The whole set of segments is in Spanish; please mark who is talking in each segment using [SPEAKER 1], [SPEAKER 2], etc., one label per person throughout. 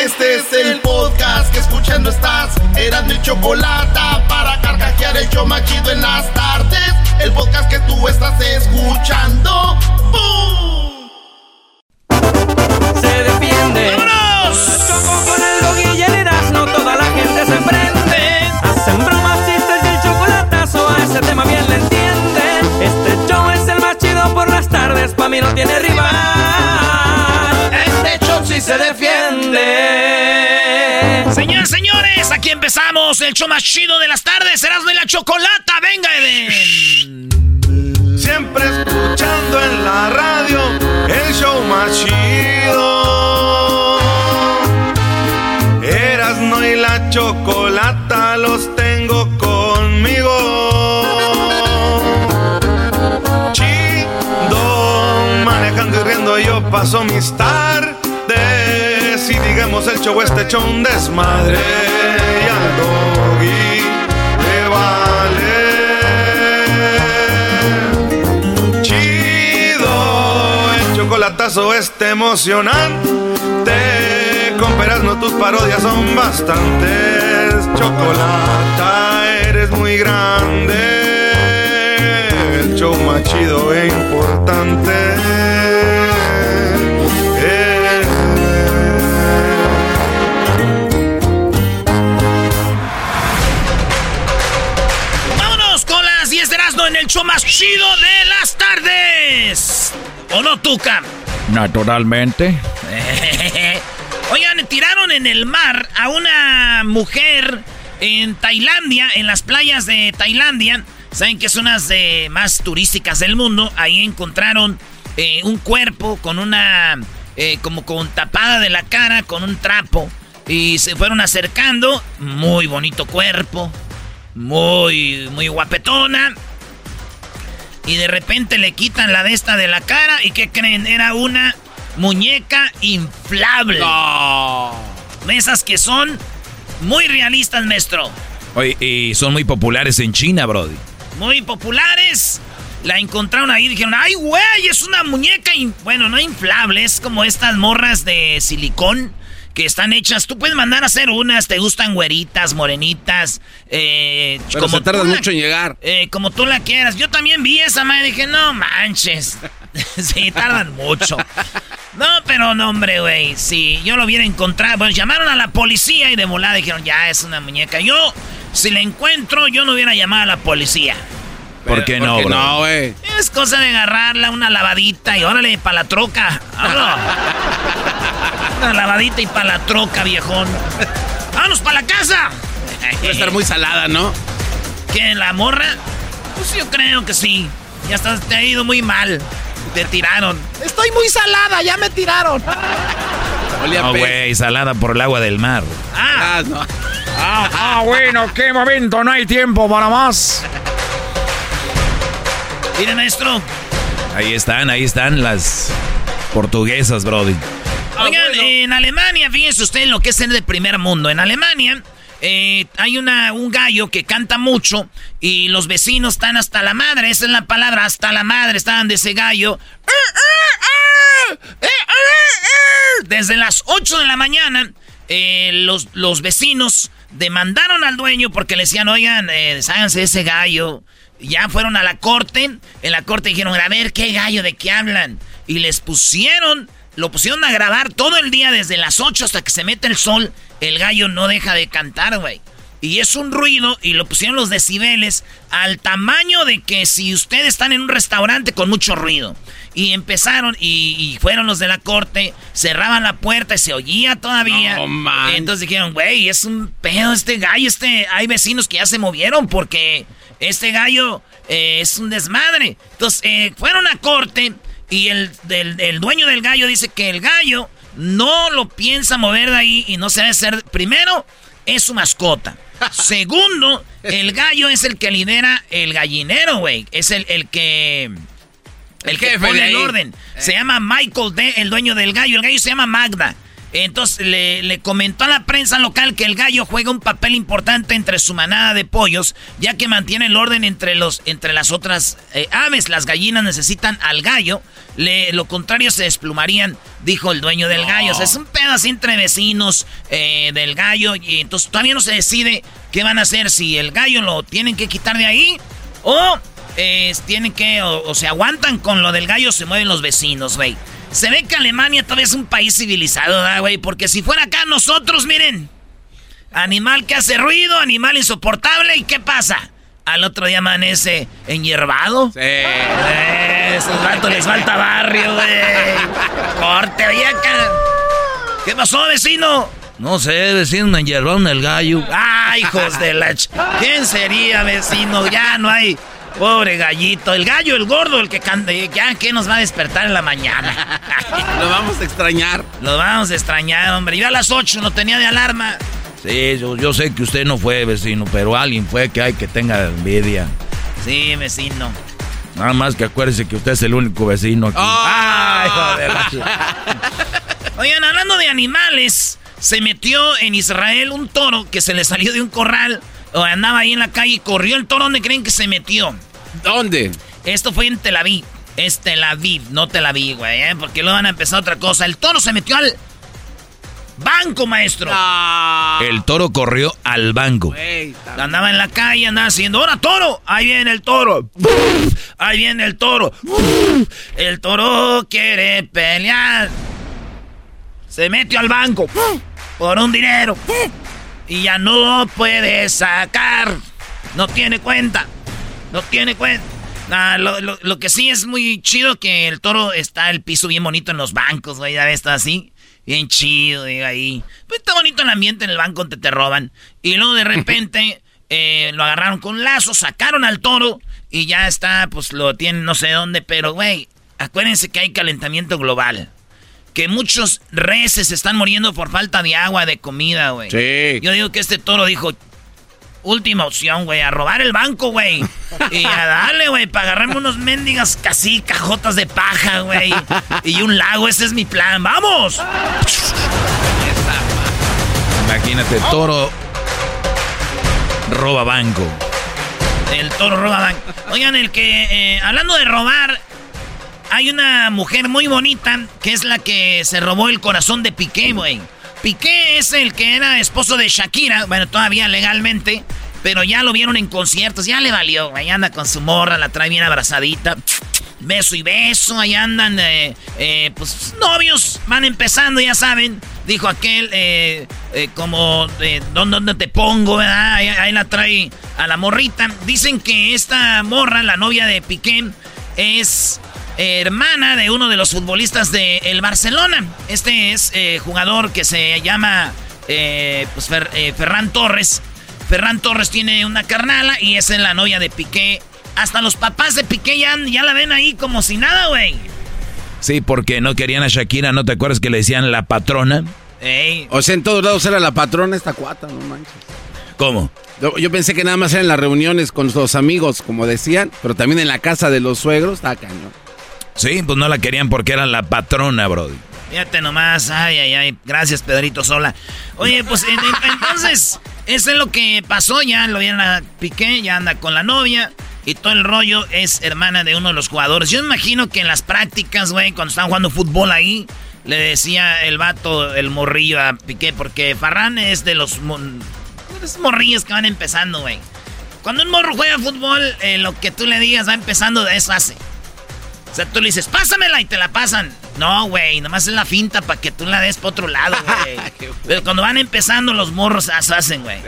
[SPEAKER 1] Este es el podcast que escuchando estás. Eran mi chocolate para carcajear el yo machido en las tardes. El podcast que tú estás escuchando. ¡Bum!
[SPEAKER 2] Se defiende.
[SPEAKER 1] ¡Vámonos!
[SPEAKER 2] Choco con el doggy y el toda la gente se prende. Hacen bromas, chistes y el chocolatazo a ese tema bien le entiende. Este show es el más chido por las tardes, pa' mí no tiene rival. Se defiende.
[SPEAKER 3] Señoras, señores, aquí empezamos el show más chido de las tardes, Erasmo y la Chocolata, venga Eden.
[SPEAKER 1] Siempre escuchando en la radio el show más chido. Erasno y la chocolata los tengo conmigo. Chido, manejando y riendo yo paso mis tardes. El show este un desmadre. Y al doggy le vale. Chido, el chocolatazo este emocionante. Con no tus parodias son bastantes. Chocolata, eres muy grande. El show más chido e importante.
[SPEAKER 3] En el show más chido de las tardes. ¿O no, Tuca?
[SPEAKER 4] Naturalmente.
[SPEAKER 3] Oigan, tiraron en el mar a una mujer en Tailandia, en las playas de Tailandia. Saben que son unas de más turísticas del mundo. Ahí encontraron eh, un cuerpo con una, eh, como con tapada de la cara, con un trapo. Y se fueron acercando. Muy bonito cuerpo. Muy, muy guapetona. Y de repente le quitan la de esta de la cara. ¿Y qué creen? Era una muñeca inflable. De esas que son muy realistas, maestro.
[SPEAKER 4] Oye, y son muy populares en China, Brody.
[SPEAKER 3] Muy populares. La encontraron ahí y dijeron, ay, güey, es una muñeca. in-". Bueno, no inflable, es como estas morras de silicón que están hechas. Tú puedes mandar a hacer unas, te gustan güeritas, morenitas. Eh,
[SPEAKER 5] Pero se tarda mucho en llegar.
[SPEAKER 3] eh, como tú la quieras. Yo también vi esa madre y dije, no manches. sí, tardan mucho. No, pero no, hombre, güey. Si yo lo hubiera encontrado. Bueno, llamaron a la policía y de volada dijeron, ya es una muñeca. Yo, si la encuentro, yo no hubiera llamado a la policía.
[SPEAKER 4] ¿Por qué no, bro?
[SPEAKER 5] no, güey.
[SPEAKER 3] Es cosa de agarrarla, una lavadita y órale, para la troca. Una lavadita y para la troca, viejón. ¡Vámonos para la casa!
[SPEAKER 5] Debe estar muy salada, ¿no?
[SPEAKER 3] ¿Qué, la morra? Pues yo creo que sí. Ya estás, te ha ido muy mal. Te tiraron. Estoy muy salada, ya me tiraron.
[SPEAKER 5] Olía
[SPEAKER 4] No, güey, salada por el agua del mar.
[SPEAKER 3] Ah,
[SPEAKER 5] Ah, no.
[SPEAKER 4] Ah, ah, bueno, qué momento, no hay tiempo para más.
[SPEAKER 3] mire, maestro.
[SPEAKER 4] Ahí están, ahí están las portuguesas, Brody.
[SPEAKER 3] Oigan, en Alemania, fíjense ustedes lo que es ser de primer mundo. En Alemania eh, hay una, un gallo que canta mucho y los vecinos están hasta la madre. Esa es la palabra, hasta la madre. Estaban de ese gallo. Desde las 8 de la mañana, eh, los, los vecinos demandaron al dueño porque le decían, oigan, eh, de ese gallo. Ya fueron a la corte. En la corte dijeron, a ver, ¿qué gallo? ¿De qué hablan? Y les pusieron lo pusieron a grabar todo el día desde las 8 hasta que se mete el sol. El gallo no deja de cantar, güey. Y es un ruido y lo pusieron los decibeles al tamaño de que si ustedes están en un restaurante con mucho ruido. Y empezaron y, fueron los de la corte, cerraban la puerta y se oía todavía. entonces dijeron, güey, es un pedo este gallo, este... Hay vecinos que ya se movieron porque este gallo eh, es un desmadre. Entonces eh, fueron a corte y el, el dueño del gallo dice que el gallo no lo piensa mover de ahí y no se debe ser... Primero, es su mascota. Segundo, el gallo es el que lidera el gallinero, güey. Es el, el que... El, que pone el orden. Se llama Michael D, el dueño del gallo. El gallo se llama Magda. Entonces le, comentó a la prensa local que el gallo juega un papel importante entre su manada de pollos, ya que mantiene el orden entre, los, entre las otras eh, aves. Las gallinas necesitan al gallo, lo contrario se desplumarían, dijo el dueño del gallo. O sea, es un pedo así entre vecinos eh, del gallo, y entonces todavía no se decide qué van a hacer, si el gallo lo tienen que quitar de ahí o eh, tienen que, o, o se aguantan con lo del gallo, se mueven los vecinos, güey. Se ve que Alemania todavía es un país civilizado, güey? Porque si fuera acá nosotros, miren. Animal que hace ruido, animal insoportable, ¿y qué pasa? Al otro día amanece enhierbado. Sí. Eh, esos gatos les falta barrio, güey. Corte, acá. ¿Qué pasó, vecino?
[SPEAKER 4] No sé, vecino, me enhierbaron el gallo.
[SPEAKER 3] ¡Ay, hijos de la... ¿Quién sería, vecino? Ya no hay... Pobre gallito, el gallo, el gordo, el que canta, ya que nos va a despertar en la mañana.
[SPEAKER 5] Lo vamos a extrañar.
[SPEAKER 3] Lo vamos a extrañar, hombre. Yo a las 8 no tenía de alarma.
[SPEAKER 4] Sí, yo, sé que usted no fue vecino, pero alguien fue que hay que tenga envidia.
[SPEAKER 3] Sí, vecino.
[SPEAKER 4] Nada más que acuérdese que usted es el único vecino aquí. ¡Ay,
[SPEAKER 3] joder! Oigan, hablando de animales, se metió en Israel un toro que se le salió de un corral o andaba ahí en la calle y corrió el toro. ¿Dónde creen que se metió?
[SPEAKER 5] ¿Dónde?
[SPEAKER 3] Esto fue en Tel Aviv. Es Tel Aviv, no Tel Aviv, güey, ¿eh? Porque luego van a empezar otra cosa. El toro se metió al banco, maestro.
[SPEAKER 4] El toro corrió al banco.
[SPEAKER 3] andaba en la calle, andaba haciendo, ¡Hora, toro! Ahí viene el toro. Ahí viene el toro. El toro quiere pelear. Se metió al banco por un dinero y ya no puede sacar. No tiene cuenta. No tiene cuenta. lo, que sí es muy chido que el toro está el piso bien bonito en los bancos, güey. Ya ves, está así. Bien chido, digo, ahí. Pues está bonito el ambiente en el banco donde te roban. Y luego de repente eh, lo agarraron con lazo, sacaron al toro y ya está, pues lo tienen no sé dónde. Pero, güey, acuérdense que hay calentamiento global que muchos reses están muriendo por falta de agua, de comida, güey.
[SPEAKER 5] Sí.
[SPEAKER 3] Yo digo que este toro dijo, última opción, güey, a robar el banco, güey. Y a darle, güey, para agarrarme unos mendigas casi cajotas de paja, güey. Y un lago, ese es mi plan. ¡Vamos!
[SPEAKER 4] Imagínate, toro roba banco.
[SPEAKER 3] El toro roba banco. Oigan, el que, eh, hablando de robar, hay una mujer muy bonita que es la que se robó el corazón de Piqué, güey. Piqué es el que era esposo de Shakira, bueno, todavía legalmente, pero ya lo vieron en conciertos, ya le valió, güey. Anda con su morra, la trae bien abrazadita. Beso y beso, ahí andan, eh, eh, pues novios, van empezando, ya saben. Dijo aquel, eh, como, ¿dónde, ¿dónde, te pongo? Ahí, ahí, la trae a la morrita. Dicen que esta morra, la novia de Piqué, es hermana de uno de los futbolistas del el Barcelona. Este es eh, jugador que se llama eh, pues eh, Ferran Torres. Ferran Torres tiene una carnala y es la novia de Piqué. Hasta los papás de Piqué ya, la ven ahí como si nada, güey.
[SPEAKER 4] Sí, porque no querían a Shakira, ¿no te acuerdas que le decían la patrona?
[SPEAKER 5] O sea, en todos lados era la patrona esta cuata, no manches.
[SPEAKER 4] ¿Cómo?
[SPEAKER 5] Yo, pensé que nada más eran las reuniones con los amigos, como decían, pero también en la casa de los suegros, está cañón.
[SPEAKER 4] Sí, pues no la querían porque era la patrona, Brody.
[SPEAKER 3] Fíjate nomás, ay, ay, ay. Gracias, Pedrito Sola. Oye, pues entonces, eso es lo que pasó. Ya lo vieron a Piqué, ya anda con la novia. Y todo el rollo es hermana de uno de los jugadores. Yo imagino que en las prácticas, güey, cuando estaban jugando fútbol ahí, le decía el vato, el morrillo a Piqué, porque Farran es de los, morrillos que van empezando, güey. Cuando un morro juega fútbol, eh, lo que tú le digas va empezando, de eso hace. O sea, tú le dices, pásamela y te la pasan. No, güey, nomás es la finta para que tú la des para otro lado, güey. Pero cuando van empezando los morros, hacen, güey.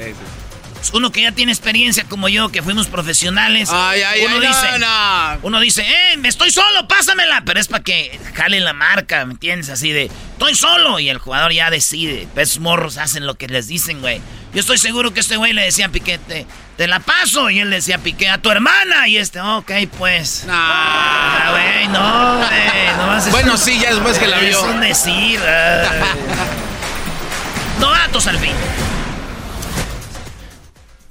[SPEAKER 3] Uno que ya tiene experiencia como yo, que fuimos profesionales.
[SPEAKER 5] Ay, ay,
[SPEAKER 3] uno
[SPEAKER 5] ay,
[SPEAKER 3] dice,
[SPEAKER 5] no, no.
[SPEAKER 3] Uno dice, eh, me estoy solo, pásamela. Pero es para que jale la marca, ¿me entiendes? Así de, estoy solo. Y el jugador ya decide. Pues morros hacen lo que les dicen, güey. Yo estoy seguro que este güey le decía a Piqué, te, te la paso. Y él le decía a Piqué, a tu hermana. Y este, ok, pues.
[SPEAKER 5] No.
[SPEAKER 3] Ah, güey, no, güey. nomás es
[SPEAKER 5] Bueno, sí, ya después que la
[SPEAKER 3] Es
[SPEAKER 5] vio.
[SPEAKER 3] un decir. Novatos al fin.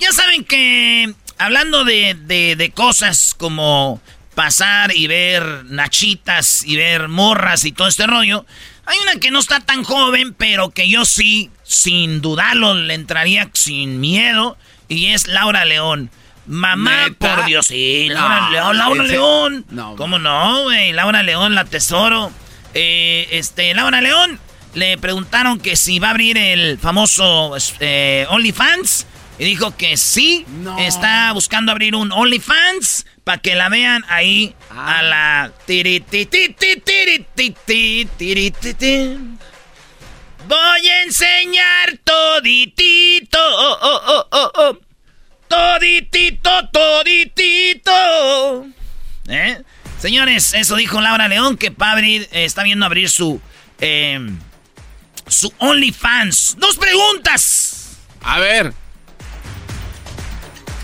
[SPEAKER 3] Ya saben que hablando de, de- de cosas como pasar y ver nachitas y ver morras y todo este rollo, hay una que no está tan joven, pero que yo sí, sin dudarlo, le entraría sin miedo, y es Laura León. Mamá,
[SPEAKER 5] ¿Neta?
[SPEAKER 3] por Dios, sí,
[SPEAKER 5] No,
[SPEAKER 3] Laura León, Laura. León.
[SPEAKER 5] No.
[SPEAKER 3] ¿Cómo no, güey? Laura León, la tesoro. Eh, este, Laura León, le preguntaron que si va a abrir el famoso eh, OnlyFans. Y dijo que sí,
[SPEAKER 5] No.
[SPEAKER 3] está buscando abrir un OnlyFans para que la vean ahí
[SPEAKER 5] Ah.
[SPEAKER 3] a la... Voy a enseñar toditito, oh, oh, oh, oh, oh. toditito, toditito. ¿Eh? Señores, eso dijo Laura León que abrir, eh, está viendo abrir su... eh, su OnlyFans. Dos preguntas.
[SPEAKER 5] A ver.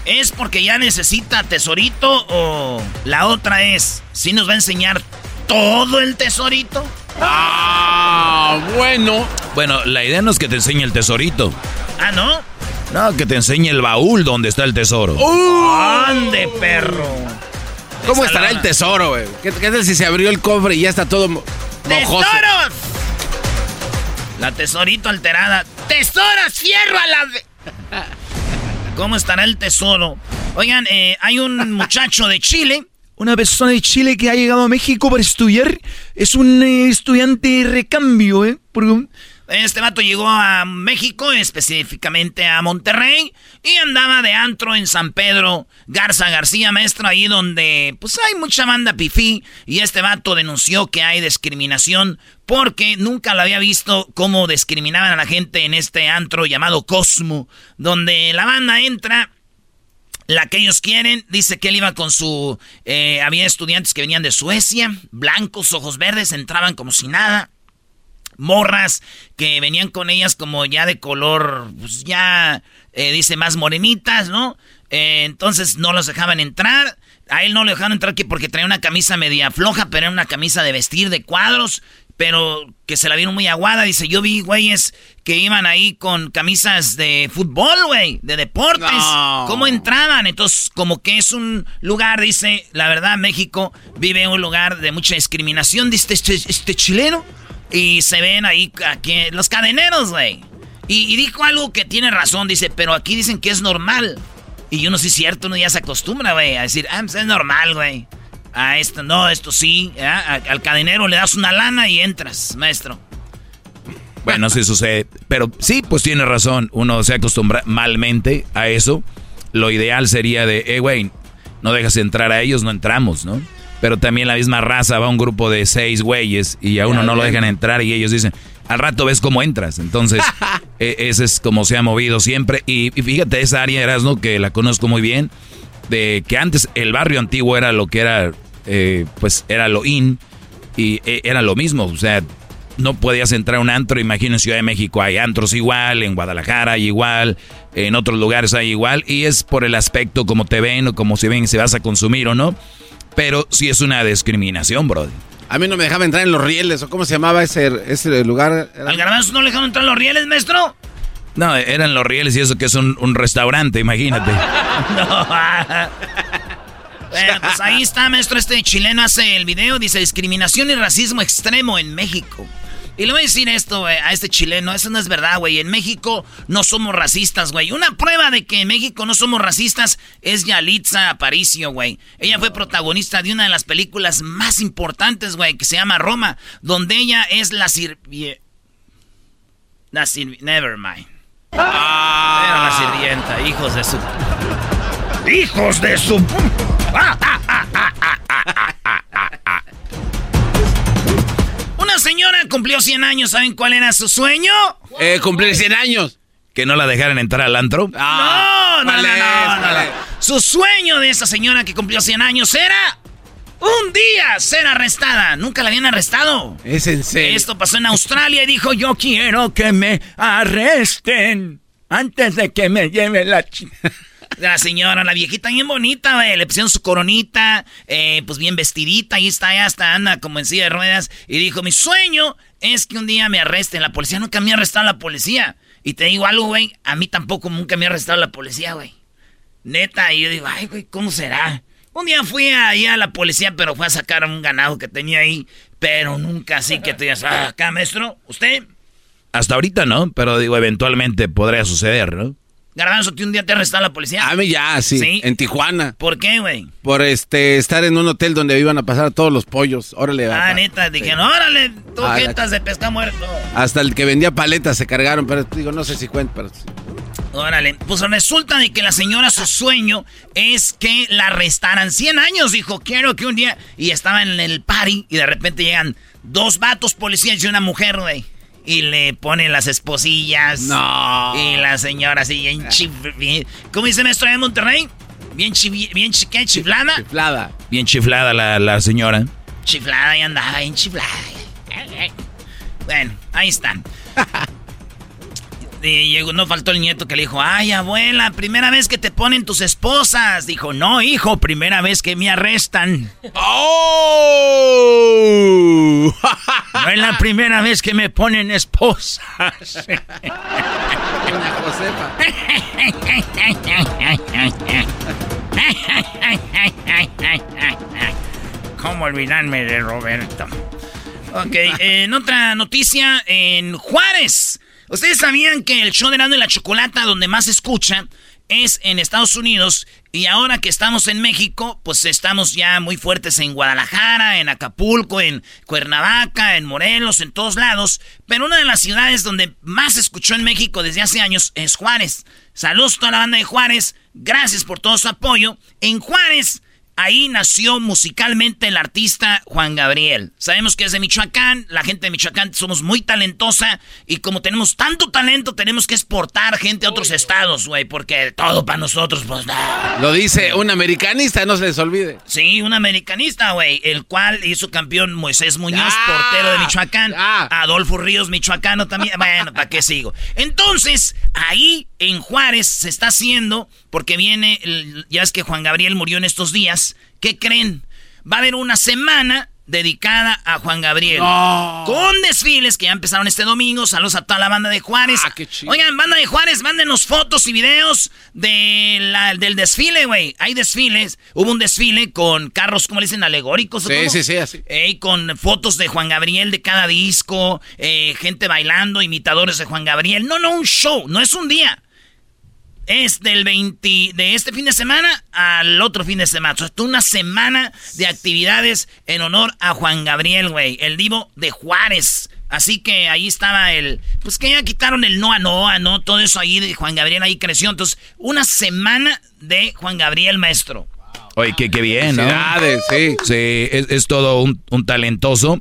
[SPEAKER 3] ¿Es porque ya necesita tesorito o la otra es si nos va a enseñar todo el tesorito?
[SPEAKER 5] Ah, bueno.
[SPEAKER 4] Bueno, la idea no es que te enseñe el tesorito.
[SPEAKER 3] Ah, ¿no?
[SPEAKER 4] No, que te enseñe el baúl donde está el tesoro.
[SPEAKER 5] Uh,
[SPEAKER 3] ¡Ande, perro!
[SPEAKER 5] ¿Cómo
[SPEAKER 3] Esa
[SPEAKER 5] estará el tesoro, güey? ¿Qué, qué tal si se abrió el cofre y ya está todo mo- mojoso?
[SPEAKER 3] ¡Tesoros! La tesorito alterada. ¡Tesoros! ¡Fierro a la... ¿Cómo estará el tesoro? Oigan, eh, hay un muchacho de Chile.
[SPEAKER 6] Una persona de Chile que ha llegado a México para estudiar es un eh, estudiante de recambio, ¿eh? Porque
[SPEAKER 3] Este vato llegó a México, específicamente a Monterrey, y andaba de antro en San Pedro Garza García, maestro, ahí donde pues hay mucha banda pifí, y este vato denunció que hay discriminación porque nunca lo había visto cómo discriminaban a la gente en este antro llamado Cosmo, donde la banda entra la que ellos quieren. Dice que él iba con su... eh, había estudiantes que venían de Suecia, blancos, ojos verdes, entraban como si nada. Morras que venían con ellas como ya de color, pues ya, eh, dice, más morenitas, ¿no? Eh, entonces no los dejaban entrar. A él no le dejaron entrar que porque traía una camisa media floja, pero era una camisa de vestir de cuadros, pero que se la vieron muy aguada. Dice, yo vi güeyes que iban ahí con camisas de fútbol, güey, de deportes.
[SPEAKER 5] No.
[SPEAKER 3] ¿Cómo entraban? Entonces, como que es un lugar, dice, la verdad, México vive en un lugar de mucha discriminación, dice este, este chileno. Y se ven ahí aquí, los cadeneros, güey. Y, dijo algo que tiene razón, dice, pero aquí dicen que es normal. Y uno sí es cierto, uno ya se acostumbra, güey, a decir, ah, pues es normal, güey. A esto, no, esto sí. A- Al cadenero le das una lana y entras, maestro.
[SPEAKER 4] Bueno, sí sucede. Pero sí, pues tiene razón. Uno se acostumbra malmente a eso. Lo ideal sería de, eh, güey, no dejas entrar a ellos, no entramos, ¿no? Pero también la misma raza va a un grupo de seis güeyes y a uno no lo dejan entrar y ellos dicen, al rato ves cómo entras. Entonces, e- ese es como se ha movido siempre. Y, y fíjate, esa área, Erasmo, que la conozco muy bien, de que antes el barrio antiguo era lo que era, eh, pues era lo in y eh, era lo mismo. O sea, no podías entrar a un antro. Imagino en Ciudad de México hay antros igual, en Guadalajara hay igual, en otros lugares hay igual. Y es por el aspecto como te ven o como se ven si vas a consumir o no. Pero sí es una discriminación, brother.
[SPEAKER 5] A mí no me dejaba entrar en los rieles, o cómo se llamaba ese, ese lugar. Era-
[SPEAKER 3] ¿Al garbanzo no le dejaron entrar los rieles, maestro?
[SPEAKER 4] No, eran los rieles y eso que es un, un restaurante, imagínate.
[SPEAKER 3] No. bueno, pues ahí está, maestro. Este chileno hace el video. Dice discriminación y racismo extremo en México. Y le voy a decir esto güey, a este chileno. Eso no es verdad, güey. En México no somos racistas, güey. Una prueba de que en México no somos racistas es Yalitza Aparicio, güey. Ella fue protagonista de una de las películas más importantes, güey, que se llama Roma, donde ella es la sirvienta. La sirvi... Never mind. Era la sirvienta, hijos de su... ¡Hijos de su... cumplió 100 años, ¿saben cuál era su sueño?
[SPEAKER 5] Eh, cumplir 100 años.
[SPEAKER 4] ¿Que no la dejaran entrar al antro?
[SPEAKER 3] no, no, no, no, no, Su sueño de esa señora que cumplió 100 años era un día ser arrestada. Nunca la habían arrestado.
[SPEAKER 5] Es en serio.
[SPEAKER 3] Esto pasó en Australia y dijo, yo quiero que me arresten antes de que me lleve la La señora, la viejita bien bonita, güey. Le pusieron su coronita, eh, pues bien vestidita. Ahí está, ya hasta anda como en silla de ruedas. Y dijo, mi sueño es que un día me arresten. La policía nunca me ha arrestado la policía. Y te digo algo, güey. A mí tampoco nunca me ha arrestado la policía, güey. Neta. Y yo digo, ay, güey, ¿cómo será? Un día fui ahí a la policía, pero fue a sacar un ganado que tenía ahí. Pero nunca así que te digas, ah, acá, maestro, ¿usted?
[SPEAKER 4] Hasta ahorita no, pero digo, eventualmente podría suceder, ¿no?
[SPEAKER 3] Garbanzo, ¿que un día te arrestado la policía?
[SPEAKER 5] A mí ya, sí. En Tijuana.
[SPEAKER 3] ¿Por qué, güey?
[SPEAKER 5] Por este estar en un hotel donde iban a pasar todos los pollos. Órale.
[SPEAKER 3] Ah, neta, dije, órale, tú ah, de pesca muerto.
[SPEAKER 5] Hasta el que vendía paletas se cargaron, pero digo, no sé si cuenta, pero sí.
[SPEAKER 3] Órale, pues resulta de que la señora su sueño es que la arrestaran 100 años, dijo, quiero que un día... Y estaba en el party y de repente llegan dos vatos policías y una mujer, güey y le ponen las esposillas.
[SPEAKER 5] No.
[SPEAKER 3] Y la señora así bien chif... ¿Cómo dice maestro de Monterrey? Bien, bien chiflada.
[SPEAKER 5] Chiflada.
[SPEAKER 4] Bien chiflada la, la señora.
[SPEAKER 3] Chiflada y andaba bien chiflada. Bueno, ahí están. Y llegó, no faltó el nieto que le dijo, ay abuela, primera vez que te ponen tus esposas. Dijo, no, hijo, primera vez que me arrestan. ¡Oh! no es la primera vez que me ponen esposas. Josefa. ¿Cómo olvidarme de Roberto? Ok, en otra noticia, en Juárez Ustedes sabían que el show de Nando y la Chocolata, donde más se escucha, es en Estados Unidos. Y ahora que estamos en México, pues estamos ya muy fuertes en Guadalajara, en Acapulco, en Cuernavaca, en Morelos, en todos lados. Pero una de las ciudades donde más se escuchó en México desde hace años es Juárez. Saludos a toda la banda de Juárez. Gracias por todo su apoyo. En Juárez Ahí nació musicalmente el artista Juan Gabriel. Sabemos que es de Michoacán, la gente de Michoacán somos muy talentosa y como tenemos tanto talento tenemos que exportar gente a otros estados, güey, porque todo para nosotros, pues nada.
[SPEAKER 5] Lo dice un americanista, no se les olvide.
[SPEAKER 3] Sí, un americanista, güey, el cual hizo campeón Moisés Muñoz, ah, portero de Michoacán, ah. Adolfo Ríos, michoacano también. Bueno, ¿para qué sigo? Entonces, ahí en Juárez se está haciendo, porque viene, ya es que Juan Gabriel murió en estos días, ¿qué creen? Va a haber una semana dedicada a Juan Gabriel. Con desfiles que ya empezaron este domingo. Saludos a toda la banda de Juárez. Ah, Oigan, banda de Juárez, mándenos fotos y videos de del desfile, güey. Hay desfiles. Hubo un desfile con carros, ¿cómo le dicen? Alegóricos.
[SPEAKER 5] Sí, sí, sí, así.
[SPEAKER 3] con fotos de Juan Gabriel de cada disco. Eh, gente bailando, imitadores de Juan Gabriel. No, no, un show. No es un día es del 20 de este fin de semana al otro fin de semana. O sea, una semana de actividades en honor a Juan Gabriel, güey, el divo de Juárez. Así que ahí estaba el, pues que ya quitaron el no a Noa, ¿no? Todo eso ahí de Juan Gabriel ahí creció. Entonces, una semana de Juan Gabriel, maestro.
[SPEAKER 4] Oye, qué, qué bien, ¿no?
[SPEAKER 5] Sí,
[SPEAKER 4] sí es, es todo un, un, talentoso.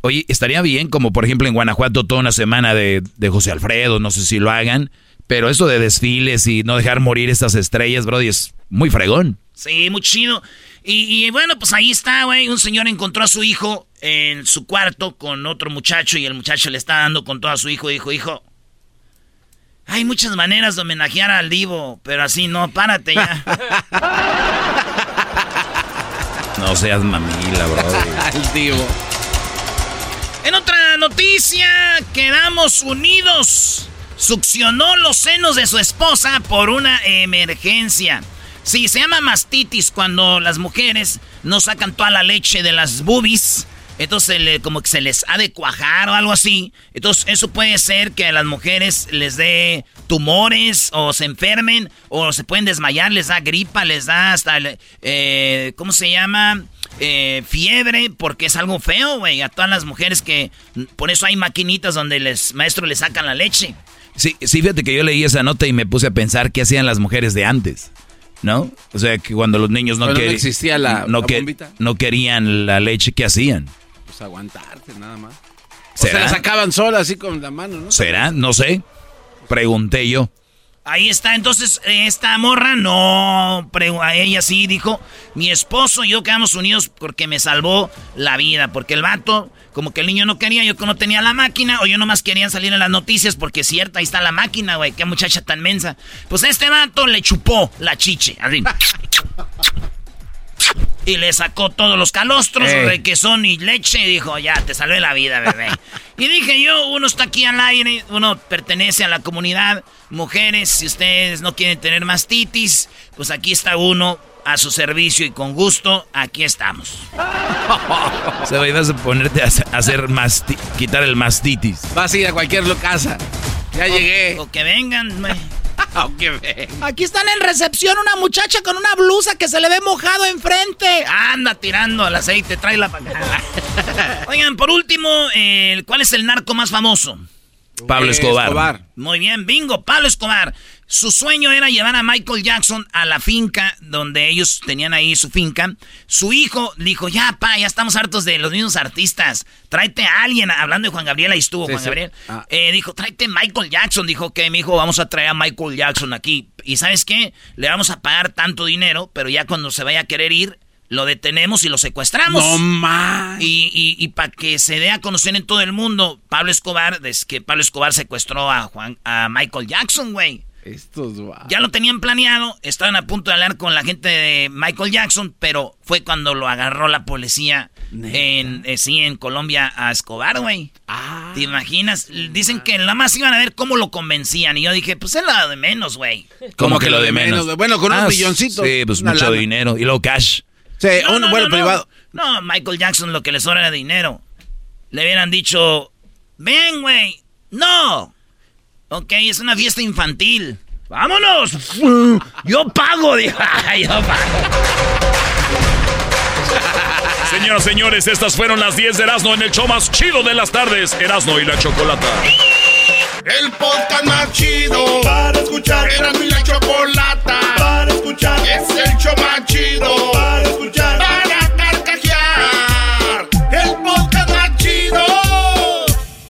[SPEAKER 4] Oye, estaría bien, como por ejemplo en Guanajuato, toda una semana de, de José Alfredo, no sé si lo hagan pero eso de desfiles y no dejar morir estas estrellas, Brody, es muy fregón.
[SPEAKER 3] Sí, muy chido. Y, bueno, pues ahí está, güey. Un señor encontró a su hijo en su cuarto con otro muchacho y el muchacho le está dando con todo a su hijo. Dijo, hijo, hay muchas maneras de homenajear al divo, pero así no, párate ya.
[SPEAKER 4] no seas mamila, bro.
[SPEAKER 5] al divo.
[SPEAKER 3] En otra noticia, quedamos unidos succionó los senos de su esposa por una emergencia. Sí, se llama mastitis cuando las mujeres no sacan toda la leche de las boobies. Entonces como que se les ha de cuajar o algo así. Entonces eso puede ser que a las mujeres les dé tumores o se enfermen o se pueden desmayar, les da gripa, les da hasta, eh, ¿cómo se llama? Eh, fiebre, porque es algo feo, güey. A todas las mujeres que, por eso hay maquinitas donde les maestro les sacan la leche.
[SPEAKER 4] Sí, sí, fíjate que yo leí esa nota y me puse a pensar qué hacían las mujeres de antes. ¿No? O sea, que cuando los niños no querían.
[SPEAKER 5] No existía la,
[SPEAKER 4] no, no querían la leche, ¿qué hacían?
[SPEAKER 5] Pues aguantarse, nada más. Se la sacaban sola así con la mano, ¿no?
[SPEAKER 4] ¿Será? No sé. Pregunté yo.
[SPEAKER 3] Ahí está, entonces esta morra no, a ella sí dijo, mi esposo y yo quedamos unidos porque me salvó la vida, porque el vato, como que el niño no quería, yo que no tenía la máquina, o yo nomás querían salir en las noticias porque es cierta, ahí está la máquina, güey, qué muchacha tan mensa. Pues este vato le chupó la chiche, así. Y le sacó todos los calostros, eh. requesón y leche y dijo, ya, te salvé la vida, bebé. y dije yo, uno está aquí al aire, uno pertenece a la comunidad. Mujeres, si ustedes no quieren tener mastitis, pues aquí está uno a su servicio y con gusto, aquí estamos.
[SPEAKER 4] Se va, a ponerte a hacer quitar el mastitis.
[SPEAKER 5] Vas a ir a cualquier casa. Ya llegué.
[SPEAKER 3] O que vengan,
[SPEAKER 7] Aquí están en recepción una muchacha con una blusa que se le ve mojado enfrente.
[SPEAKER 3] Anda tirando el aceite, tráela para acá. Oigan, por último, ¿cuál es el narco más famoso?
[SPEAKER 4] Pablo Escobar.
[SPEAKER 3] Muy bien, bingo, Pablo Escobar. Su sueño era llevar a Michael Jackson a la finca donde ellos tenían ahí su finca. Su hijo dijo, ya, pa, ya estamos hartos de los mismos artistas. Tráete a alguien, hablando de Juan Gabriel, ahí estuvo Juan Gabriel. Ah. Eh, dijo, tráete Michael Jackson. Dijo que mi hijo, vamos a traer a Michael Jackson aquí. Y ¿sabes qué? Le vamos a pagar tanto dinero, pero ya cuando se vaya a querer ir, lo detenemos y lo secuestramos.
[SPEAKER 5] No más.
[SPEAKER 3] Y, y, para que se dé a conocer en todo el mundo, Pablo Escobar, desde que Pablo Escobar secuestró a Juan, a Michael Jackson, güey.
[SPEAKER 5] Estos,
[SPEAKER 3] Ya lo tenían planeado, estaban a punto de hablar con la gente de Michael Jackson, pero fue cuando lo agarró la policía en, eh, sí, en Colombia a Escobar, güey. Ah, ¿Te imaginas? Dicen que nada más iban a ver cómo lo convencían. Y yo dije, pues es lo de menos, güey.
[SPEAKER 4] ¿Cómo que lo de menos?
[SPEAKER 5] Bueno, con un ah, milloncito.
[SPEAKER 4] Sí, pues mucho dinero. Y luego cash.
[SPEAKER 5] Sí, un vuelo privado.
[SPEAKER 3] No, Michael Jackson lo que le sobra era dinero. Le hubieran dicho, ven, güey. No, Ok, es una fiesta infantil. ¡Vámonos! Yo pago, dijo. Yo pago.
[SPEAKER 8] Señoras, señores, estas fueron las 10 de Erasmo en el show más chido de las tardes. Erasmo y la Chocolata.
[SPEAKER 1] El podcast más chido para escuchar. Erasmo y la Chocolata para escuchar. Es el show más chido para escuchar.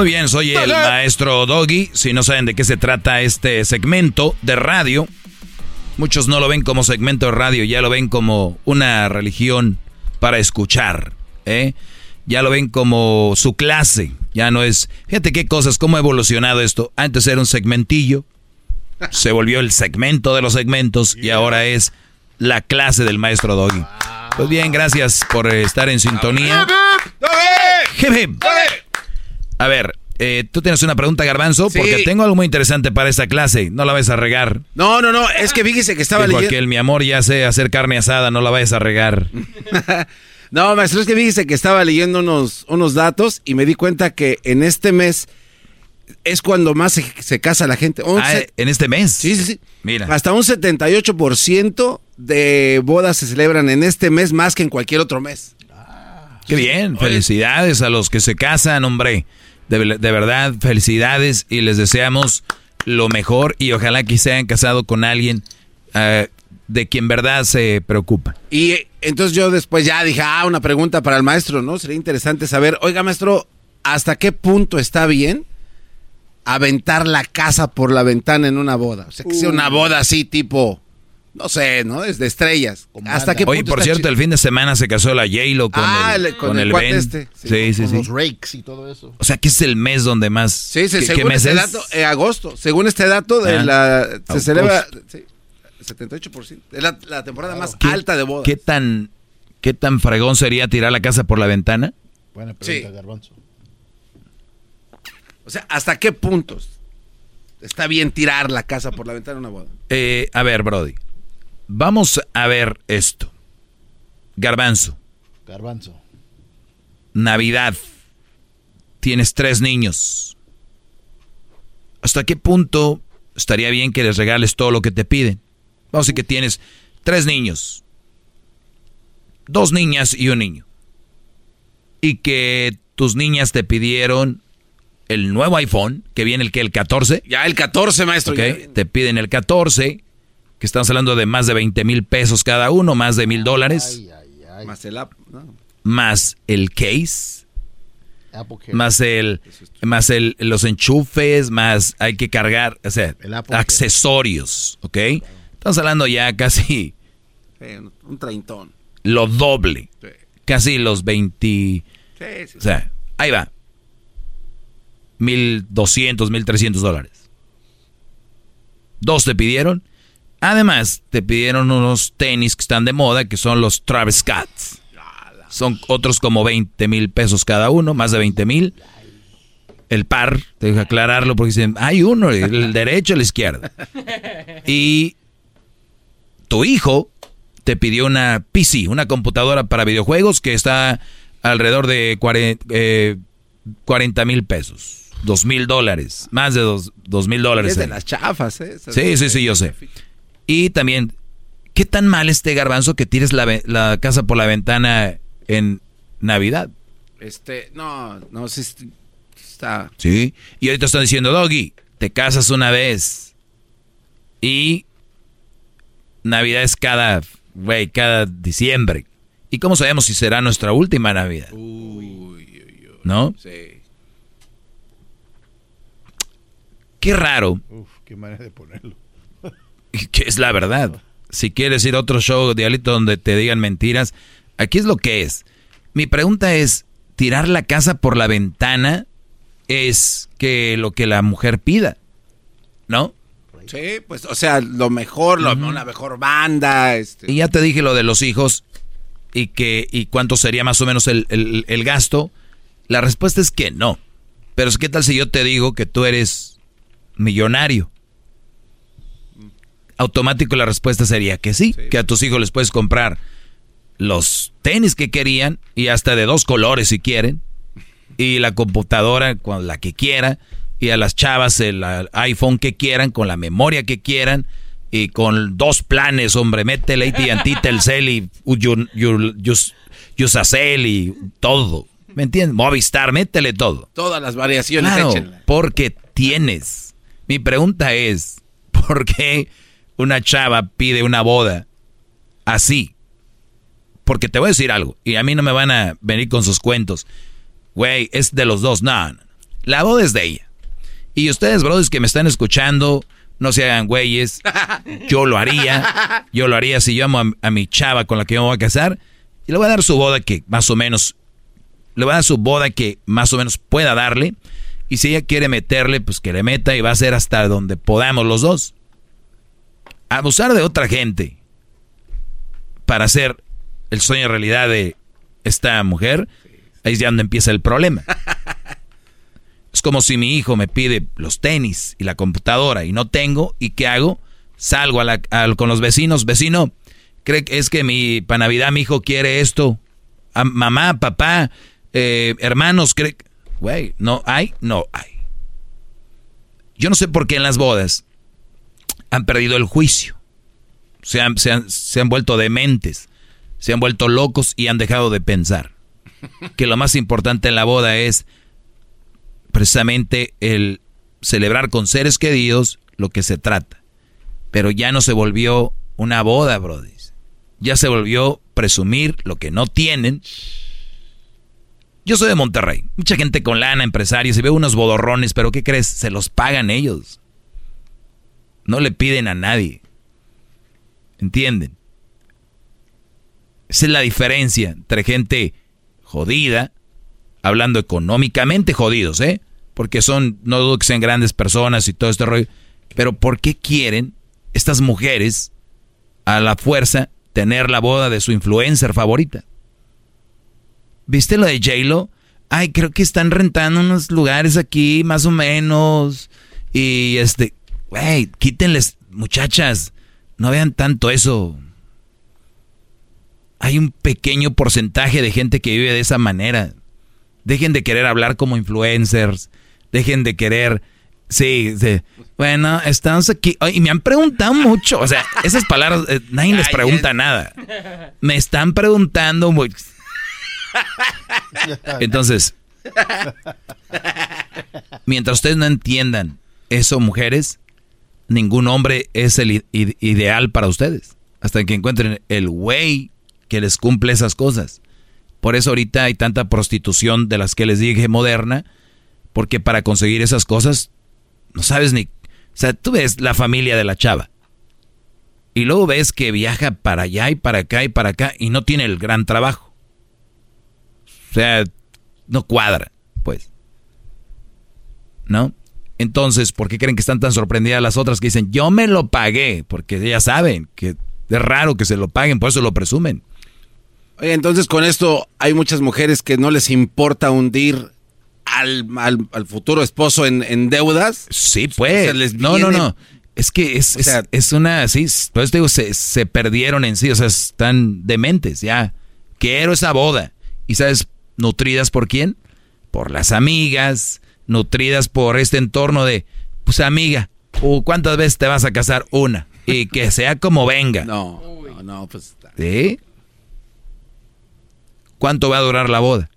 [SPEAKER 4] Muy bien, soy el maestro Doggy. Si no saben de qué se trata este segmento de radio, muchos no lo ven como segmento de radio, ya lo ven como una religión para escuchar, ¿eh? Ya lo ven como su clase, ya no es... Fíjate qué cosas, cómo ha evolucionado esto. Antes era un segmentillo, se volvió el segmento de los segmentos y ahora es la clase del maestro Doggy. Pues bien, gracias por estar en sintonía. A ver, eh, tú tienes una pregunta, Garbanzo, porque tengo algo muy interesante para esta clase. No la vayas a regar.
[SPEAKER 5] No, no, no, es que fíjese que estaba
[SPEAKER 4] leyendo. el mi amor, ya sé hacer carne asada, no la vayas a regar.
[SPEAKER 5] no, maestro, es que fíjese que estaba leyendo unos, unos datos y me di cuenta que en este mes es cuando más se, casa la gente.
[SPEAKER 4] Ah, ¿En este mes?
[SPEAKER 5] Sí, sí, sí. Mira. Hasta un 78% de bodas se celebran en este mes más que en cualquier otro mes.
[SPEAKER 4] Qué bien, felicidades a los que se casan, hombre. De, verdad, felicidades y les deseamos lo mejor y ojalá que se hayan casado con alguien eh, de quien verdad se preocupa.
[SPEAKER 5] Y entonces yo después ya dije, ah, una pregunta para el maestro, ¿no? Sería interesante saber, oiga maestro, ¿hasta qué punto está bien aventar la casa por la ventana en una boda? O sea, que sea una boda así tipo no sé, ¿no? Es de estrellas. ¿Hasta qué
[SPEAKER 4] Oye, por cierto, el fin de semana se casó la J-Lo con, ah, el, con, el, Ben.
[SPEAKER 5] Este.
[SPEAKER 4] Sí, sí, sí.
[SPEAKER 9] los rakes y todo eso.
[SPEAKER 4] O sea, que es el mes donde más...
[SPEAKER 5] Sí, sí, según este dato, eh, agosto. Según este dato, de ah, la, se celebra... Sí, 78%. Es la, la temporada más alta de bodas.
[SPEAKER 4] ¿Qué tan, ¿Qué tan fregón sería tirar la casa por la ventana?
[SPEAKER 9] Buena pregunta, Garbanzo.
[SPEAKER 5] O sea, ¿hasta qué puntos está bien tirar la casa por la ventana en una boda?
[SPEAKER 4] Eh, a ver, Brody. Vamos a ver esto. Garbanzo.
[SPEAKER 9] Garbanzo.
[SPEAKER 4] Navidad. Tienes tres niños. ¿Hasta qué punto estaría bien que les regales todo lo que te piden? Vamos a decir que tienes tres niños. Dos niñas y un niño. Y que tus niñas te pidieron el nuevo iPhone, que viene el que el 14.
[SPEAKER 5] Ya el 14, maestro.
[SPEAKER 4] Te piden el 14 que estamos hablando de más de 20 mil pesos cada uno, más de mil dólares.
[SPEAKER 5] Más el app,
[SPEAKER 4] Más el case. Más el, más el, los enchufes, más hay que cargar, o sea, accesorios, ¿ok? Estamos hablando ya casi...
[SPEAKER 5] un treintón.
[SPEAKER 4] Lo doble. Casi los 20... o sea, ahí va. 1.200, 1.300 dólares. Dos te pidieron Además, te pidieron unos tenis que están de moda, que son los Travis Scott. Son otros como 20 mil pesos cada uno, más de 20 mil. El par, te que aclararlo porque dicen, hay uno, el derecho, el izquierdo. Y tu hijo te pidió una PC, una computadora para videojuegos que está alrededor de 40 mil pesos. Dos mil dólares, más de dos, mil dólares.
[SPEAKER 5] Es de las chafas, ¿eh?
[SPEAKER 4] Sí, sí, sí, yo sé. Y también, ¿qué tan mal este garbanzo que tires la, casa por la ventana en Navidad?
[SPEAKER 5] Este, no, no, sí está.
[SPEAKER 4] Sí, y ahorita están diciendo, Doggy, te casas una vez. Y Navidad es cada, güey, cada diciembre. ¿Y cómo sabemos si será nuestra última Navidad? Uy, ¿No?
[SPEAKER 5] Sí.
[SPEAKER 4] Qué raro.
[SPEAKER 9] Uf, qué manera de ponerlo.
[SPEAKER 4] Que es la verdad. Si quieres ir a otro show, Dialito, donde te digan mentiras, aquí es lo que es. Mi pregunta es, ¿tirar la casa por la ventana es que lo que la mujer pida? ¿No?
[SPEAKER 5] Sí, pues, o sea, lo mejor, lo, una mejor banda. Este.
[SPEAKER 4] Y ya te dije lo de los hijos y que y cuánto sería más o menos el, el gasto. La respuesta es que no. Pero ¿qué tal si yo te digo que tú eres millonario? Automático la respuesta sería que sí, que a tus hijos les puedes comprar los tenis que querían y hasta de dos colores si quieren, y la computadora con la que quiera, y a las chavas el, iPhone que quieran, con la memoria que quieran, y con dos planes, hombre, métele AT&T, Telcel y Yusacel y todo. ¿Me entiendes? Movistar, métele todo.
[SPEAKER 5] Todas las variaciones,
[SPEAKER 4] claro, porque tienes. Mi pregunta es, ¿por qué una chava pide una boda así. Porque te voy a decir algo, y a mí no me van a venir con sus cuentos. Güey, es de los dos. No, La boda es de ella. Y ustedes, brothers, que me están escuchando, no se hagan güeyes. Yo lo haría. Yo lo haría si yo amo a, a mi chava con la que yo me voy a casar. Y le voy a dar su boda que más o menos... Le voy a dar su boda que más o menos pueda darle. Y si ella quiere meterle, pues que le meta y va a ser hasta donde podamos los dos. Abusar de otra gente para hacer el sueño realidad de esta mujer, ahí es ya donde empieza el problema. Es como si mi hijo me pide los tenis y la computadora y no tengo, ¿y qué hago? Salgo a la- al- con los vecinos, vecino, cree que es que mi para Navidad mi hijo quiere esto. A- mamá, papá, eh, hermanos, cree Güey, no hay, no hay. Yo no sé por qué en las bodas han perdido el juicio. Se han, se han- se han vuelto dementes, se han vuelto locos y han dejado de pensar. Que lo más importante en la boda es precisamente el celebrar con seres queridos lo que se trata. Pero ya no se volvió una boda, brody. Ya se volvió presumir lo que no tienen. Yo soy de Monterrey. Mucha gente con lana, empresarios, y veo unos bodorrones, pero ¿qué crees? Se los pagan ellos. No le piden a nadie. ¿Entienden? Esa es la diferencia entre gente jodida, hablando económicamente jodidos, ¿eh? Porque son, no dudo que sean grandes personas y todo este rollo. Pero ¿por qué quieren estas mujeres a la fuerza tener la boda de su influencer favorita? ¿Viste lo de J-Lo? Ay, creo que están rentando unos lugares aquí, más o menos. Y este, güey, quítenles, muchachas, no vean tanto eso. Hay un pequeño porcentaje de gente que vive de esa manera. Dejen de querer hablar como influencers. Dejen de querer. Sí, sí. Bueno, estamos aquí. Y me han preguntado mucho. O sea, esas palabras, eh, nadie les pregunta nada. Me están preguntando mucho. Entonces, mientras ustedes no entiendan eso, mujeres, ningún hombre es el ideal para ustedes. Hasta que encuentren el güey que les cumple esas cosas. Por eso ahorita hay tanta prostitución de las que les dije moderna, porque para conseguir esas cosas no sabes ni... O sea, tú ves la familia de la chava. Y luego ves que viaja para allá y para acá y para acá y no tiene el gran trabajo. O sea, no cuadra, pues. ¿No? Entonces, ¿por qué creen que están tan sorprendidas las otras que dicen, yo me lo pagué? Porque ellas saben que es raro que se lo paguen, por eso lo presumen.
[SPEAKER 5] Oye, entonces con esto hay muchas mujeres que no les importa hundir al, al- al futuro esposo en, en deudas.
[SPEAKER 4] Sí, pues.
[SPEAKER 5] Les
[SPEAKER 4] no, no,
[SPEAKER 5] viene-
[SPEAKER 4] no. Es que es,
[SPEAKER 5] O sea-
[SPEAKER 4] es, es una, sí, pues te digo, se, se perdieron en sí, o sea, están dementes, ya. Quiero esa boda. ¿Y sabes, nutridas por quién? Por las amigas, nutridas por este entorno de, pues amiga, ¿o ¿cuántas veces te vas a casar? Una. Y que sea como venga.
[SPEAKER 5] No, no, no, pues.
[SPEAKER 4] ¿Sí? ¿Cuánto va a durar la boda?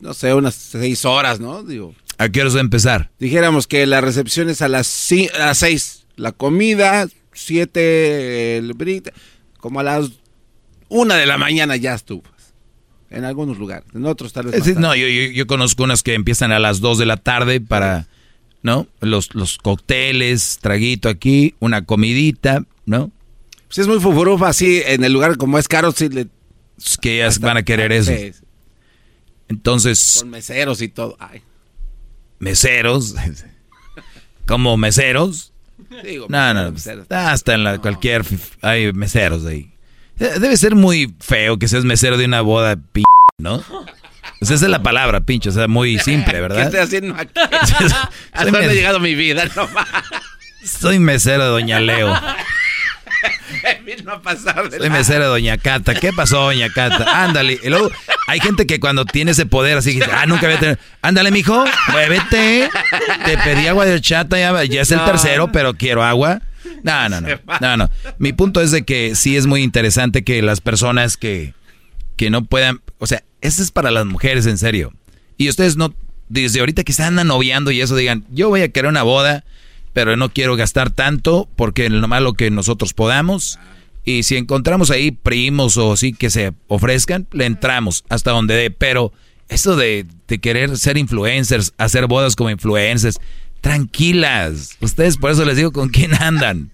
[SPEAKER 5] No sé, unas seis horas, ¿no? Digo,
[SPEAKER 4] ¿A qué hora va a empezar?
[SPEAKER 5] dijéramos que la recepción es a las, ci- a las seis. La comida, siete, el brita, como a las una de la mañana ya estuvo. En algunos lugares, en otros tal vez.
[SPEAKER 4] no, yo, yo, yo conozco unas que empiezan a las 2 de la tarde para, ¿no? Los, los cócteles, traguito aquí, una comidita, ¿no?
[SPEAKER 5] Pues es muy fufurufa así, en el lugar como es caro, sí, le,
[SPEAKER 4] Es que ellas van a querer eso. Entonces,
[SPEAKER 5] con meseros y todo. Ay,
[SPEAKER 4] meseros, como meseros.
[SPEAKER 5] digo,
[SPEAKER 4] No, no,
[SPEAKER 5] meseros.
[SPEAKER 4] hasta en la cualquier, f- hay meseros ahí. Eh, Debe ser muy feo que seas mesero de una boda, p ¿no? Sea, esa es la palabra, pinche, o sea, muy simple,
[SPEAKER 5] ¿Qué
[SPEAKER 4] ¿verdad?
[SPEAKER 5] estoy haciendo aquí? ¿A dónde ha llegado mi vida? No más.
[SPEAKER 4] Soy mesero de Doña Leo.
[SPEAKER 5] Vino a pasar de
[SPEAKER 4] Soy mesero de Doña Cata. ¿Qué pasó, Doña Cata? Ándale. Y luego hay gente que cuando tiene ese poder así, que, ah, nunca había tenido. Ándale, mijo, muévete. Te pedí agua de chata, ya, ya es el tercero, pero quiero agua. No, no, no. No, no. Mi punto es de que sí es muy interesante que las personas que, que no puedan. O sea, eso es para las mujeres, en serio. Y ustedes no, desde ahorita que se andan noviando y eso, digan, yo voy a querer una boda, pero no quiero gastar tanto porque lo malo que nosotros podamos. Y si encontramos ahí primos o sí que se ofrezcan, le entramos hasta donde dé. Pero eso de, de querer ser influencers, hacer bodas como influencers, tranquilas. Ustedes por eso les digo con quién andan.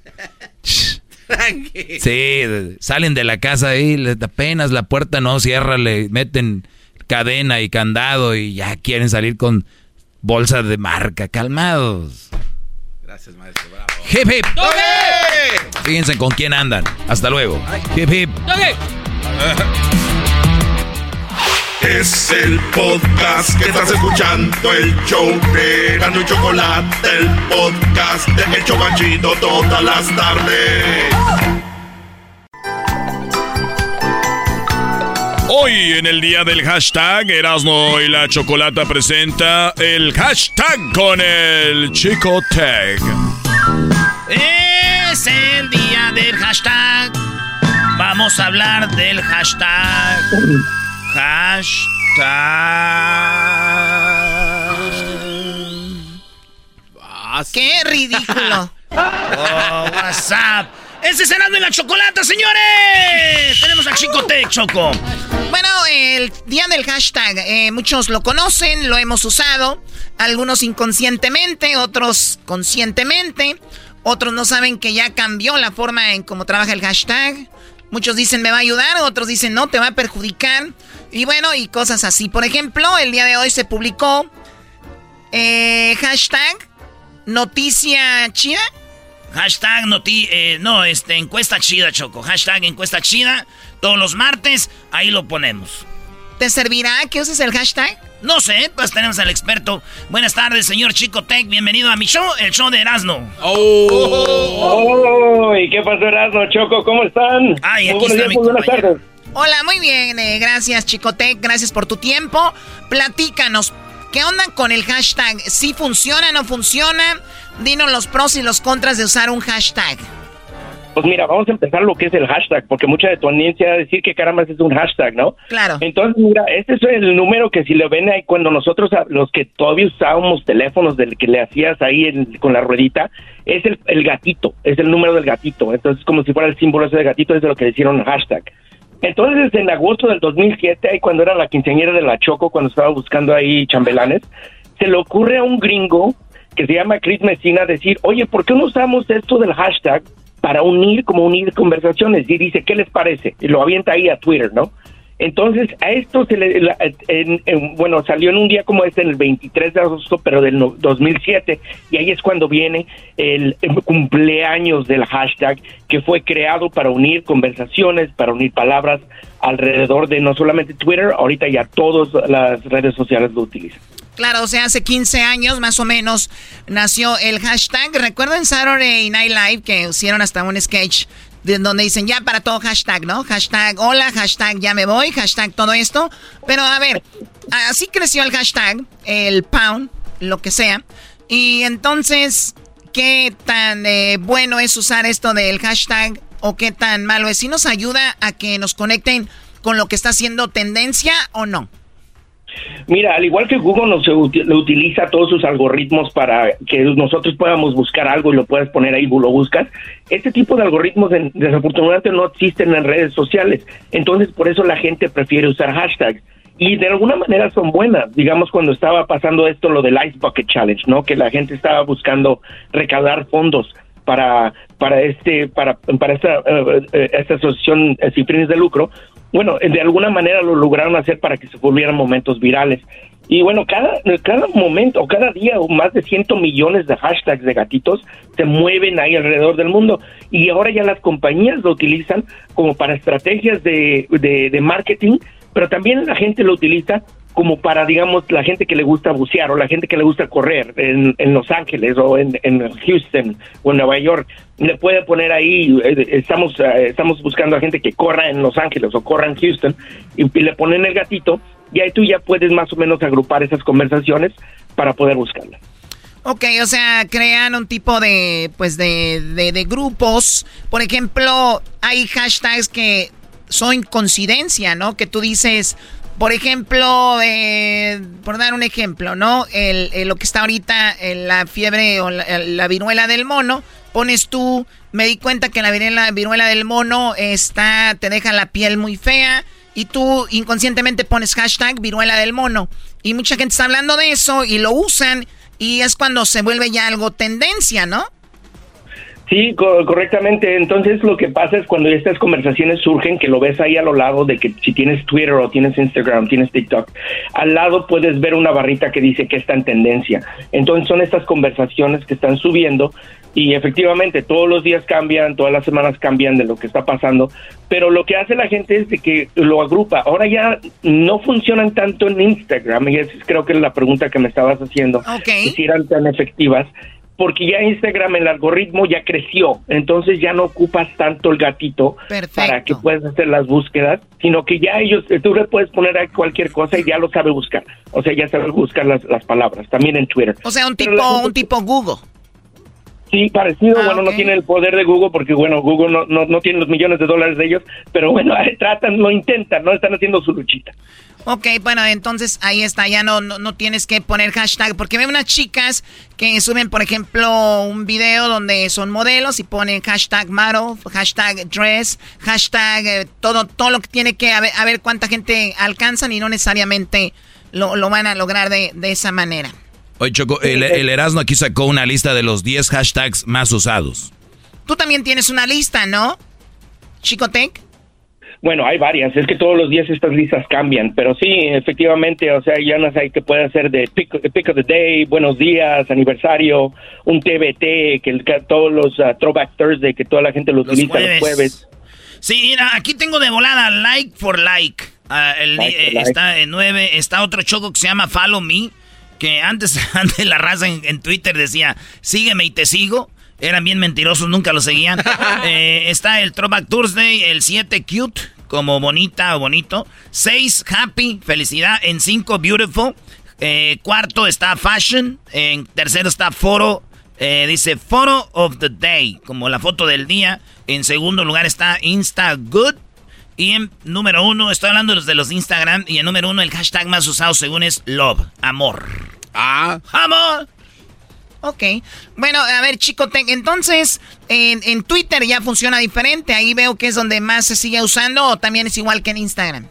[SPEAKER 4] Sí, salen de la casa ahí, apenas la puerta no cierra, le meten cadena y candado y ya quieren salir con bolsas de marca. Calmados.
[SPEAKER 5] Gracias, maestro. Bravo.
[SPEAKER 4] Hip hip. Fíjense con quién andan. Hasta luego. Hip hip.
[SPEAKER 1] Es el podcast que estás escuchando, el show de Gano y Chocolate, el podcast de El Chocachito todas las tardes.
[SPEAKER 8] Hoy en el día del hashtag Erasmo y la Chocolata presenta el hashtag con el Chico Tag.
[SPEAKER 7] Es el día del hashtag. Vamos a hablar del hashtag. Hashtag. ¡Qué ridículo! oh, WhatsApp. ¡Ese es Erasmo y la Chocolata, señores! Tenemos a Chico Tech, Choco. Bueno, el día del hashtag, eh, muchos lo conocen, lo hemos usado, algunos inconscientemente, otros conscientemente, otros no saben que ya cambió la forma en cómo trabaja el hashtag. Muchos dicen me va a ayudar, otros dicen no, te va a perjudicar. Y bueno, y cosas así. Por ejemplo, el día de hoy se publicó eh, hashtag noticia chida. Hashtag noti eh, no, este, encuesta chida, Choco. Hashtag encuesta chida. Todos los martes, ahí lo ponemos. ¿Te servirá que uses el hashtag? No sé, pues tenemos al experto. Buenas tardes, señor Chico Tech. Bienvenido a mi show, el show de Erasmo.
[SPEAKER 10] Oh. ¿Y qué pasó, Erasmo? Choco, ¿cómo están?
[SPEAKER 7] Ay, aquí está mi
[SPEAKER 10] días, buenas
[SPEAKER 7] compañero.
[SPEAKER 10] tardes.
[SPEAKER 7] Hola, muy bien. eh, gracias, Chicotec. Gracias por tu tiempo. Platícanos. ¿Qué onda con el hashtag? ¿Sí funciona, no funciona? Dinos los pros y los contras de usar un hashtag.
[SPEAKER 10] Pues mira, vamos a empezar lo que es el hashtag, porque mucha de tu audiencia va a decir que caramba es un hashtag, ¿no?
[SPEAKER 7] Claro.
[SPEAKER 10] Entonces, mira, este es el número que si lo ven ahí cuando nosotros, a- los que todavía usábamos teléfonos del que le hacías ahí en- con la ruedita, es el, el gatito, es el número del gatito. Entonces, como si fuera el símbolo ese de gatito, es de lo que le hicieron hashtag. Entonces, en agosto del 2007, ahí cuando era la quinceañera de la Choco, cuando estaba buscando ahí chambelanes, se le ocurre a un gringo que se llama Chris Messina decir, oye, ¿por qué no usamos esto del hashtag para unir, como unir conversaciones? Y dice, ¿qué les parece? Y lo avienta ahí a Twitter, ¿no? Entonces, a esto se le, la- en- en- bueno, salió en un día como este, en el 23 de agosto, pero del no- 2007, y ahí es cuando viene el, el cumpleaños del hashtag, que fue creado para unir conversaciones, para unir palabras alrededor de no solamente Twitter, ahorita ya todas las redes sociales lo utilizan.
[SPEAKER 7] Claro, o sea, hace 15 años más o menos nació el hashtag. Recuerden Saturday Night Live que hicieron hasta un sketch de donde dicen ya para todo hashtag, ¿no? Hashtag hola, hashtag ya me voy, hashtag todo esto. Pero a ver, así creció el hashtag, el pound, lo que sea. Y entonces, ¿qué tan eh, bueno es usar esto del hashtag o qué tan malo es? ¿Si nos ayuda a que nos conecten con lo que está haciendo tendencia o no?
[SPEAKER 10] Mira, al igual que Google nos utiliza todos sus algoritmos para que nosotros podamos buscar algo y lo puedas poner ahí, lo buscas, este tipo de algoritmos en- desafortunadamente no existen en redes sociales. Entonces, por eso la gente prefiere usar hashtags. Y de alguna manera son buenas. Digamos, cuando estaba pasando esto, lo del Ice Bucket Challenge, ¿no? Que la gente estaba buscando recaudar fondos para para este para para esta eh, eh, esta asociación eh, sin fines de lucro bueno de alguna manera lo lograron hacer para que se volvieran momentos virales. Y bueno cada cada momento cada día más de ciento millones de hashtags de gatitos se mueven ahí alrededor del mundo. Y ahora ya las compañías lo utilizan como para estrategias de, de marketing pero también la gente lo utiliza como para, digamos, la gente que le gusta bucear o la gente que le gusta correr en, en Los Ángeles o en, en Houston o en Nueva York. Le puede poner ahí, eh, estamos, eh, estamos buscando a gente que corra en Los Ángeles o corra en Houston y, le ponen el gatito y ahí tú ya puedes más o menos agrupar esas conversaciones para poder buscarlas.
[SPEAKER 7] Ok, o sea, crean un tipo de, pues, de, de grupos. Por ejemplo, hay hashtags que son coincidencia, ¿no? Que tú dices, por ejemplo, eh, por dar un ejemplo, ¿no? El, el- lo que está ahorita, eh, la fiebre o la, la viruela del mono, pones tú, me di cuenta que la viruela, viruela del mono está, te deja la piel muy fea y tú inconscientemente pones hashtag viruela del mono. Y mucha gente está hablando de eso y lo usan y es cuando se vuelve ya algo tendencia, ¿no?
[SPEAKER 10] Sí, co- correctamente. Entonces lo que pasa es cuando estas conversaciones surgen, que lo ves ahí a lo lado de que si tienes Twitter o tienes Instagram, tienes TikTok, al lado puedes ver una barrita que dice que está en tendencia. Entonces son estas conversaciones que están subiendo y efectivamente todos los días cambian, todas las semanas cambian de lo que está pasando, pero lo que hace la gente es de que lo agrupa. Ahora ya no funcionan tanto en Instagram y es creo que es la pregunta que me estabas haciendo, que si eran tan efectivas porque ya Instagram el algoritmo ya creció, entonces ya no ocupas tanto el gatito para que puedas hacer las búsquedas, sino que ya ellos, tú le puedes poner ahí cualquier cosa y ya lo sabe buscar, o sea, ya sabe buscar las, las palabras, también en Twitter.
[SPEAKER 7] O sea, un tipo,
[SPEAKER 10] la
[SPEAKER 7] un tipo Google.
[SPEAKER 10] Sí, parecido,
[SPEAKER 7] Ah,
[SPEAKER 10] bueno, no tiene el poder de Google porque, bueno, Google no, no, no tiene los millones de dólares de ellos, pero bueno, tratan, lo intentan, no están haciendo su luchita.
[SPEAKER 7] Ok, bueno, entonces ahí está, ya no, no, no tienes que poner hashtag, porque veo unas chicas que suben, por ejemplo, un video donde son modelos y ponen hashtag model, hashtag dress, hashtag eh, todo, todo lo que tiene que, a ver, a ver cuánta gente alcanzan y no necesariamente lo, lo van a lograr de, de esa manera.
[SPEAKER 4] Oye, Choco, el, el Erasmo aquí sacó una lista de los 10 hashtags más usados.
[SPEAKER 7] Tú también tienes una lista, ¿no? Chicotec.
[SPEAKER 10] Bueno, hay varias, es que todos los días estas listas cambian, pero sí, efectivamente, o sea, ya unas hay que puede hacer de pick, pick of the day, buenos días, aniversario, un TBT, que, el- que todos los uh, Throwback Thursday, que toda la gente lo utiliza
[SPEAKER 3] jueves.
[SPEAKER 10] los jueves.
[SPEAKER 3] Sí, mira, aquí tengo de volada like for like. Ah, el
[SPEAKER 10] Like
[SPEAKER 3] eh,
[SPEAKER 10] like.
[SPEAKER 3] Está en 9. Está otro choco que se llama Follow Me. Que antes, antes la raza en, en Twitter decía, sígueme y te sigo. Eran bien mentirosos, nunca lo seguían. Eh, está el Throwback Thursday, el 7 Cute, como bonita o bonito. 6 Happy, felicidad. En 5 Beautiful. Eh, cuarto está Fashion. En tercero está Photo. eh, dice Photo of the Day, como la foto del día. En segundo lugar está Insta Good. Y en número uno, estoy hablando de los de los Instagram. Y en número uno, el hashtag más usado según es love, amor.
[SPEAKER 5] Ah.
[SPEAKER 3] Amor.
[SPEAKER 7] Ok. Bueno, a ver, Chico, te- entonces en, en Twitter ya funciona diferente. Ahí veo que es donde más se sigue usando o también es igual que en Instagram.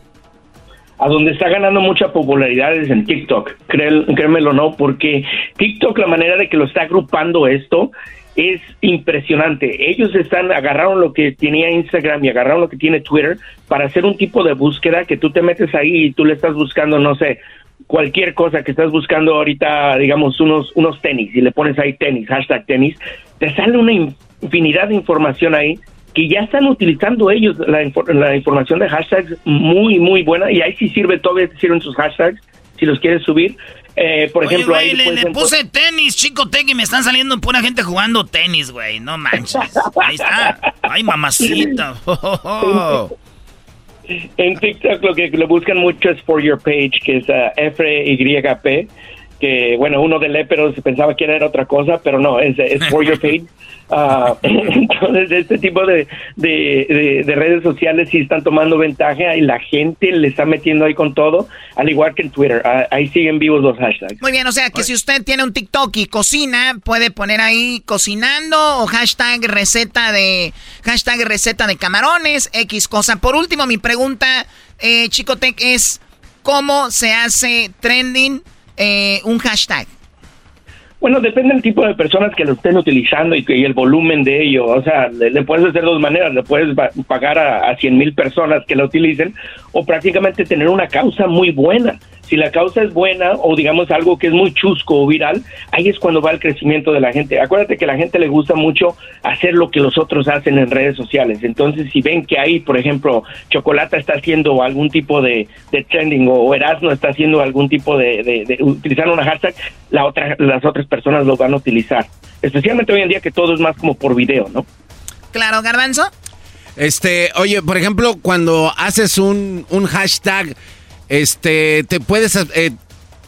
[SPEAKER 10] a donde está ganando mucha popularidad es en TikTok, Créel- créemelo no, porque TikTok la manera de que lo está agrupando esto es impresionante. Ellos están agarraron lo que tenía Instagram y agarraron lo que tiene Twitter para hacer un tipo de búsqueda que tú te metes ahí y tú le estás buscando, no sé, cualquier cosa que estás buscando ahorita, digamos, unos, unos tenis y le pones ahí tenis, hashtag tenis, te sale una infinidad de información ahí que ya están utilizando ellos la, infor- la información de hashtags muy, muy buena y ahí sí sirve, todavía te sirven sus hashtags si los quieres subir. Eh, por
[SPEAKER 3] Oye,
[SPEAKER 10] ejemplo,
[SPEAKER 3] güey,
[SPEAKER 10] ahí
[SPEAKER 3] le, puse tenis, chico tech, y me están saliendo pura gente jugando tenis, güey. No manches. Ahí está. Ay, mamacita.
[SPEAKER 10] En TikTok lo que lo buscan mucho es For Your Page, que es uh, F-Y-P, que bueno, uno de pero se pensaba que era otra cosa, pero no, es, es For Your Page. Ah, entonces, este tipo de, de, de- de redes sociales sí están tomando ventaja y la gente le está metiendo ahí con todo, al igual que en Twitter. Ah, ahí siguen vivos los hashtags.
[SPEAKER 7] Muy bien, o sea que si usted tiene un TikTok y cocina, puede poner ahí cocinando o hashtag receta de hashtag receta de camarones, X cosa. Por último, mi pregunta, eh, Chicotec, es ¿cómo se hace trending eh, un hashtag?
[SPEAKER 10] Bueno, depende del tipo de personas que lo estén utilizando y, el volumen de ello. O sea, le, puedes hacer dos maneras. Le puedes pagar a, a 100 mil personas que lo utilicen o prácticamente tener una causa muy buena. Si la causa es buena o digamos algo que es muy chusco o viral, ahí es cuando va el crecimiento de la gente. Acuérdate que a la gente le gusta mucho hacer lo que los otros hacen en redes sociales. Entonces, si ven que ahí, por ejemplo, Chocolata está haciendo algún tipo de, de trending o, Erasmo está haciendo algún tipo de, de, de utilizar una hashtag, la otra, las otras personas lo van a utilizar. Especialmente hoy en día que todo es más como por video, ¿no?
[SPEAKER 7] Claro, Garbanzo.
[SPEAKER 5] Este, oye, por ejemplo, cuando haces un, un hashtag, este, te puedes, eh,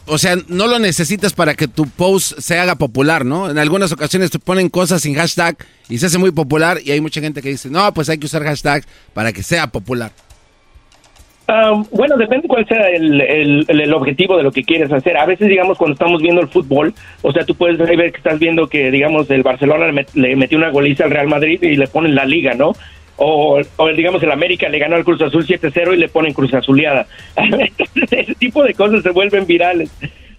[SPEAKER 5] o sea, no lo necesitas para que tu post se haga popular, ¿no? En algunas ocasiones te ponen cosas sin hashtag y se hace muy popular y hay mucha gente que dice, no, pues hay que usar hashtag para que sea popular.
[SPEAKER 10] Ah, bueno, depende cuál sea el, el, objetivo de lo que quieres hacer. A veces, digamos, cuando estamos viendo el fútbol, o sea, tú puedes ver que estás viendo que, digamos, el Barcelona le metió una goliza al Real Madrid y le ponen la liga, ¿no?
[SPEAKER 11] O, o, digamos el América le ganó al Cruz Azul 7-0 y le ponen Cruz Azuleada. Ese tipo de cosas se vuelven virales.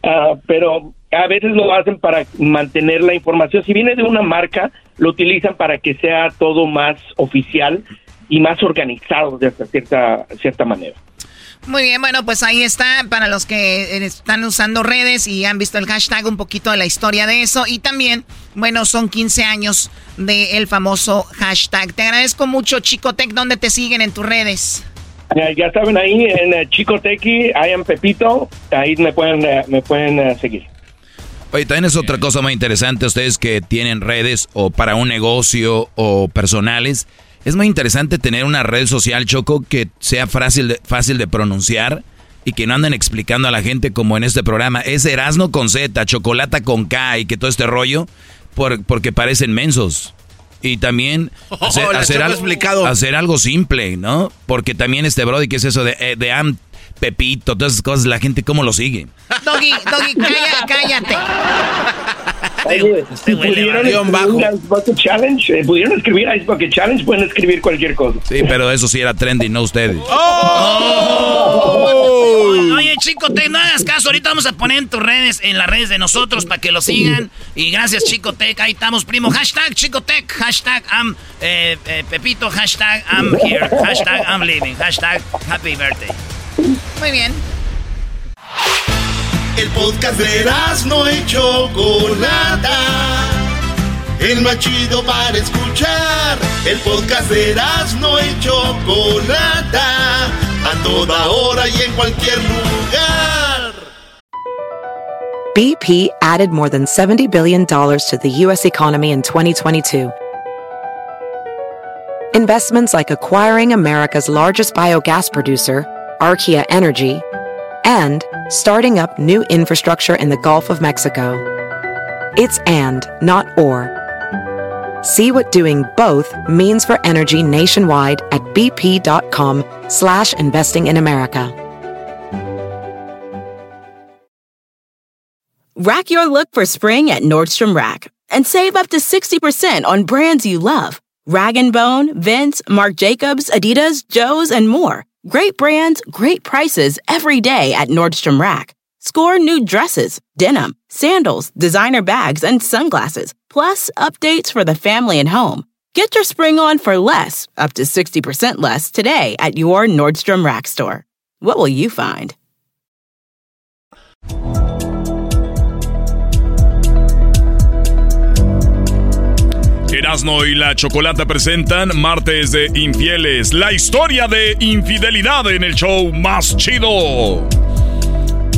[SPEAKER 11] Ah, pero a veces lo hacen para mantener la información. Si viene de una marca, lo utilizan para que sea todo más oficial y más organizado de hasta cierta, cierta manera.
[SPEAKER 7] Muy bien, bueno, pues ahí está para los que están usando redes y han visto el hashtag, un poquito de la historia de eso. Y también, bueno, son 15 años del famoso hashtag. Te agradezco mucho, Chicotec. ¿Dónde te siguen en tus redes?
[SPEAKER 11] Ya saben, ahí en eh, Chicotequi, ahí en Pepito, ahí me pueden, eh, me pueden eh, seguir.
[SPEAKER 4] Oye, también es otra cosa muy interesante, ustedes que tienen redes o para un negocio o personales es muy interesante tener una red social, Choco, que sea fácil de, fácil de pronunciar y que no anden explicando a la gente como en este programa. Es Erasno con Z, Chocolata con K y que todo este rollo, por, porque parecen mensos. Y también hacer, algo, hacer algo simple, ¿no? Porque también este Brody, que es eso de, eh, de am, Pepito, todas esas cosas, la gente cómo lo sigue.
[SPEAKER 7] Doggy, Doggy, cállate.
[SPEAKER 11] Oye, si pudieron escribir Ice Bucket Challenge, eh, pudieron escribir Ice Bucket Challenge, pueden escribir cualquier cosa.
[SPEAKER 4] Sí, pero eso sí era trendy, no ustedes.
[SPEAKER 3] Oh. Oye, Chico Tech, no hagas caso. Ahorita vamos a poner en tus redes, en las redes de nosotros, para que lo sigan. Y gracias, Chico Tech. Ahí estamos, primo. Hashtag Chico Tech. Hashtag I'm eh, eh, Pepito. Hashtag I'm here. Hashtag I'm leaving. Hashtag Happy Birthday.
[SPEAKER 7] Muy bien.
[SPEAKER 1] El podcast de no hecho Chocolata. El para escuchar. El podcast de no hecho Chocolata. A toda hora y en cualquier lugar.
[SPEAKER 12] BP added more than $70 billion to the U.S. economy in 2022. Investments like acquiring America's largest biogas producer, Archaea Energy, and starting up new infrastructure in the Gulf of Mexico. It's and, not or. See what doing both means for energy nationwide at bp.com slash investing in America.
[SPEAKER 13] Rack your look for spring at Nordstrom Rack and save up to 60% on brands you love. Rag & Bone, Vince, Marc Jacobs, Adidas, Joe's, and more. Great brands, great prices every day at Nordstrom Rack. Score new dresses, denim, sandals, designer bags, and sunglasses, plus updates for the family and home. Get your spring on for less, up to 60% less today at your Nordstrom Rack store. What will you find?
[SPEAKER 8] Erasno y la Chocolata presentan Martes de Infieles, la historia de infidelidad en el show más chido.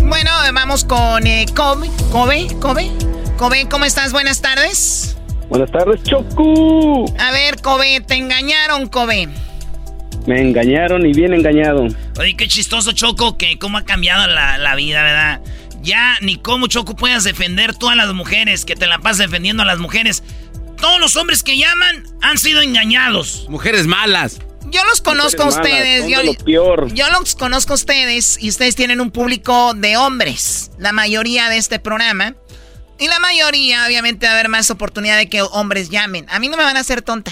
[SPEAKER 7] Bueno, vamos con eh, Kobe. Kobe, Kobe. Kobe, ¿cómo estás? Buenas tardes.
[SPEAKER 14] Buenas tardes, Choco.
[SPEAKER 7] A ver, Kobe, te engañaron, Kobe.
[SPEAKER 14] Me engañaron y bien engañado.
[SPEAKER 3] Oye, qué chistoso, Choco, que cómo ha cambiado la, la vida, ¿verdad? Ya ni cómo, Choco, puedas defender tú a las mujeres, que te la pasas defendiendo a las mujeres todos los hombres que llaman han sido engañados.
[SPEAKER 5] Mujeres malas.
[SPEAKER 7] Yo los conozco a ustedes. Yo, yo los conozco a ustedes y ustedes tienen un público de hombres. La mayoría de este programa. Y la mayoría, obviamente, va a haber más oportunidad de que hombres llamen. A mí no me van a hacer tonta.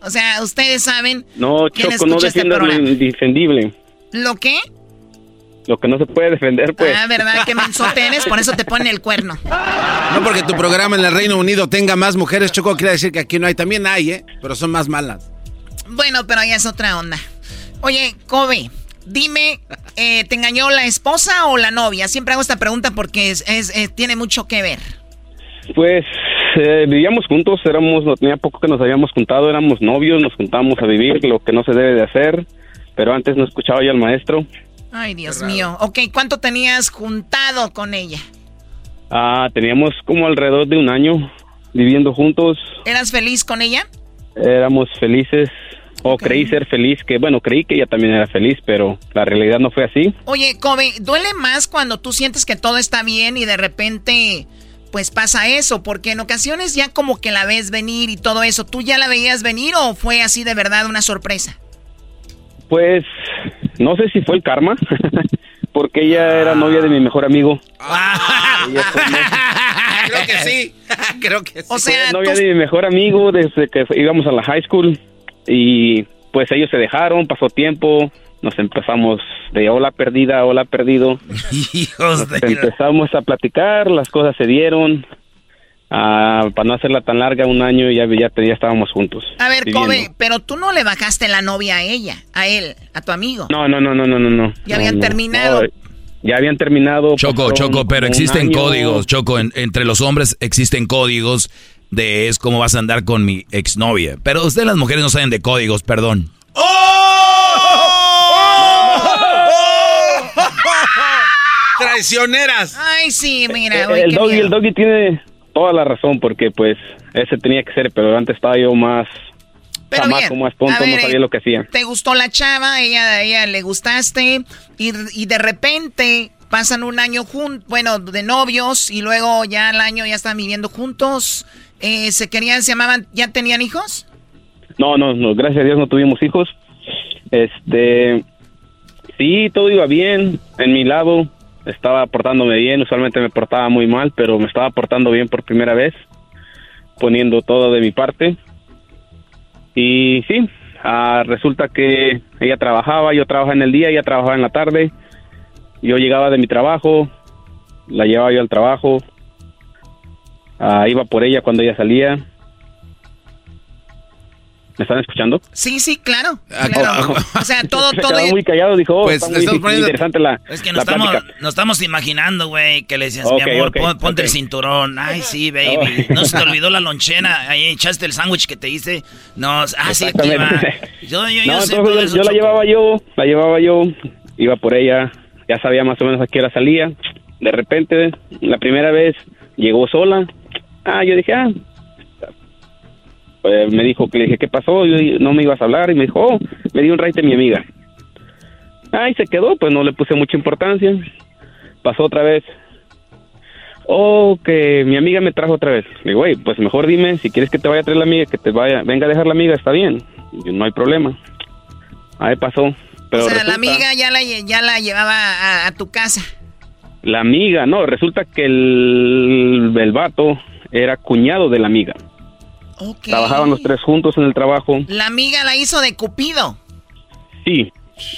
[SPEAKER 7] O sea, ustedes saben.
[SPEAKER 14] No, Choco, no este defiendas lo indefendible.
[SPEAKER 7] ¿Lo qué?
[SPEAKER 14] Lo que no se puede defender, pues.
[SPEAKER 7] Ah, ¿verdad? Que mensotenes, por eso te ponen el cuerno.
[SPEAKER 5] No porque tu programa en el Reino Unido tenga más mujeres, Choco, quiere decir que aquí no hay. También hay, ¿eh? Pero son más malas.
[SPEAKER 7] Bueno, pero ya es otra onda. Oye, Kobe, dime, eh, ¿te engañó la esposa o la novia? Siempre hago esta pregunta porque es, tiene mucho que ver.
[SPEAKER 14] Pues eh, vivíamos juntos, éramos, no tenía poco que nos habíamos juntado, éramos novios, nos juntamos a vivir, lo que no se debe de hacer, pero antes no escuchaba yo al maestro.
[SPEAKER 7] Ay, Dios mío. Ok, ¿cuánto tenías juntado con ella?
[SPEAKER 14] Ah, teníamos como alrededor de un año viviendo juntos.
[SPEAKER 7] ¿Eras feliz con ella?
[SPEAKER 14] Éramos felices. O creí ser feliz, que bueno, creí que ella también era feliz, pero la realidad no fue así.
[SPEAKER 7] Oye, Kobe, ¿duele más cuando tú sientes que todo está bien y de repente pues pasa eso? Porque en ocasiones ya como que la ves venir y todo eso, ¿tú ya la veías venir o fue así de verdad una sorpresa?
[SPEAKER 14] Pues no sé si fue el karma, porque ella era novia de mi mejor amigo.
[SPEAKER 5] Creo que sí, creo que sí.
[SPEAKER 14] O sea, novia de mi mejor amigo desde que íbamos a la high school y pues ellos se dejaron, pasó tiempo, nos empezamos de hola perdida, hola perdido.
[SPEAKER 3] Hijos
[SPEAKER 14] Nos empezamos a platicar, las cosas se dieron. Ah, para no hacerla tan larga, un año ya, ya, ya estábamos juntos.
[SPEAKER 7] A ver,
[SPEAKER 14] viviendo.
[SPEAKER 7] Kobe, pero tú no le bajaste la novia a ella, a él, a tu amigo.
[SPEAKER 14] No, no, no, no, no, no, no.
[SPEAKER 7] Ya
[SPEAKER 14] No,
[SPEAKER 7] habían
[SPEAKER 14] no,
[SPEAKER 7] terminado.
[SPEAKER 14] no, ya habían terminado.
[SPEAKER 4] Choco,
[SPEAKER 14] pasó
[SPEAKER 4] Choco, pero existen
[SPEAKER 14] año.
[SPEAKER 4] códigos, Choco, en- entre los hombres existen códigos de es cómo vas a andar con mi exnovia. Pero ustedes las mujeres no saben de códigos, perdón.
[SPEAKER 5] Traicioneras.
[SPEAKER 7] Ay, sí, mira,
[SPEAKER 14] Eh, el
[SPEAKER 7] qué
[SPEAKER 14] doggy, el doggy tiene toda la razón porque pues ese tenía que ser, pero antes estaba yo más
[SPEAKER 7] Pero
[SPEAKER 14] chamaco,
[SPEAKER 7] bien,
[SPEAKER 14] más tonto,
[SPEAKER 7] a ver,
[SPEAKER 14] no sabía lo que hacía.
[SPEAKER 7] Te gustó la chava, ella, ella le gustaste y, y de repente pasan un año juntos, bueno, de novios y luego ya al año ya están viviendo juntos. Eh, se querían, se amaban, ¿ya tenían hijos?
[SPEAKER 14] No, no, no, gracias a Dios no tuvimos hijos. Este, sí, todo iba bien en mi lado, estaba portándome bien, usualmente me portaba muy mal, pero me estaba portando bien por primera vez, poniendo todo de mi parte. Y sí, ah, resulta que ella trabajaba, yo trabajaba en el día, ella trabajaba en la tarde. Yo llegaba de mi trabajo, la llevaba yo al trabajo, ah, iba por ella cuando ella salía. ¿Me están escuchando?
[SPEAKER 7] Sí, sí, claro.
[SPEAKER 14] Ah,
[SPEAKER 7] claro. O sea, todo,
[SPEAKER 14] Se
[SPEAKER 7] todo.
[SPEAKER 14] quedó muy callado, dijo, oh,
[SPEAKER 5] Pues,
[SPEAKER 14] está muy
[SPEAKER 5] poniendo-
[SPEAKER 14] interesante la,
[SPEAKER 3] Es que nos estamos, nos estamos imaginando, güey, que le decías, mi amor, pon- ponte el cinturón. Ay, sí, baby. No se te olvidó la lonchera. Ahí echaste el sándwich que te hice. No, ah, sí, aquí va. Yo, yo,
[SPEAKER 14] no,
[SPEAKER 3] yo sé todo
[SPEAKER 14] yo,
[SPEAKER 3] eso,
[SPEAKER 14] yo la llevaba yo, la llevaba yo, iba por ella, ya sabía más o menos a qué hora salía. De repente, la primera vez llegó sola. Ah, yo dije, ah. Pues me dijo que le dije, ¿qué pasó? Yo no me ibas a hablar. Y me dijo, oh, me dio un ride mi amiga. Ah, y se quedó, pues no le puse mucha importancia. Pasó otra vez. Oh, que mi amiga me trajo otra vez. Le digo, güey, pues mejor dime, si quieres que te vaya a traer la amiga, que te vaya, venga a dejar la amiga, está bien. Yo, no hay problema. Ahí pasó. Pero
[SPEAKER 7] o sea, la amiga ya la, ya la llevaba a, a tu casa.
[SPEAKER 14] La amiga, no, resulta que el, el vato era cuñado de la amiga. Trabajaban los tres juntos en el trabajo.
[SPEAKER 7] La amiga la hizo de Cupido.
[SPEAKER 14] Sí.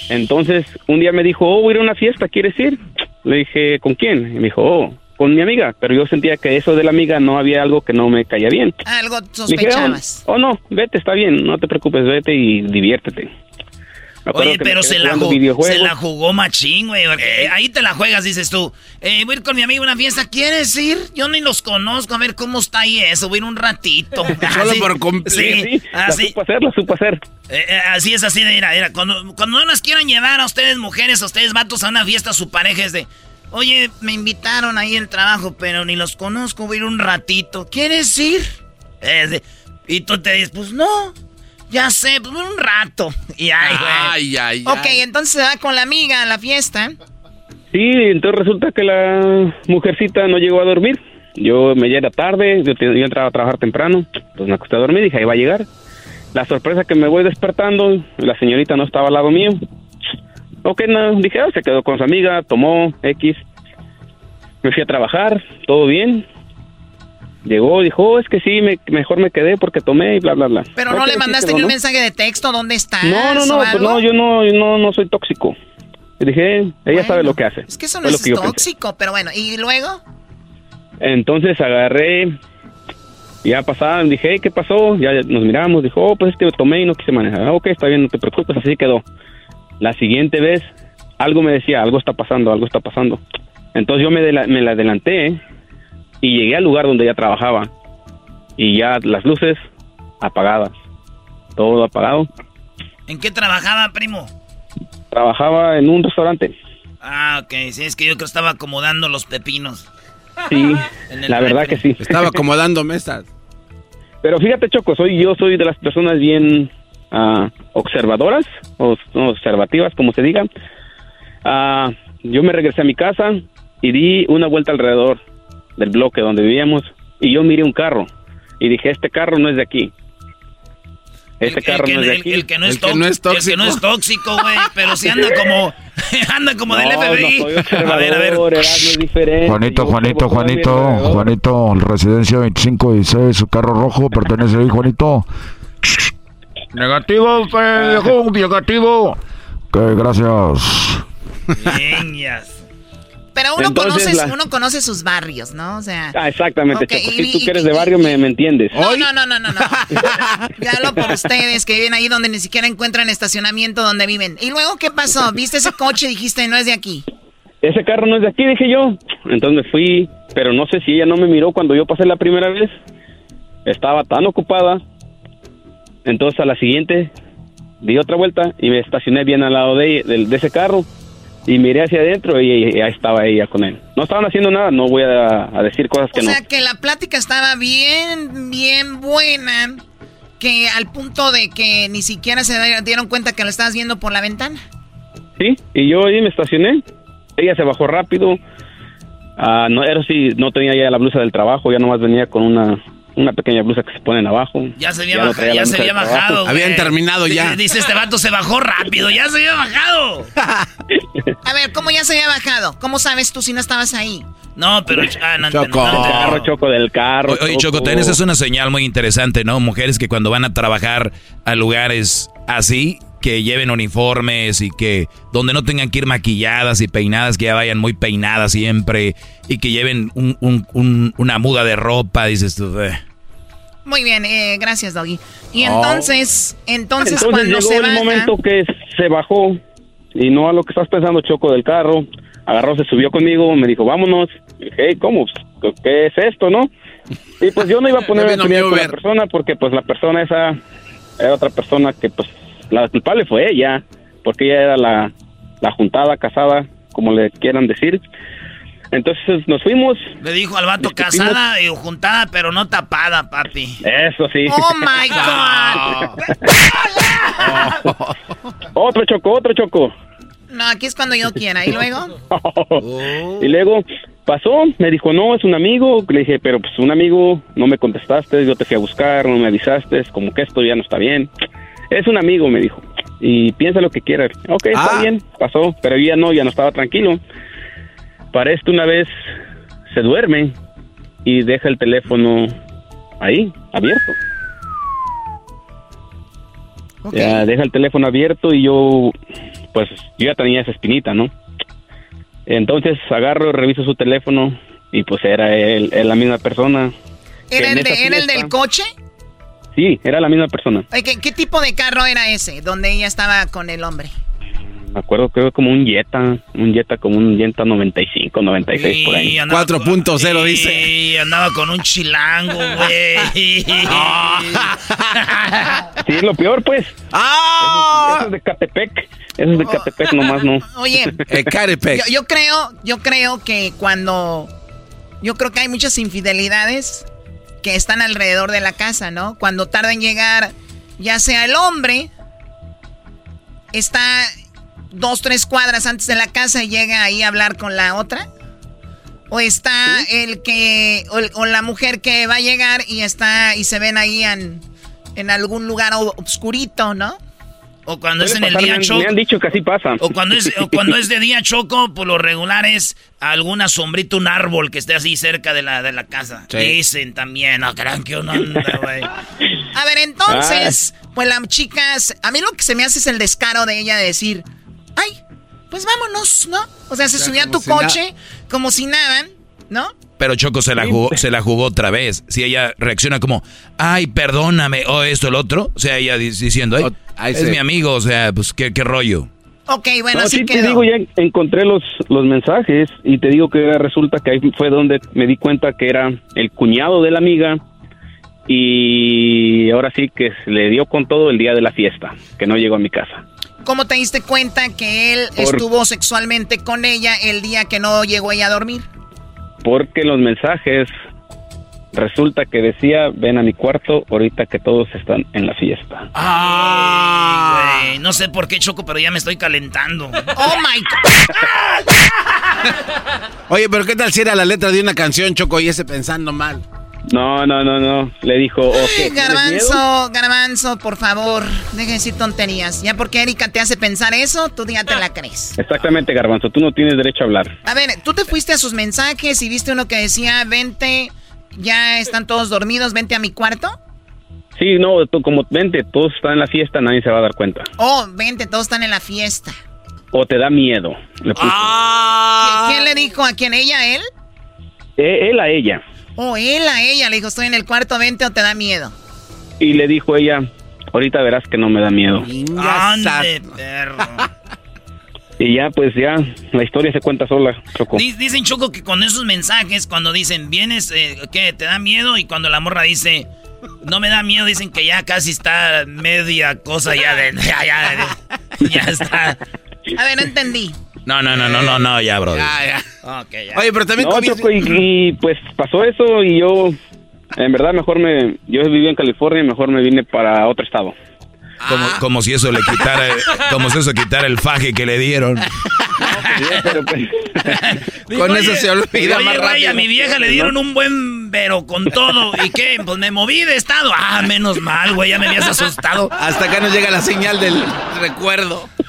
[SPEAKER 14] Entonces, un día me dijo, oh, voy a ir a una fiesta, ¿quieres ir? Le dije, ¿con quién? Y me dijo, oh, con mi amiga. Pero yo sentía que eso de la amiga no había algo que no me caía bien.
[SPEAKER 7] Algo
[SPEAKER 14] Dije,
[SPEAKER 7] sospechabas.
[SPEAKER 14] oh, oh, no, vete, está bien, no te preocupes, vete y diviértete.
[SPEAKER 3] Oye, pero se la, se la jugó machín, güey. porque Ahí te la juegas, dices tú. Eh, voy a ir con mi amigo a una fiesta. ¿Quieres ir? Yo ni los conozco. A ver cómo está ahí eso. Voy a ir un ratito.
[SPEAKER 5] Solo
[SPEAKER 3] Así-
[SPEAKER 5] por cumplir.
[SPEAKER 3] Sí,
[SPEAKER 14] La
[SPEAKER 3] así,
[SPEAKER 14] supo hacer, la supo hacer.
[SPEAKER 3] eh, eh, así es, así de ir. Cuando, cuando no las quieran llevar a ustedes mujeres, a ustedes vatos a una fiesta, su pareja es de... Oye, me invitaron ahí al trabajo, pero ni los conozco. Voy a ir un ratito. ¿Quieres ir? De- y tú te dices, pues no. Ya sé, pues un rato. Y ay.
[SPEAKER 5] Ay, ay,
[SPEAKER 7] Ok,
[SPEAKER 5] ay.
[SPEAKER 7] entonces se va con la amiga a la fiesta.
[SPEAKER 14] Sí, entonces resulta que la mujercita no llegó a dormir. Yo me era tarde, yo, entraba a trabajar temprano, pues me acosté a dormir, dije, ahí va a llegar. La sorpresa que me voy despertando, la señorita no estaba al lado mío. Ok, no, dije, ah, se quedó con su amiga, tomó X. Me fui a trabajar, todo bien. Llegó, dijo, "Oh, es que sí, me- mejor me quedé porque tomé y bla, bla, bla.
[SPEAKER 7] Pero no le mandaste ni un
[SPEAKER 14] ¿no?
[SPEAKER 7] mensaje de texto, ¿dónde estás?
[SPEAKER 14] No, no, no, pues yo no, yo no, no soy tóxico. Y dije, "Eh, ella sabe lo que hace.
[SPEAKER 7] Es que eso no es
[SPEAKER 14] pensé.
[SPEAKER 7] tóxico, pero bueno, ¿y luego?
[SPEAKER 14] Entonces agarré, ya pasaban, dije, "Hey, ¿qué pasó? Ya nos miramos, dijo, oh, pues es que tomé y no quise manejar. Ah, ok, está bien, no te preocupes, así quedó. La siguiente vez, algo me decía, algo está pasando, algo está pasando. Entonces yo me, me la adelanté y llegué al lugar donde ella trabajaba. Y ya las luces apagadas, todo apagado.
[SPEAKER 3] ¿En qué trabajaba, primo?
[SPEAKER 14] Trabajaba en un restaurante.
[SPEAKER 3] Ah, ok. Sí, es que yo creo que estaba acomodando los pepinos.
[SPEAKER 14] Sí, la verdad que sí.
[SPEAKER 5] Estaba acomodando mesas.
[SPEAKER 14] Pero fíjate, Choco, soy yo soy de las personas bien ah, observadoras o observativas, como se diga. Ah, yo me regresé a mi casa y di una vuelta alrededor del bloque donde vivíamos y yo miré un carro y dije, este carro no es de aquí. Este
[SPEAKER 3] El-
[SPEAKER 14] carro
[SPEAKER 3] el, que,
[SPEAKER 14] no es de
[SPEAKER 3] el-
[SPEAKER 14] aquí.
[SPEAKER 3] el que no es
[SPEAKER 5] El que no es
[SPEAKER 3] tóxico. El que no es tóxico, güey. Pero si anda como. anda como del FBI.
[SPEAKER 14] no
[SPEAKER 3] a ver, a ver.
[SPEAKER 14] diferente.
[SPEAKER 15] Juanito, Juanito, Juanito. Juanito, residencia 2516, su carro rojo pertenece ahí, Juanito.
[SPEAKER 6] Negativo, negativo. Ok, gracias.
[SPEAKER 7] Niñas. Pero uno,
[SPEAKER 14] Entonces,
[SPEAKER 7] conoce,
[SPEAKER 14] la-
[SPEAKER 7] uno conoce sus barrios, ¿no? O sea.
[SPEAKER 14] Ah, exactamente,
[SPEAKER 7] Ok,
[SPEAKER 14] Choco.
[SPEAKER 7] y-
[SPEAKER 14] Si tú
[SPEAKER 7] y-
[SPEAKER 14] que eres de barrio, me, me entiendes.
[SPEAKER 7] No, no, no, no, no, no. Yo hablo por ustedes que viven ahí donde ni siquiera encuentran estacionamiento donde viven. ¿Y luego qué pasó? ¿Viste ese coche y dijiste no es de aquí?
[SPEAKER 14] Ese carro no es de aquí, dije yo. Entonces me fui, pero no sé si ella no me miró cuando yo pasé la primera vez. Estaba tan ocupada. Entonces a la siguiente di otra vuelta y me estacioné bien al lado de, de, de ese carro. Y miré hacia adentro y, y ahí estaba ella con él. No estaban haciendo nada, no voy a, a decir cosas que
[SPEAKER 7] O
[SPEAKER 14] no.
[SPEAKER 7] sea que la plática estaba bien, bien buena. Que al punto de que ni siquiera se dieron cuenta que lo estabas viendo por la ventana.
[SPEAKER 14] Sí, y yo ahí me estacioné. Ella se bajó rápido. Ah, no, era sí, no tenía ya la blusa del trabajo, ya nomás venía con una, una pequeña blusa que se ponen abajo.
[SPEAKER 3] Ya se había, baja-
[SPEAKER 14] la
[SPEAKER 3] ya se había bajado.
[SPEAKER 5] Habían terminado ya.
[SPEAKER 3] Dice este vato se bajó rápido, ya se había bajado.
[SPEAKER 7] A ver, ¿cómo ya se había bajado? ¿Cómo sabes tú si no estabas ahí?
[SPEAKER 3] No, pero ah, no,
[SPEAKER 14] Choco.
[SPEAKER 3] no, no, no.
[SPEAKER 14] Del carro, Choco, del carro.
[SPEAKER 4] Oye, Choco, esa es una señal muy interesante, ¿no? Mujeres que cuando van a trabajar a lugares así, que lleven uniformes y que donde no tengan que ir maquilladas y peinadas, que ya vayan muy peinadas siempre y que lleven un- un- un- una muda de ropa, dices tú. eh.
[SPEAKER 7] Muy bien, eh, gracias, Doggy. Y
[SPEAKER 14] Oh.
[SPEAKER 7] entonces, entonces,
[SPEAKER 14] Entonces
[SPEAKER 7] cuando
[SPEAKER 14] llegó
[SPEAKER 7] se
[SPEAKER 14] el
[SPEAKER 7] baja...
[SPEAKER 14] momento que se bajó y no a lo que estás pensando, Choco, del carro. Agarró, se subió conmigo, me dijo, vámonos. Y dije, hey, ¿cómo? Pues, ¿Qué es esto, no? Y pues yo no iba a poner
[SPEAKER 5] Ya
[SPEAKER 14] a
[SPEAKER 5] vino
[SPEAKER 14] pelear
[SPEAKER 5] mi
[SPEAKER 14] con la persona porque pues la persona esa era otra persona que pues la culpable fue ella, porque ella era la, la juntada, casada, como le quieran decir. Entonces nos fuimos.
[SPEAKER 3] Le dijo al vato casada y juntada, pero no tapada, papi.
[SPEAKER 14] Eso sí.
[SPEAKER 7] ¡Oh, my God!
[SPEAKER 14] otro choco, otro choco.
[SPEAKER 7] No, aquí es cuando yo quiera. ¿Y luego?
[SPEAKER 14] Y luego pasó, me dijo, no, es un amigo. Le dije, pero pues un amigo, no me contestaste, yo te fui a buscar, no me avisaste, como que esto ya no está bien. Es un amigo, me dijo. Y piensa lo que quieras. Ok, está
[SPEAKER 5] Ah.
[SPEAKER 14] bien, pasó, pero ya no, ya no estaba tranquilo. Para esto una vez se duerme y deja el teléfono ahí, abierto. Ya deja el teléfono abierto y yo, pues, yo ya tenía esa espinita, ¿no? Entonces agarro, reviso su teléfono y pues era él, él la misma persona.
[SPEAKER 7] ¿Era el, de- era el del coche?
[SPEAKER 14] Sí, era la misma persona.
[SPEAKER 7] Oye, ¿Qué, qué tipo de carro era ese donde ella estaba con el hombre?
[SPEAKER 14] Me acuerdo que fue como un Jetta, un Jetta como un Jetta 95, 96 por ahí.
[SPEAKER 3] Y andaba
[SPEAKER 5] 4.0
[SPEAKER 3] con-
[SPEAKER 5] dice.
[SPEAKER 3] Y andaba con un chilango, güey.
[SPEAKER 14] Sí, es lo peor, pues.
[SPEAKER 5] ¡Ah!
[SPEAKER 14] Eso es de Catepec. Eso es de Catepec nomás, ¿no?
[SPEAKER 7] Oye,
[SPEAKER 5] Ecatepec.
[SPEAKER 7] yo, yo creo, yo creo que cuando, yo creo que hay muchas infidelidades que están alrededor de la casa, ¿no? Cuando tarda en llegar, ya sea el hombre, está dos, tres cuadras antes de la casa y llega ahí a hablar con la otra. O está el que, o, el- o la mujer que va a llegar y está, y se ven ahí en, en algún lugar o- obscurito, ¿no?
[SPEAKER 3] O cuando es en el día choco.
[SPEAKER 14] Me han dicho que así pasa.
[SPEAKER 3] O cuando es, o cuando es de día choco, por lo regular es alguna sombrita, un árbol que esté así cerca de la, de la casa.
[SPEAKER 5] Sí.
[SPEAKER 3] Dicen también, no crean que uno anda, güey.
[SPEAKER 7] A ver, entonces, pues las chicas, a mí lo que se me hace es el descaro de ella de decir, ay, pues vámonos, ¿no? O sea, se
[SPEAKER 5] sea,
[SPEAKER 7] subió a tu
[SPEAKER 5] si
[SPEAKER 7] coche como si nada, ¿no?
[SPEAKER 4] Pero Choco se la jugó, se la jugó otra vez. Si ella reacciona como, ay, perdóname, o esto, el otro. O sea, ella di- diciendo, ay,
[SPEAKER 5] O- ahí
[SPEAKER 4] es mi amigo, o sea, pues qué, qué rollo.
[SPEAKER 7] Ok, bueno,
[SPEAKER 14] no,
[SPEAKER 7] así
[SPEAKER 14] sí te
[SPEAKER 7] quedó.
[SPEAKER 14] digo, ya encontré los, los mensajes y te digo que resulta que ahí fue donde me di cuenta que era el cuñado de la amiga y ahora sí que se le dio con todo el día de la fiesta, que no llegó a mi casa.
[SPEAKER 7] ¿Cómo te diste cuenta que él
[SPEAKER 14] Por-
[SPEAKER 7] estuvo sexualmente con ella el día que no llegó ella a dormir?
[SPEAKER 14] Porque en los mensajes resulta que decía, ven a mi cuarto ahorita que todos están en la fiesta.
[SPEAKER 3] Ah. No sé por qué choco, pero ya me estoy calentando.
[SPEAKER 7] Oh my God.
[SPEAKER 5] Oye, pero ¿qué tal si era la letra de una canción, Choco, y ese pensando mal?
[SPEAKER 14] No, no, no, no. Le dijo, ok.
[SPEAKER 7] Ay,
[SPEAKER 14] ¿tienes miedo?
[SPEAKER 7] Garbanzo, Garbanzo, por favor, deja de decir tonterías. Ya porque Erika te hace pensar eso, tú ya te la crees.
[SPEAKER 14] Exactamente, Garbanzo, tú no tienes derecho a hablar.
[SPEAKER 7] A ver, tú te fuiste a sus mensajes y viste uno que decía, vente, ya están todos dormidos, vente a mi cuarto.
[SPEAKER 14] Sí, no, tú, como vente, todos están en la fiesta, nadie se va a dar cuenta.
[SPEAKER 7] Oh, vente, todos están en la fiesta.
[SPEAKER 14] O te da miedo. Le puso.
[SPEAKER 7] ¿Qui- ¿Quién le dijo a quién? ¿Ella, él?
[SPEAKER 14] Eh, él a ella.
[SPEAKER 7] Oh, él a ella. Le dijo, estoy en el cuarto, vente o te da miedo.
[SPEAKER 14] Y le dijo ella, ahorita verás que no me da miedo.
[SPEAKER 3] Ande, perro.
[SPEAKER 14] Y ya, pues ya, la historia se cuenta sola, Choco.
[SPEAKER 3] Di- Dicen, Choco, que con esos mensajes, cuando dicen, vienes, eh, ¿qué? ¿Te da miedo? Y cuando la morra dice, no me da miedo, dicen que ya casi está media cosa ya de... Ya, ya, de- ya está.
[SPEAKER 7] A ver, no entendí.
[SPEAKER 4] No, no, no, no, no, no, ya, bro.
[SPEAKER 3] Ok, ya.
[SPEAKER 5] Oye, pero también
[SPEAKER 14] No, Choco, y, y, pues pasó eso y yo, en verdad, mejor me... Yo vivía en California y mejor me vine para otro estado.
[SPEAKER 4] Como, como si eso le quitara, como si eso quitara el faje que le dieron.
[SPEAKER 5] Con eso se olvida
[SPEAKER 3] Oye,
[SPEAKER 5] más rápido.
[SPEAKER 3] a mi vieja le dieron un buen pero con todo. ¿Y qué? Pues me moví de estado. Ah, menos mal, güey, ya me habías asustado.
[SPEAKER 5] Hasta acá nos llega la señal del recuerdo.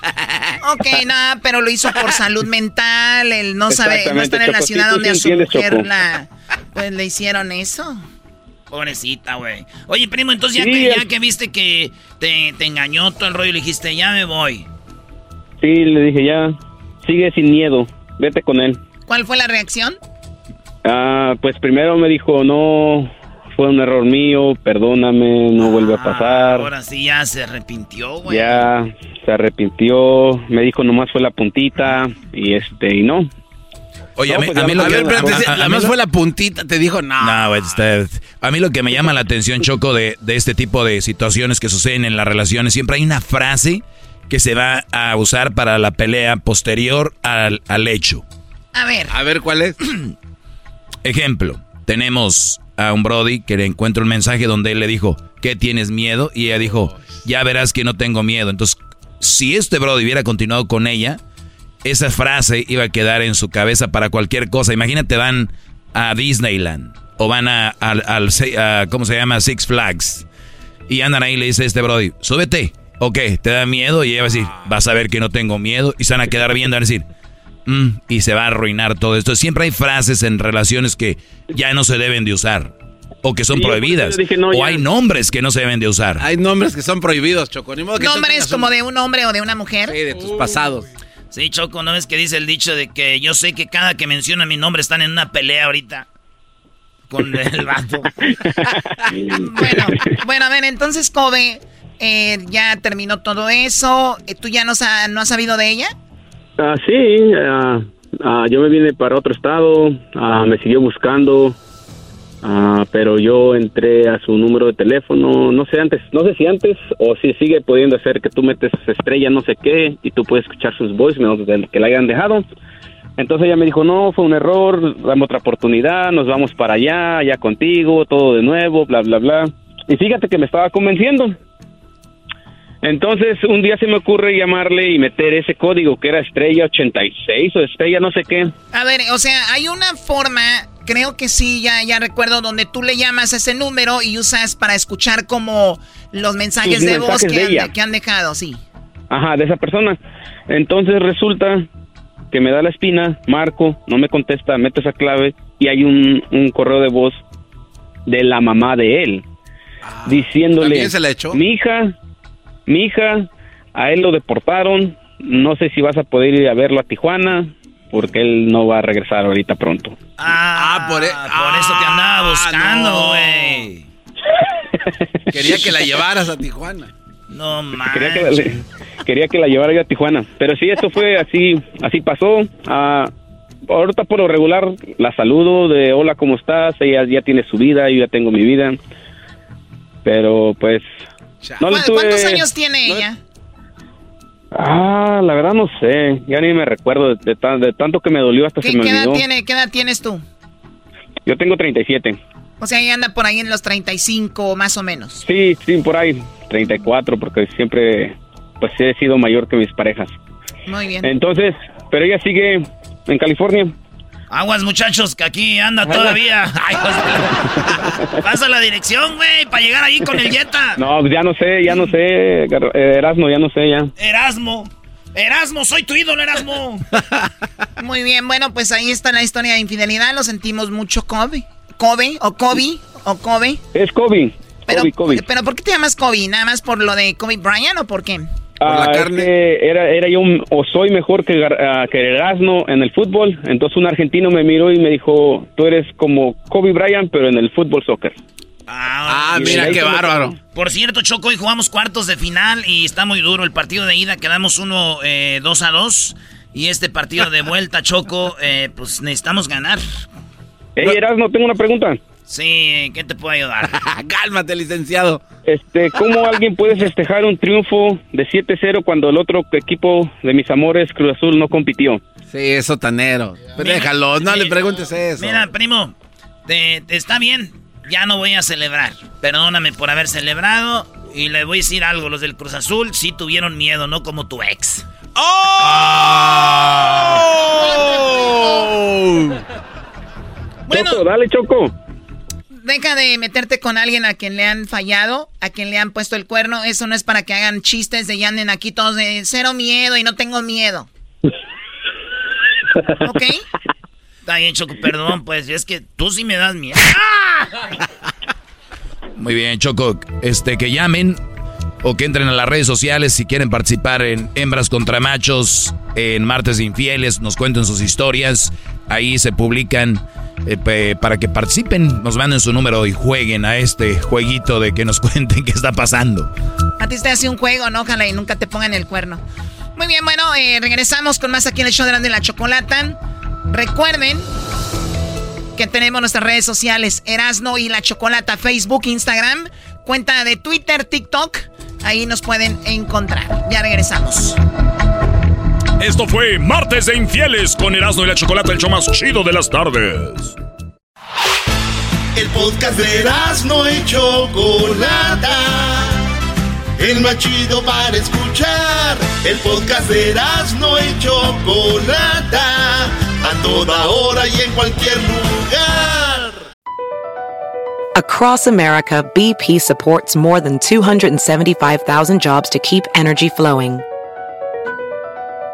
[SPEAKER 7] Ok, nada, pero lo hizo por salud mental, él no sabe, no estar en la ciudad donde a su mujer la, pues le hicieron eso.
[SPEAKER 3] Pobrecita, güey. Oye, primo, entonces ya,
[SPEAKER 14] Sí,
[SPEAKER 3] que,
[SPEAKER 14] es-
[SPEAKER 3] ya que viste que te, te engañó todo el rollo, le dijiste, ya me voy.
[SPEAKER 14] Sí, le dije ya, sigue sin miedo, vete con él.
[SPEAKER 7] ¿Cuál fue la reacción?
[SPEAKER 14] Ah, pues primero me dijo, no, fue un error mío, perdóname, no vuelve a pasar.
[SPEAKER 3] Ahora sí ya se arrepintió, güey.
[SPEAKER 14] Ya se arrepintió, me dijo nomás fue la puntita y este, y no.
[SPEAKER 4] Oye,
[SPEAKER 14] No,
[SPEAKER 4] a mí,
[SPEAKER 14] pues
[SPEAKER 4] a mí lo
[SPEAKER 5] A
[SPEAKER 4] que... mí lo-
[SPEAKER 5] fue la puntita, te dijo, no.
[SPEAKER 4] A mí lo que me llama la atención, Choco, de, de este tipo de situaciones que suceden en las relaciones, siempre hay una frase que se va a usar para la pelea posterior al, al hecho.
[SPEAKER 7] A ver.
[SPEAKER 5] A ver, ¿cuál es?
[SPEAKER 4] Ejemplo, tenemos a un Brody que le encuentra un mensaje donde él le dijo, ¿qué tienes miedo? Y ella dijo, ya verás que no tengo miedo. Entonces, si este Brody hubiera continuado con ella, esa frase iba a quedar en su cabeza para cualquier cosa. Imagínate, van a Disneyland o van a, al, al- a- ¿cómo se llama? Six Flags. Y andan ahí y le dice este Brody, súbete. Ok, ¿te da miedo? Y ella va a decir, vas a ver que no tengo miedo. Y se van a quedar viendo, van a decir, "Mm", y se va a arruinar todo esto. Siempre hay frases en relaciones que ya no se deben de usar. O que son
[SPEAKER 14] Sí,
[SPEAKER 4] prohibidas.
[SPEAKER 14] le dije, no,
[SPEAKER 4] o
[SPEAKER 14] ya.
[SPEAKER 4] hay nombres que no se deben de usar.
[SPEAKER 5] Hay nombres que son prohibidos, Choco. Ni modo que tú
[SPEAKER 7] ¿Nombres como
[SPEAKER 5] un-
[SPEAKER 7] de un hombre o de una mujer?
[SPEAKER 5] Sí, de tus pasados.
[SPEAKER 3] Sí, Choco, ¿no ves que dice el dicho de que yo sé que cada que menciona mi nombre están en una pelea ahorita? Con el vato.
[SPEAKER 7] Bueno, bueno, a ver, entonces, Kobe, eh, ya terminó todo eso. Eh, ¿Tú ya no, no has sabido de ella?
[SPEAKER 14] Ah, sí, ah, ah, yo me vine para otro estado, ah, me siguió buscando, ah, pero yo entré a su número de teléfono, no sé antes, no sé si antes o si sigue pudiendo hacer que tú metes estrella no sé qué y tú puedes escuchar sus voicemails del que la hayan dejado. Entonces ella me dijo, no, fue un error, dame otra oportunidad, nos vamos para allá, allá contigo, todo de nuevo, bla, bla, bla. Y fíjate que me estaba convenciendo. Entonces, un día se me ocurre llamarle y meter ese código que era estrella 86 o estrella no sé qué.
[SPEAKER 7] A ver, o sea, hay una forma, creo que sí, ya, ya recuerdo, donde tú le llamas a ese número y usas para escuchar como los mensajes de voz que,
[SPEAKER 14] de
[SPEAKER 7] han,
[SPEAKER 14] ella.
[SPEAKER 7] que han dejado, sí.
[SPEAKER 14] Ajá, de esa persona. Entonces resulta que me da la espina, marco, no me contesta, meto esa clave y hay un, un correo de voz de la mamá de él diciéndole,
[SPEAKER 5] ¿también se la
[SPEAKER 14] mi hija, mi hija, a él lo deportaron, no sé si vas a poder ir a verlo a Tijuana porque él no va a regresar ahorita pronto.
[SPEAKER 3] Ah, por, eso te andaba buscando,
[SPEAKER 5] no.
[SPEAKER 3] güey.
[SPEAKER 5] Quería que la llevaras a Tijuana.
[SPEAKER 3] No
[SPEAKER 14] Quería que, la, quería que la llevara yo a Tijuana. Pero sí, esto fue así, así pasó. Ah, ahorita por lo regular la saludo de hola, ¿cómo estás? Ella ya tiene su vida, yo ya tengo mi vida. Pero pues... No le
[SPEAKER 7] ¿Cu-
[SPEAKER 14] tuve-
[SPEAKER 7] ¿Cuántos años tiene ella?
[SPEAKER 14] Ah, la verdad no sé, ya ni me recuerdo de, de tan- de tanto que me dolió hasta
[SPEAKER 7] ¿Qué,
[SPEAKER 14] se me
[SPEAKER 7] qué edad tiene, ¿Qué edad tienes tú?
[SPEAKER 14] Yo tengo 37.
[SPEAKER 7] O sea, ella anda por ahí en los 35 más o menos.
[SPEAKER 14] Sí, sí, por ahí, 34, porque siempre pues he sido mayor que mis parejas.
[SPEAKER 7] Muy bien.
[SPEAKER 14] Entonces, pero ella sigue en California.
[SPEAKER 3] Aguas, muchachos, que aquí anda todavía. Ay, pues, Pasa la dirección, güey, para llegar ahí con el Jetta.
[SPEAKER 14] No, pues ya no sé, ya no sé, eh, Erasmo, ya no sé ya.
[SPEAKER 3] Erasmo. Erasmo, soy tu ídolo, Erasmo.
[SPEAKER 7] Muy bien, bueno, pues ahí está la historia de infidelidad. Lo sentimos mucho, Kobe. Kobe, o Kobe, o Kobe.
[SPEAKER 14] Es Kobe,
[SPEAKER 7] Pero,
[SPEAKER 14] Kobe, Kobe.
[SPEAKER 7] pero ¿por qué te llamas Kobe? ¿Nada más por lo de Kobe Bryant o por qué?
[SPEAKER 14] Ah, es que era, era yo un- o soy mejor que, ah, que Erasmo en el fútbol. Entonces un argentino me miró y me dijo, tú eres como Kobe Bryant, pero en el fútbol soccer.
[SPEAKER 3] Ah,
[SPEAKER 14] mira qué bárbaro.
[SPEAKER 3] Por cierto, Choco, hoy jugamos cuartos de final y está muy duro el partido de ida. Quedamos uno eh, 2 a 2. Y este partido de vuelta, Choco, eh, pues necesitamos ganar.
[SPEAKER 14] Hey, Erasmo, tengo una pregunta.
[SPEAKER 3] Sí, ¿qué te puedo ayudar?
[SPEAKER 5] Cálmate, licenciado.
[SPEAKER 14] Este, ¿cómo alguien puede festejar un triunfo de 7-0 cuando el otro equipo de mis amores, Cruz Azul, no compitió?
[SPEAKER 5] Sí, es sotanero. Pues déjalo, no le preguntes eso.
[SPEAKER 3] Mira, primo, te, te está bien. Ya no voy a celebrar. Perdóname por haber celebrado. Y le voy a decir algo. Los del Cruz Azul sí tuvieron miedo, no como tu ex.
[SPEAKER 7] Bueno.
[SPEAKER 14] Choco, dale, Choco.
[SPEAKER 7] Deja de meterte con alguien a quien le han fallado, a quien le han puesto el cuerno. Eso no es para que hagan chistes de ya anden aquí todos de cero miedo y no tengo miedo. ¿Ok?
[SPEAKER 3] Está bien, Choco, perdón, pues es que tú sí me das miedo.
[SPEAKER 16] Muy bien, Choco. Este, que llamen o que entren a las redes sociales si quieren participar en Hembras contra Machos, en Martes Infieles, nos cuenten sus historias. Ahí se publican eh, para que participen, nos manden su número y jueguen a este jueguito de que nos cuenten qué está pasando.
[SPEAKER 7] A ti te hace un juego, ¿no? Ojalá y nunca te pongan el cuerno. Muy bien, bueno, eh, regresamos con más aquí en el show de Grande la Chocolata. Recuerden que tenemos nuestras redes sociales, Erasno y la Chocolata, Facebook, Instagram, cuenta de Twitter, TikTok. Ahí nos pueden encontrar. Ya regresamos.
[SPEAKER 8] Esto fue Martes de Infieles con Erasmo y la Chocolata, el show más chido de las tardes.
[SPEAKER 1] El podcast de Erasmo y Chocolata. El más chido para escuchar. El podcast de Erasmo y Chocolata. A toda hora y en cualquier lugar.
[SPEAKER 12] Across America, BP supports more than 275,000 jobs to keep energy flowing.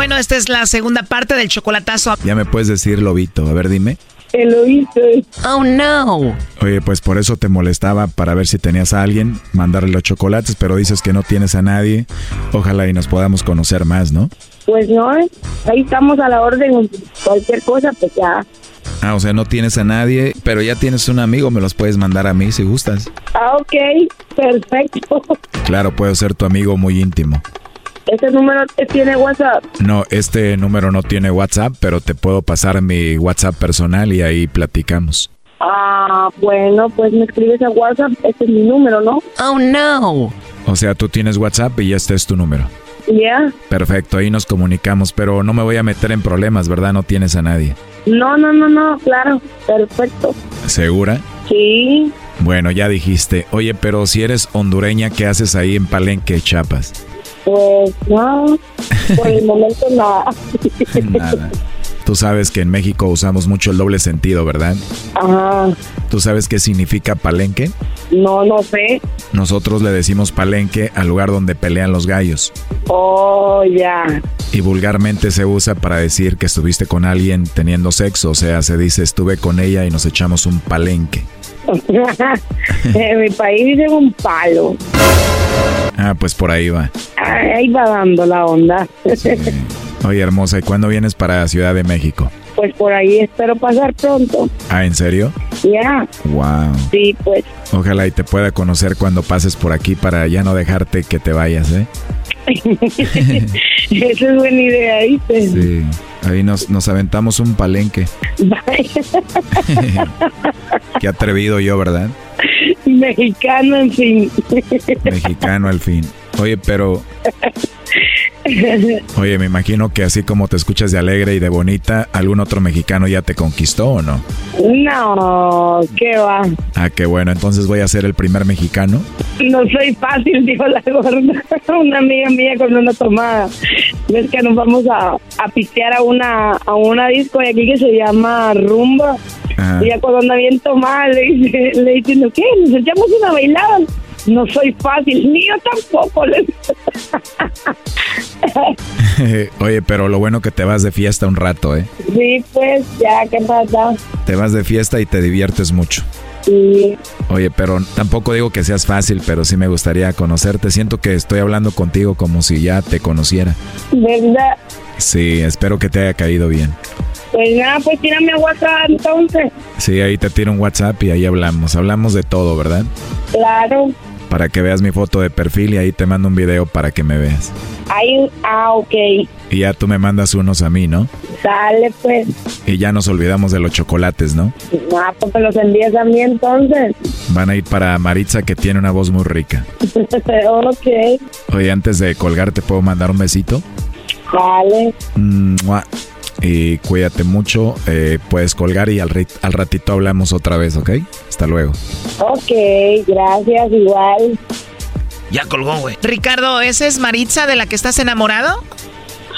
[SPEAKER 7] Bueno, esta es la segunda parte del chocolatazo.
[SPEAKER 4] Ya me puedes decir lobito, a ver dime.
[SPEAKER 7] Lo hice.
[SPEAKER 17] Oh no.
[SPEAKER 4] Oye, pues por eso te molestaba para ver si tenías a alguien, mandarle los chocolates, pero dices que no tienes a nadie. Ojalá y nos podamos conocer más, ¿no?
[SPEAKER 18] Pues no, ¿eh? ahí estamos a la orden. Cualquier cosa, pues ya.
[SPEAKER 4] Ah, o sea, no tienes a nadie, pero ya tienes un amigo, me los puedes mandar a mí si gustas.
[SPEAKER 18] Ah, ok, perfecto.
[SPEAKER 4] Claro, puedo ser tu amigo muy íntimo.
[SPEAKER 18] Este número tiene WhatsApp.
[SPEAKER 4] No, este número no tiene WhatsApp, pero te puedo pasar mi WhatsApp personal y ahí platicamos.
[SPEAKER 18] Ah, bueno, pues me escribes a WhatsApp. Este es mi número, ¿no?
[SPEAKER 17] Oh no.
[SPEAKER 4] O sea, tú tienes WhatsApp y este es tu número.
[SPEAKER 18] Ya.
[SPEAKER 4] Perfecto, ahí nos comunicamos, pero no me voy a meter en problemas, ¿verdad? No tienes a nadie.
[SPEAKER 18] No, no, no, no, claro. Perfecto.
[SPEAKER 4] ¿Segura?
[SPEAKER 18] Sí.
[SPEAKER 4] Bueno, ya dijiste. Oye, pero si eres hondureña, ¿qué haces ahí en Palenque, Chiapas?
[SPEAKER 18] Pues no, por el momento nada.
[SPEAKER 4] Nada. Tú sabes que en México usamos mucho el doble sentido, ¿verdad?
[SPEAKER 18] Ajá.
[SPEAKER 4] ¿Tú sabes qué significa palenque?
[SPEAKER 18] No, no sé.
[SPEAKER 4] Nosotros le decimos palenque al lugar donde pelean los gallos.
[SPEAKER 18] Oh, ya.
[SPEAKER 4] Y vulgarmente se usa para decir que estuviste con alguien teniendo sexo, o sea, se dice estuve con ella y nos echamos un palenque.
[SPEAKER 18] en mi país dicen un palo.
[SPEAKER 4] Ah, pues por ahí va.
[SPEAKER 18] Ahí va dando la onda.
[SPEAKER 4] Oye, hermosa, ¿y cuándo vienes para Ciudad de México?
[SPEAKER 18] pues por ahí espero pasar pronto.
[SPEAKER 4] Ah, ¿en serio?
[SPEAKER 18] Ya.
[SPEAKER 4] Wow.
[SPEAKER 18] Sí, pues.
[SPEAKER 4] Ojalá y te pueda conocer cuando pases por aquí para ya no dejarte que te vayas, ¿eh?
[SPEAKER 18] Esa es buena idea, ¿viste?
[SPEAKER 4] Sí. Ahí nos, nos aventamos un palenque. Qué atrevido yo, ¿verdad?
[SPEAKER 18] Mexicano, en fin.
[SPEAKER 4] Mexicano al fin. Oye, pero Oye, me imagino que así como te escuchas de alegre y de bonita, ¿algún otro mexicano ya te conquistó o no?
[SPEAKER 18] No, ¿qué va?
[SPEAKER 4] Ah, qué bueno, entonces voy a ser el primer mexicano.
[SPEAKER 18] No soy fácil, dijo la gorda. Una amiga mía con una tomada. Ves que nos vamos a, a pistear a una, a una disco de aquí que se llama Rumba. Y ya cuando anda bien tomada le dice, le dice, ¿no qué? Nos echamos una bailada. No soy fácil, ni yo tampoco.
[SPEAKER 4] Oye, pero lo bueno que te vas de fiesta un rato, ¿eh?
[SPEAKER 18] Sí, pues, ya, ¿qué pasa?
[SPEAKER 4] Te vas de fiesta y te diviertes mucho.
[SPEAKER 18] Sí.
[SPEAKER 4] Oye, pero tampoco digo que seas fácil, pero sí me gustaría conocerte. Siento que estoy hablando contigo como si ya te conociera.
[SPEAKER 18] ¿Verdad?
[SPEAKER 4] Sí, espero que te haya caído bien.
[SPEAKER 18] Pues nada, pues tírame a WhatsApp entonces.
[SPEAKER 4] Sí, ahí te tiro un WhatsApp y ahí hablamos. Hablamos de todo, ¿verdad?
[SPEAKER 18] Claro.
[SPEAKER 4] Para que veas mi foto de perfil y ahí te mando un video para que me veas.
[SPEAKER 18] Ahí, ah, ok.
[SPEAKER 4] Y ya tú me mandas unos a mí, ¿no?
[SPEAKER 18] Dale, pues.
[SPEAKER 4] Y ya nos olvidamos de los chocolates, ¿no?
[SPEAKER 18] Ah, pues me los envías a mí entonces.
[SPEAKER 4] Van a ir para Maritza que tiene una voz muy rica.
[SPEAKER 18] ok.
[SPEAKER 4] Oye, antes de colgar, ¿te puedo mandar un besito?
[SPEAKER 18] Dale.
[SPEAKER 4] Mua. Y cuídate mucho, eh, puedes colgar y al, al ratito hablamos otra vez, ¿ok? Hasta luego.
[SPEAKER 18] Ok, gracias, igual.
[SPEAKER 3] Ya colgó, güey.
[SPEAKER 7] Ricardo, ¿esa es Maritza de la que estás enamorado?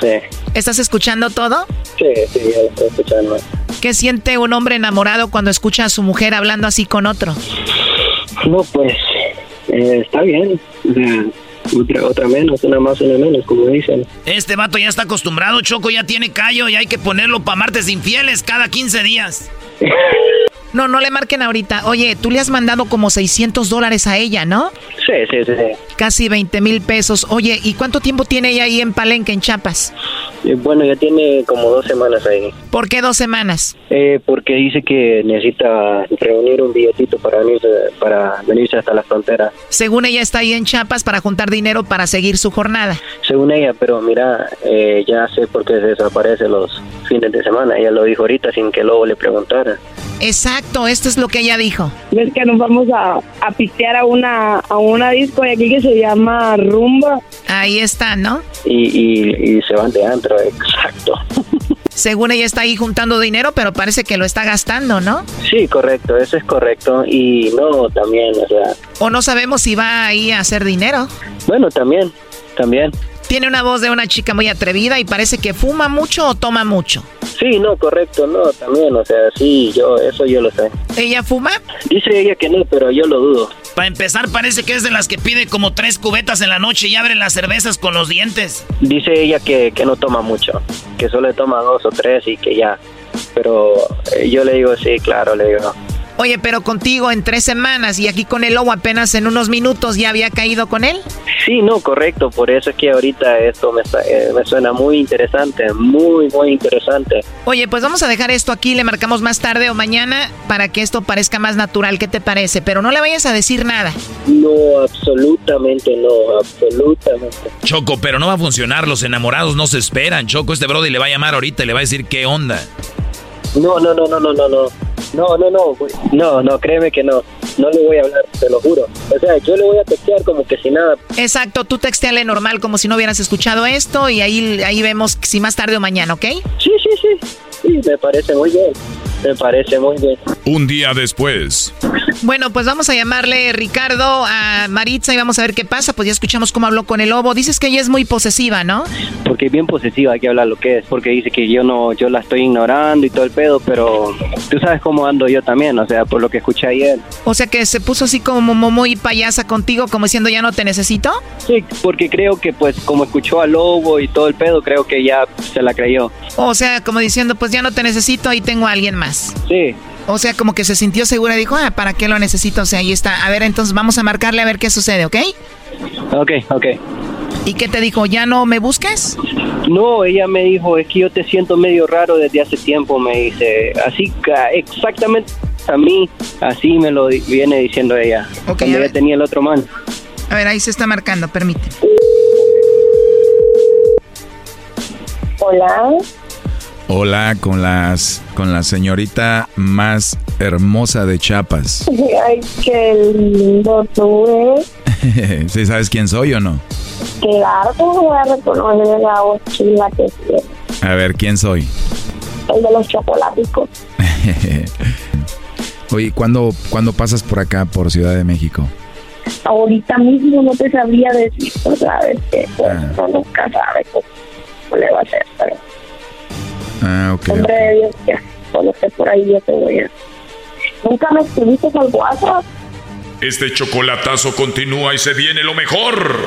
[SPEAKER 19] Sí.
[SPEAKER 7] ¿Estás escuchando todo?
[SPEAKER 19] Sí, sí, ya lo estoy escuchando.
[SPEAKER 7] ¿Qué siente un hombre enamorado cuando escucha a su mujer hablando así con otro?
[SPEAKER 19] No, pues, eh, está bien. O sea, otra, otra menos, una más, una menos, como dicen.
[SPEAKER 3] Este vato ya está acostumbrado, Choco ya tiene callo y hay que ponerlo para martes infieles cada 15 días.
[SPEAKER 7] No, no le marquen ahorita. Oye, tú le has mandado como 600 dólares a ella, ¿no?
[SPEAKER 19] Sí, sí, sí.
[SPEAKER 7] Casi 20 mil pesos. Oye, ¿y cuánto tiempo tiene ella ahí en Palenque, en Chiapas?
[SPEAKER 19] Eh, bueno, ya tiene como dos semanas ahí.
[SPEAKER 7] ¿Por qué dos semanas?
[SPEAKER 19] Eh, porque dice que necesita reunir un billetito para venirse, para venirse hasta la frontera.
[SPEAKER 7] Según ella está ahí en Chiapas para juntar dinero para seguir su jornada.
[SPEAKER 19] Según ella, pero mira, eh, ya sé por qué se desaparece los fines de semana. Ella lo dijo ahorita sin que luego le preguntara.
[SPEAKER 7] Exacto, esto es lo que ella dijo.
[SPEAKER 18] Ves que nos vamos a, a pistear a una, a una disco de aquí que se llama Rumba.
[SPEAKER 7] Ahí está, ¿no?
[SPEAKER 19] Y, y, y se van de exacto.
[SPEAKER 7] Según ella está ahí juntando dinero, pero parece que lo está gastando, ¿no?
[SPEAKER 19] Sí, correcto, eso es correcto. Y no, también, o sea...
[SPEAKER 7] O no sabemos si va ahí a hacer dinero.
[SPEAKER 19] Bueno, también, también.
[SPEAKER 7] Tiene una voz de una chica muy atrevida y parece que fuma mucho o toma mucho.
[SPEAKER 19] Sí, no, correcto, no, también, o sea, sí, yo, eso yo lo sé.
[SPEAKER 7] ¿Ella fuma?
[SPEAKER 19] Dice ella que no, pero yo lo dudo.
[SPEAKER 3] Para empezar, parece que es de las que pide como tres cubetas en la noche y abre las cervezas con los dientes.
[SPEAKER 19] Dice ella que, que no toma mucho, que solo toma dos o tres y que ya. Pero eh, yo le digo, sí, claro, le digo.
[SPEAKER 7] Oye, pero contigo en tres semanas y aquí con el lobo apenas en unos minutos ya había caído con él.
[SPEAKER 19] Sí, no, correcto. Por eso es que ahorita esto me, eh, me, suena muy interesante, muy, muy interesante.
[SPEAKER 7] Oye, pues vamos a dejar esto aquí, le marcamos más tarde o mañana para que esto parezca más natural. ¿Qué te parece? Pero no le vayas a decir nada.
[SPEAKER 19] No, absolutamente no, absolutamente.
[SPEAKER 20] Choco, pero no va a funcionar. Los enamorados no se esperan. Choco, este brody le va a llamar ahorita y le va a decir qué onda.
[SPEAKER 19] No, no, no, no, no, no, no. No, no, no, no, no, créeme que no. No le voy a hablar, te lo juro. O sea, yo le voy a textear como que si nada.
[SPEAKER 7] Exacto, tú texteale normal como si no hubieras escuchado esto y ahí, ahí vemos si más tarde o mañana, ¿ok?
[SPEAKER 19] Sí, sí, sí. Sí, me parece muy bien. Me parece muy bien.
[SPEAKER 8] Un día después.
[SPEAKER 7] Bueno, pues vamos a llamarle Ricardo a Maritza y vamos a ver qué pasa. Pues ya escuchamos cómo habló con el lobo. Dices que ella es muy posesiva, ¿no?
[SPEAKER 19] Porque bien posesiva, hay que hablar lo que es. Porque dice que yo no, yo la estoy ignorando y todo el pedo, pero tú sabes cómo ando yo también, o sea, por lo que escuché ayer.
[SPEAKER 7] O sea que se puso así como muy payasa contigo, como diciendo ya no te necesito.
[SPEAKER 19] Sí, porque creo que pues como escuchó al lobo y todo el pedo, creo que ya se la creyó.
[SPEAKER 7] O sea, como diciendo, pues ya no te necesito, ahí tengo a alguien más.
[SPEAKER 19] Sí.
[SPEAKER 7] O sea, como que se sintió segura y dijo, ah, ¿para qué lo necesito? O sea, ahí está. A ver, entonces vamos a marcarle a ver qué sucede, ¿ok?
[SPEAKER 19] Ok, ok.
[SPEAKER 7] ¿Y qué te dijo? ¿Ya no me busques?
[SPEAKER 19] No, ella me dijo, es que yo te siento medio raro desde hace tiempo, me dice. Así exactamente a mí, así me lo viene diciendo ella. cuando
[SPEAKER 7] a
[SPEAKER 19] ella
[SPEAKER 7] ver.
[SPEAKER 19] tenía el otro man.
[SPEAKER 7] A ver, ahí se está marcando, permíteme.
[SPEAKER 18] Hola.
[SPEAKER 21] Hola, con las con la señorita más hermosa de Chiapas.
[SPEAKER 18] Ay, qué lindo tú eres.
[SPEAKER 21] ¿Sí sabes quién soy o no?
[SPEAKER 18] Claro que no voy a reconocer la voz chila que tiene.
[SPEAKER 21] A ver, ¿quién soy?
[SPEAKER 18] El de los chocolaticos.
[SPEAKER 21] Oye, ¿cuándo, ¿cuándo pasas por acá, por Ciudad de México?
[SPEAKER 18] Ahorita mismo no te sabría decir, pues, sabes que pues, uno nunca sabe cómo le va a hacer, pero
[SPEAKER 21] Ah, ok.
[SPEAKER 18] hombre de Dios, ya, cuando esté por ahí yo te voy a... ¿Nunca me escribiste al WhatsApp?
[SPEAKER 8] Este chocolatazo continúa y se viene lo mejor.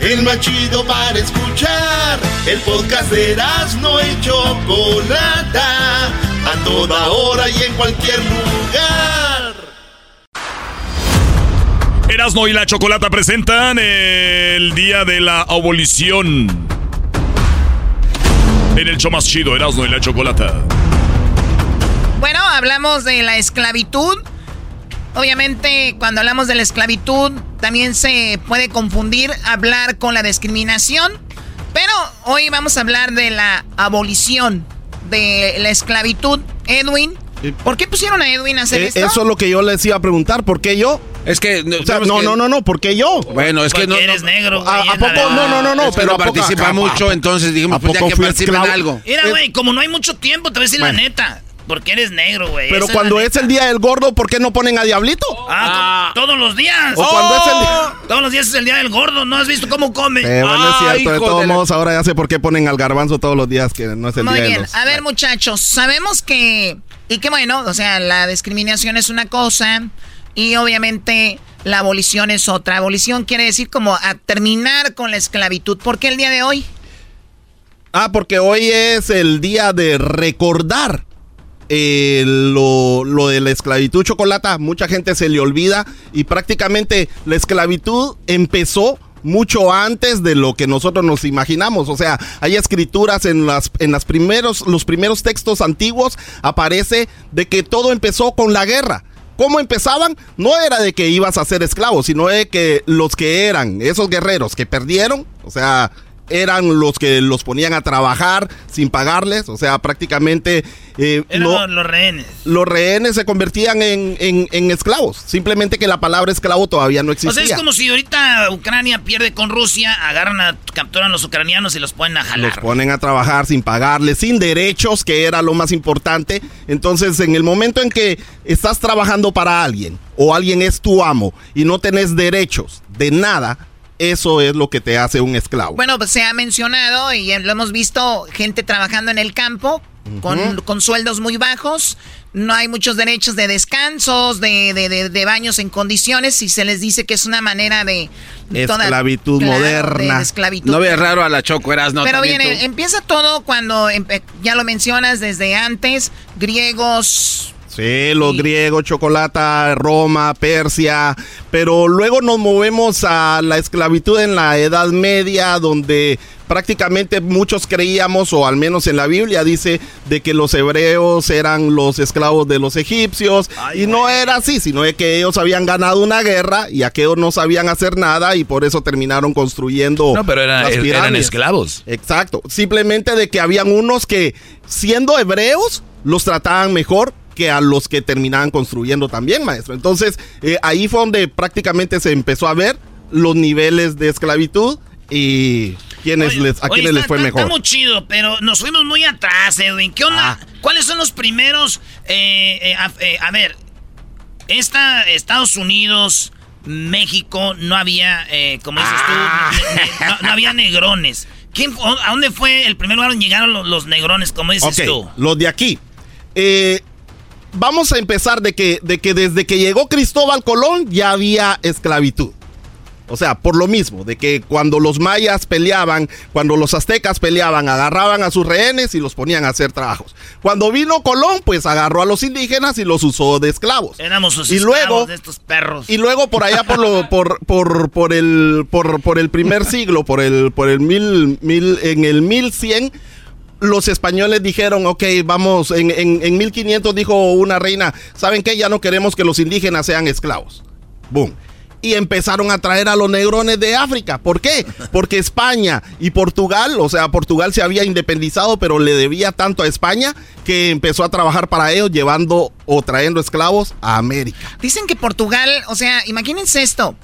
[SPEAKER 1] El más chido para escuchar. El podcast de no y Chocolata. A toda hora y en cualquier lugar.
[SPEAKER 8] Erasno y la Chocolata presentan el Día de la Abolición. En el show más chido, Erasno y la Chocolata.
[SPEAKER 7] Bueno, hablamos de la esclavitud. Obviamente, cuando hablamos de la esclavitud, también se puede confundir hablar con la discriminación. Pero hoy vamos a hablar de la abolición de la esclavitud. Edwin, ¿por qué pusieron a Edwin a hacer
[SPEAKER 22] Eh,
[SPEAKER 7] esto?
[SPEAKER 22] eso es lo que yo les iba a preguntar. ¿Por qué yo?
[SPEAKER 5] Es que.
[SPEAKER 22] O sea, no, no, no, no, ¿por qué yo?
[SPEAKER 5] Bueno, es que no.
[SPEAKER 3] eres negro,
[SPEAKER 22] ¿A,
[SPEAKER 3] güey,
[SPEAKER 22] a poco? No, no, no, no,
[SPEAKER 5] Es que
[SPEAKER 22] pero
[SPEAKER 5] no
[SPEAKER 22] ¿a poco
[SPEAKER 5] participa
[SPEAKER 22] acá?
[SPEAKER 5] mucho,
[SPEAKER 22] ¿A-
[SPEAKER 5] entonces dijimos,
[SPEAKER 22] ¿a
[SPEAKER 5] pues ya
[SPEAKER 22] poco
[SPEAKER 5] que
[SPEAKER 22] fui
[SPEAKER 5] participe en
[SPEAKER 22] esclavo?
[SPEAKER 5] algo.
[SPEAKER 3] Mira, güey, como no hay mucho tiempo, te voy a decir
[SPEAKER 22] Bueno.
[SPEAKER 3] la neta. Porque eres negro, güey.
[SPEAKER 22] Pero
[SPEAKER 3] Esa
[SPEAKER 22] cuando es el día del gordo, ¿por qué no ponen a Diablito?
[SPEAKER 3] Ah, to- todos los días.
[SPEAKER 22] O cuando es el día-
[SPEAKER 3] Todos los días es el día del gordo. ¿No has visto cómo come?
[SPEAKER 22] Eh, bueno, es
[SPEAKER 3] Ah,
[SPEAKER 22] cierto. De todos
[SPEAKER 3] la-
[SPEAKER 22] modos, ahora ya sé por qué ponen al garbanzo todos los días, que no es el
[SPEAKER 7] Muy
[SPEAKER 22] día de
[SPEAKER 7] bien,
[SPEAKER 22] los...
[SPEAKER 7] a ver muchachos, sabemos que, y que bueno, o sea, la discriminación es una cosa y obviamente la abolición es otra. Abolición quiere decir como a terminar con la esclavitud. ¿Por qué el día de hoy?
[SPEAKER 22] Ah, porque hoy es el día de recordar eh, lo, lo de la esclavitud chocolata. Mucha gente se le olvida y prácticamente la esclavitud empezó mucho antes de lo que nosotros nos imaginamos. O sea, hay escrituras en las en primeros los primeros textos antiguos aparece de que todo empezó con la guerra. ¿Cómo empezaban? No era de que ibas a ser esclavo, sino de que los que eran esos guerreros que perdieron, o sea, eran los que los ponían a trabajar sin pagarles, o sea, prácticamente eh,
[SPEAKER 3] Eran
[SPEAKER 22] no-
[SPEAKER 3] los, rehenes.
[SPEAKER 22] los rehenes se convertían en, en- en esclavos. Simplemente que la palabra esclavo todavía no
[SPEAKER 3] O
[SPEAKER 22] existía.
[SPEAKER 3] sea, es como si ahorita Ucrania pierde con Rusia, agarran a, capturan a los ucranianos y los ponen a jalar.
[SPEAKER 22] Los ponen a trabajar sin pagarles, sin derechos, que era lo más importante. Entonces, en el momento en que estás trabajando para alguien o alguien es tu amo y no tenés derechos de nada, eso es lo que te hace un esclavo.
[SPEAKER 7] Bueno, pues se ha mencionado y lo hemos visto, gente trabajando en el campo con, con sueldos muy bajos. No hay muchos derechos de descansos, de, de- de- de baños en condiciones y se les dice que es una manera de... toda-
[SPEAKER 22] Esclavitud
[SPEAKER 7] claro,
[SPEAKER 22] moderna.
[SPEAKER 7] de esclavitud.
[SPEAKER 5] No veas raro a la Choco, eras no.
[SPEAKER 7] Pero bien,
[SPEAKER 5] tú.
[SPEAKER 7] empieza todo cuando, empe- ya lo mencionas desde antes, griegos,
[SPEAKER 22] Los griegos, chocolata, Roma, Persia, pero luego nos movemos a la esclavitud en la Edad Media, donde prácticamente muchos creíamos, o al menos en la Biblia dice, de que los hebreos eran los esclavos de los egipcios, y no era así, sino de que ellos habían ganado una guerra y aquellos no sabían hacer nada y por eso terminaron construyendo
[SPEAKER 4] No, pero
[SPEAKER 22] las
[SPEAKER 4] eran esclavos.
[SPEAKER 22] Exacto. Simplemente de que habían unos que, siendo hebreos, los trataban mejor que a los que terminaban construyendo también, maestro. Entonces, eh, ahí fue donde prácticamente se empezó a ver los niveles de esclavitud y quiénes les, a
[SPEAKER 3] Oye,
[SPEAKER 22] quiénes les fue
[SPEAKER 3] está-
[SPEAKER 22] mejor.
[SPEAKER 3] Está muy chido, pero nos fuimos muy atrás, Edwin. ¿Qué onda?
[SPEAKER 22] Ah.
[SPEAKER 3] ¿Cuáles son los primeros? eh, eh, a, eh, a ver, esta, Estados Unidos, México no había, eh, como dices tú, ne- no, no había negrones. ¿Quién, ¿A dónde fue el primer lugar donde llegaron los, los negrones, como dices tú?
[SPEAKER 22] los de aquí. Eh, vamos a empezar de que, de que desde que llegó Cristóbal Colón ya había esclavitud. O sea, por lo mismo, de que cuando los mayas peleaban, cuando los aztecas peleaban, agarraban a sus rehenes y los ponían a hacer trabajos. Cuando vino Colón, pues agarró a los indígenas y los usó de esclavos.
[SPEAKER 3] Éramos sus
[SPEAKER 22] Y
[SPEAKER 3] esclavos
[SPEAKER 22] luego-
[SPEAKER 3] de estos perros.
[SPEAKER 22] Y luego por allá por lo, por, por, por el por, por el primer siglo, por el por el mil, mil en el 1100 los españoles dijeron, ok, vamos, en, en, en 1500 dijo una reina, ¿saben qué? Ya no queremos que los indígenas sean esclavos. Boom. Y empezaron a traer a los negrones de África. ¿Por qué? Porque España y Portugal, o sea, Portugal se había independizado, pero le debía tanto a España que empezó a trabajar para ellos llevando o trayendo esclavos a América.
[SPEAKER 7] Dicen que Portugal, o sea, imagínense esto.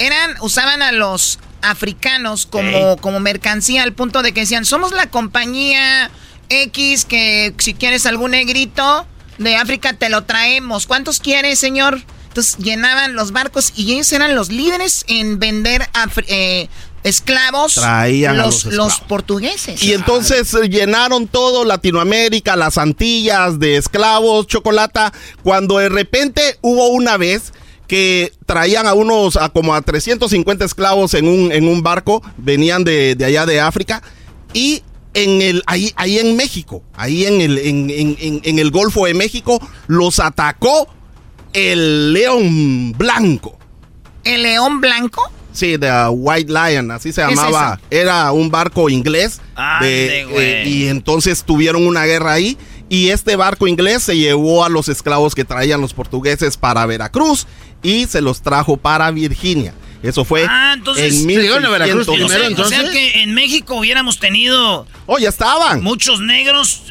[SPEAKER 7] Eran, usaban a los africanos como, como mercancía al punto de que decían, somos la compañía X que si quieres algún negrito de África te lo traemos. ¿Cuántos quieres, señor? Entonces llenaban los barcos y ellos eran los líderes en vender eh, esclavos.
[SPEAKER 22] Traían a
[SPEAKER 7] los,
[SPEAKER 22] los
[SPEAKER 7] los portugueses.
[SPEAKER 22] Y entonces eh, llenaron todo Latinoamérica, las Antillas de esclavos, chocolata, cuando de repente hubo una vez que traían a unos, a como a 350 esclavos en un, en un barco, venían de, de allá de África, y en el, ahí, ahí en México, ahí en el, en, en- en- el Golfo de México, los atacó el león blanco.
[SPEAKER 7] ¿El león blanco?
[SPEAKER 22] Sí, The White Lion, así se
[SPEAKER 7] ¿Qué es
[SPEAKER 22] llamaba. Era un barco inglés.
[SPEAKER 3] Ande,
[SPEAKER 22] de-
[SPEAKER 3] güey.
[SPEAKER 22] eh, y entonces tuvieron una guerra ahí. Y este barco inglés se llevó a los esclavos que traían los portugueses para Veracruz y se los trajo para Virginia. Eso fue
[SPEAKER 3] Ah, entonces
[SPEAKER 22] en
[SPEAKER 3] se
[SPEAKER 22] llegaron a Veracruz
[SPEAKER 3] O sea-
[SPEAKER 22] primero,
[SPEAKER 3] o sea, que en México hubiéramos tenido.
[SPEAKER 22] Oh, ya estaban.
[SPEAKER 3] Muchos negros.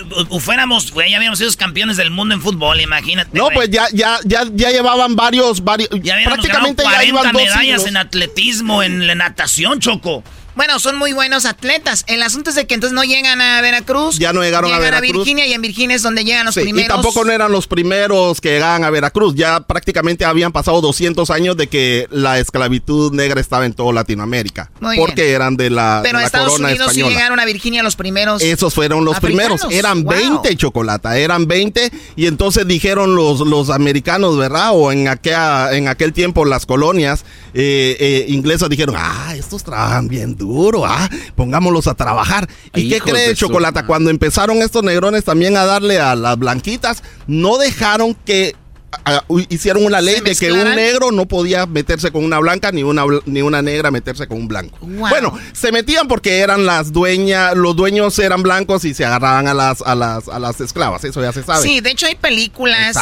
[SPEAKER 3] Fuéramos, güey, ya habíamos sido campeones del mundo en fútbol, imagínate.
[SPEAKER 22] No, pues ya, ya, ya, ya llevaban varios, varios.
[SPEAKER 3] Ya
[SPEAKER 22] prácticamente
[SPEAKER 3] ganado
[SPEAKER 22] ya
[SPEAKER 3] 40
[SPEAKER 22] iban dos
[SPEAKER 3] medallas
[SPEAKER 22] siglos.
[SPEAKER 3] en atletismo, en la natación, Choco.
[SPEAKER 7] Bueno, son muy buenos atletas. El asunto es de que entonces no llegan a Veracruz.
[SPEAKER 22] Ya no llegaron a Veracruz.
[SPEAKER 7] Virginia y en Virginia es donde llegan los
[SPEAKER 22] Sí,
[SPEAKER 7] primeros.
[SPEAKER 22] Y tampoco no eran los primeros que llegaban a Veracruz. Ya prácticamente habían pasado 200 años de que la esclavitud negra estaba en toda Latinoamérica.
[SPEAKER 7] Muy
[SPEAKER 22] porque
[SPEAKER 7] bien.
[SPEAKER 22] eran de la,
[SPEAKER 7] Pero
[SPEAKER 22] de
[SPEAKER 7] a
[SPEAKER 22] la
[SPEAKER 7] Estados
[SPEAKER 22] corona
[SPEAKER 7] Unidos sí
[SPEAKER 22] española.
[SPEAKER 7] llegaron a Virginia los primeros.
[SPEAKER 22] Esos fueron los
[SPEAKER 7] africanos.
[SPEAKER 22] primeros. Eran
[SPEAKER 7] Wow.
[SPEAKER 22] 20 chocolata, eran 20 y entonces dijeron los, los americanos, ¿verdad? O en, aquella, en aquel tiempo las colonias eh, eh, inglesas dijeron, ah, estos trabajan bien duro, ah, pongámoslos a trabajar. ¿Y qué
[SPEAKER 5] su
[SPEAKER 22] chocolata? Cuando empezaron estos negrones también a darle a las blanquitas, no dejaron que hicieron una ley de que un negro no podía meterse con una blanca ni una ni una negra meterse con un blanco.
[SPEAKER 7] Wow.
[SPEAKER 22] Bueno, se metían porque eran las dueñas, los dueños eran blancos y se agarraban a las a las a las esclavas, eso ya se sabe.
[SPEAKER 7] Sí, de hecho hay películas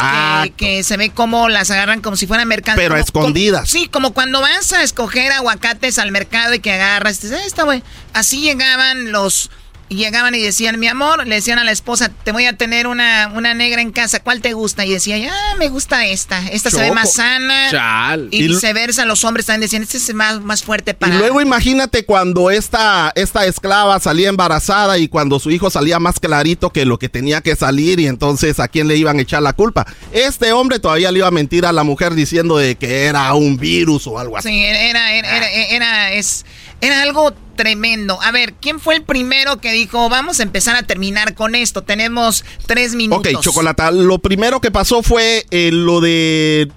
[SPEAKER 7] que, se ve cómo las agarran como si fueran mercancías.
[SPEAKER 22] Pero escondidas.
[SPEAKER 7] sí, como cuando vas a escoger aguacates al mercado y que agarras, dices, "Ah, está güey. Así llegaban los y llegaban y decían, mi amor, le decían a la esposa, te voy a tener una, una negra en casa, ¿cuál te gusta? Y decía, ya, me gusta esta, esta se ve más sana.
[SPEAKER 22] Chal.
[SPEAKER 7] Y viceversa, los hombres también decían, este es más, más fuerte para...
[SPEAKER 22] Y luego imagínate cuando esta, esta esclava salía embarazada y cuando su hijo salía más clarito que lo que tenía que salir y entonces a quién le iban a echar la culpa. Este hombre todavía le iba a mentir a la mujer diciendo de que era un virus o algo así.
[SPEAKER 7] Sí, era, era, era, era, es, era algo tremendo. A ver, ¿quién fue el primero que dijo, vamos a empezar a terminar con esto? Tenemos tres minutos.
[SPEAKER 22] Ok, Chocolata, lo primero que pasó fue eh, lo de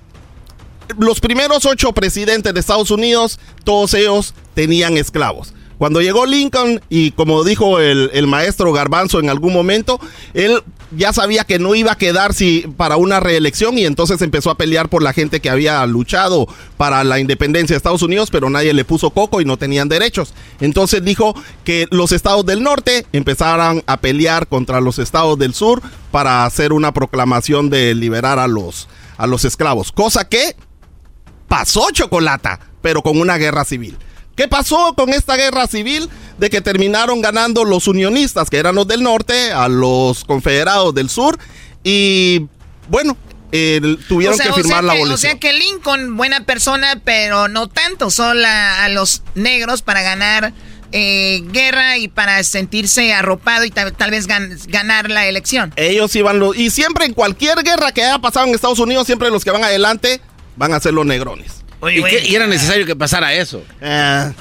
[SPEAKER 22] los primeros ocho presidentes de Estados Unidos, todos ellos tenían esclavos. Cuando llegó Lincoln, y como dijo el, el maestro Garbanzo en algún momento, él ya sabía que no iba a quedar si, para una reelección y entonces empezó a pelear por la gente que había luchado para la independencia de Estados Unidos, pero nadie le puso coco y no tenían derechos. Entonces dijo que los estados del norte empezaran a pelear contra los estados del sur para hacer una proclamación de liberar a los, a los esclavos. Cosa que pasó chocolata, pero con una guerra civil. ¿Qué pasó con esta guerra civil? De que terminaron ganando los unionistas, que eran los del norte, a los confederados del sur, y bueno, tuvieron
[SPEAKER 7] O sea,
[SPEAKER 22] que
[SPEAKER 7] o
[SPEAKER 22] firmar
[SPEAKER 7] sea
[SPEAKER 22] la
[SPEAKER 7] que-
[SPEAKER 22] abolición.
[SPEAKER 7] O sea que Lincoln, buena persona, pero no tanto, solo a, a los negros para ganar eh, guerra y para sentirse arropado y tal, tal vez gan- ganar la elección.
[SPEAKER 22] Ellos iban los... Y siempre en cualquier guerra que haya pasado en Estados Unidos, siempre los que van adelante van a ser los negrones.
[SPEAKER 3] Oye,
[SPEAKER 5] ¿Y,
[SPEAKER 3] güey.
[SPEAKER 5] qué- y era necesario que pasara eso.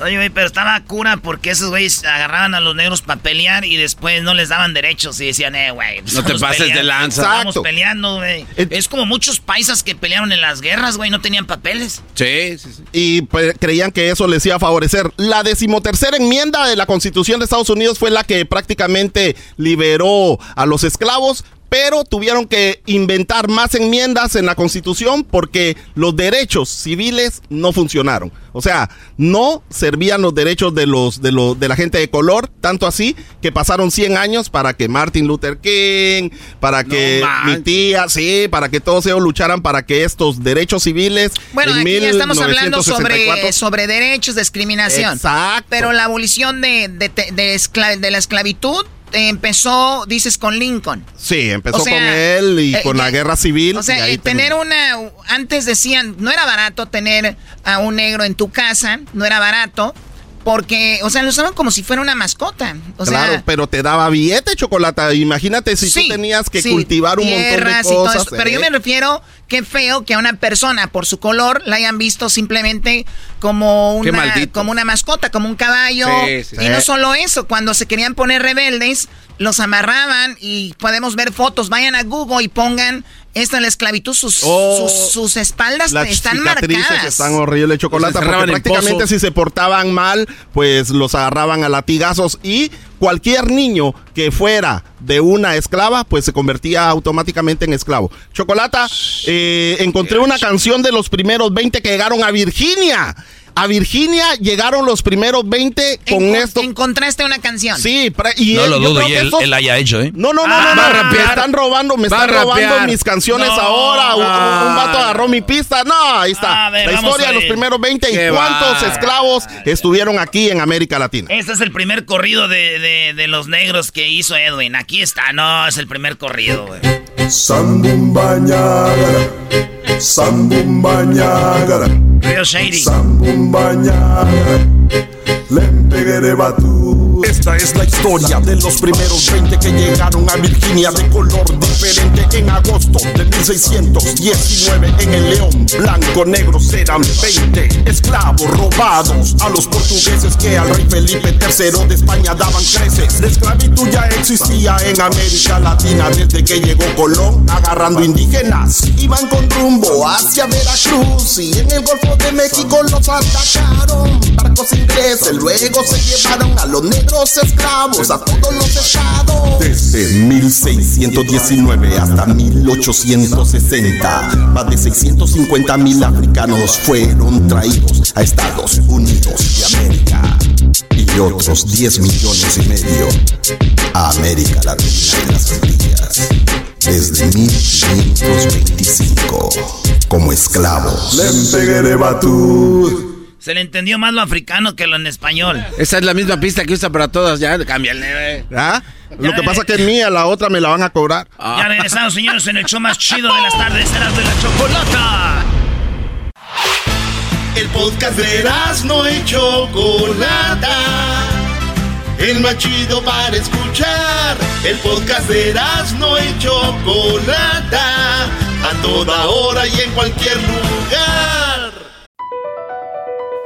[SPEAKER 3] Oye, güey, pero estaba cura porque esos güeyes agarraban a los negros para pelear y después no les daban derechos y decían, eh, güey. pues
[SPEAKER 5] No te pases de lanza.
[SPEAKER 3] Estamos
[SPEAKER 5] Exacto.
[SPEAKER 3] peleando, güey. Es como muchos paisas que pelearon en las guerras, güey, no tenían papeles.
[SPEAKER 5] Sí, sí, sí.
[SPEAKER 22] y pues, creían que eso les iba a favorecer. La decimotercera enmienda de la Constitución de Estados Unidos fue la que prácticamente liberó a los esclavos, pero tuvieron que inventar más enmiendas en la Constitución porque los derechos civiles no funcionaron. O sea, no servían los derechos de los de los de la gente de color, tanto así que pasaron 100 años para que Martin Luther King, para que mi tía, sí, para que todos ellos lucharan para que estos derechos civiles
[SPEAKER 7] Bueno,
[SPEAKER 22] en
[SPEAKER 7] aquí ya estamos hablando
[SPEAKER 22] 1964
[SPEAKER 7] sobre, sobre derechos, discriminación.
[SPEAKER 22] Exacto.
[SPEAKER 7] Pero la abolición de, de, de escla- de la esclavitud empezó, dices, con Lincoln.
[SPEAKER 22] Sí, empezó
[SPEAKER 7] O sea,
[SPEAKER 22] con él y
[SPEAKER 7] eh,
[SPEAKER 22] con la guerra civil.
[SPEAKER 7] O sea, eh, tener una... Antes decían, no era barato tener a un negro en tu casa, no era barato, porque, o sea, lo usaban como si fuera una mascota. O
[SPEAKER 22] claro,
[SPEAKER 7] sea,
[SPEAKER 22] pero te daba billete, chocolate. Imagínate si
[SPEAKER 7] Sí,
[SPEAKER 22] tú tenías que
[SPEAKER 7] sí,
[SPEAKER 22] cultivar un montón de
[SPEAKER 7] tierras y todo
[SPEAKER 22] cosas.
[SPEAKER 7] eso. Pero yo
[SPEAKER 22] ¿eh?
[SPEAKER 7] me refiero, qué feo que a una persona por su color la hayan visto simplemente como una, como una mascota, como un caballo.
[SPEAKER 5] Sí, sí.
[SPEAKER 7] y no solo eso, cuando se querían poner rebeldes, los amarraban y podemos ver fotos. Vayan a Google y pongan esta es la esclavitud, sus,
[SPEAKER 22] Oh,
[SPEAKER 7] sus, sus espaldas
[SPEAKER 22] Las
[SPEAKER 7] están marcadas.
[SPEAKER 22] están horribles, chocolate. Porque prácticamente si se portaban mal, pues los agarraban a latigazos y cualquier niño que fuera de una esclava, pues se convertía automáticamente en esclavo. Chocolata, eh, encontré una canción de los primeros 20 que llegaron a Virginia. A Virginia llegaron los primeros 20 con
[SPEAKER 7] Encon-
[SPEAKER 22] esto.
[SPEAKER 7] Encontraste una canción.
[SPEAKER 22] Sí, y
[SPEAKER 4] No
[SPEAKER 22] él-
[SPEAKER 4] lo dudo y él, él haya hecho, ¿eh?
[SPEAKER 22] no, no, no,
[SPEAKER 5] Ah,
[SPEAKER 22] no, no, me están robando, me están robando mis canciones
[SPEAKER 3] No.
[SPEAKER 22] ahora. Un, un vato agarró mi pista. No, ahí está.
[SPEAKER 3] Ver,
[SPEAKER 22] la historia de los primeros 20 y
[SPEAKER 5] Qué
[SPEAKER 22] cuántos
[SPEAKER 5] va.
[SPEAKER 22] esclavos estuvieron aquí en América Latina.
[SPEAKER 3] Este es el primer corrido de, de- de los negros que hizo Edwin. Aquí está, no, es el primer corrido, güey.
[SPEAKER 1] Sandin Bañagara.
[SPEAKER 3] Real Shady.
[SPEAKER 1] Sandin Bañagara. Lempegere batu.
[SPEAKER 8] Esta es la historia de los primeros 20 que llegaron a Virginia de color diferente en agosto de 1619 en el León. Blanco, negros eran 20 esclavos robados a los portugueses que al rey Felipe III de España daban creces. La esclavitud ya existía en América Latina desde que llegó Colón agarrando indígenas. Iban con rumbo hacia Veracruz y en el Golfo de México los atacaron. Barcos ingleses luego se llevaron a los negros esclavos a todos los estados. Desde 1619 hasta 1860, más de 650 mil africanos fueron traídos a Estados Unidos de América y otros 10 millones y medio a América Latina y las Antillas. Desde 1525 como esclavos.
[SPEAKER 3] Se le entendió más lo africano que lo en español.
[SPEAKER 5] Esa es la misma pista que usa para todas. Ya, cámbiale.
[SPEAKER 22] ¿Ah? Lo que pasa
[SPEAKER 3] eh.
[SPEAKER 22] que es mía, la otra me la van a cobrar.
[SPEAKER 3] Ya regresamos, señores, en el show más chido de las tardes, Eras de la Chocolata.
[SPEAKER 1] El podcast de no y Chocolata. El más chido para escuchar. El podcast de no y Chocolata. A toda hora y en cualquier lugar.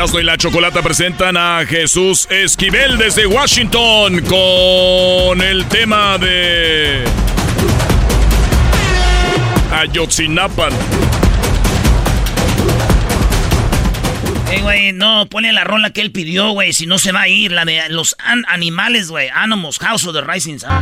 [SPEAKER 8] Erasmo y la Chocolata presentan a Jesús Esquivel desde Washington con el tema de Ayotzinapan.
[SPEAKER 3] Eh, güey, no, ponle la rola que él pidió, güey, si no se va a ir, la de los an- animales, güey, Animals, House of the Rising Sun.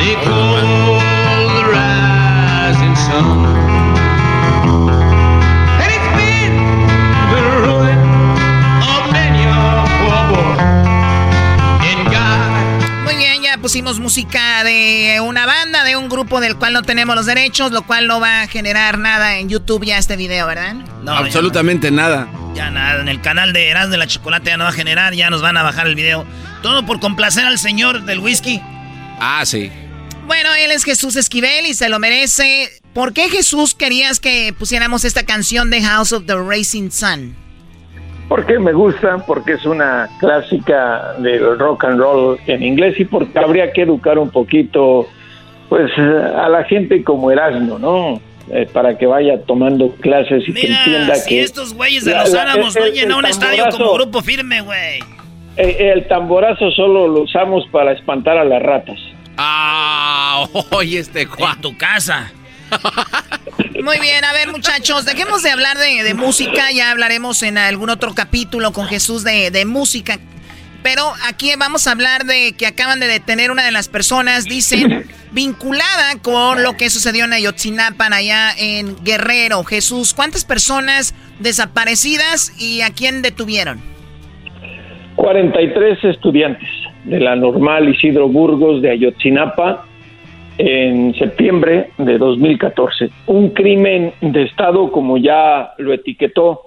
[SPEAKER 7] Pusimos música de una banda, de un grupo del cual no tenemos los derechos, lo cual no va a generar nada en YouTube ya este video, ¿verdad?
[SPEAKER 5] No, absolutamente nada.
[SPEAKER 3] Ya nada, en el canal de Erasmo de la Chocolate ya no va a generar, ya nos van a bajar el video. Todo por complacer al señor del whisky.
[SPEAKER 5] Ah, sí.
[SPEAKER 7] Bueno, él es Jesús Esquivel y se lo merece. ¿Por qué Jesús querías que pusiéramos esta canción de House of the Racing Sun?
[SPEAKER 10] Porque me gusta, porque es una clásica del rock and roll en inglés y porque habría que educar un poquito pues a la gente como Erasmo, ¿no? Eh, para que vaya tomando clases y que entienda
[SPEAKER 3] si
[SPEAKER 10] que...
[SPEAKER 3] estos güeyes de los Álamos no llenan un estadio como grupo firme, güey.
[SPEAKER 10] Eh, el tamborazo solo lo usamos para espantar a las ratas.
[SPEAKER 5] Ah, oye este Juan.
[SPEAKER 3] tu casa.
[SPEAKER 7] Muy bien, a ver muchachos, dejemos de hablar de, música, ya hablaremos en algún otro capítulo con Jesús de, de música. Pero aquí vamos a hablar de que acaban de detener una de las personas, dicen, vinculada con lo que sucedió en Ayotzinapan, allá en Guerrero. Jesús, ¿cuántas personas desaparecidas y a quién detuvieron?
[SPEAKER 10] 43 estudiantes de la normal Isidro Burgos de Ayotzinapa en septiembre de 2014. Un crimen de Estado, como ya lo etiquetó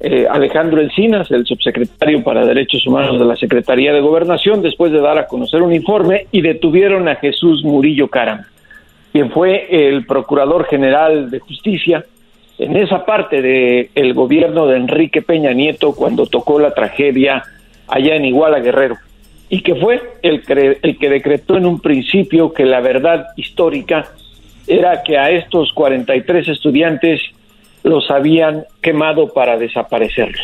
[SPEAKER 10] eh, Alejandro Encinas, el subsecretario para Derechos Humanos de la Secretaría de Gobernación, después de dar a conocer un informe y detuvieron a Jesús Murillo Caram, quien fue el Procurador General de Justicia en esa parte del gobierno de Enrique Peña Nieto cuando tocó la tragedia allá en Iguala Guerrero y que fue el, el que decretó en un principio que la verdad histórica era que a estos 43 estudiantes los habían quemado para desaparecerlos.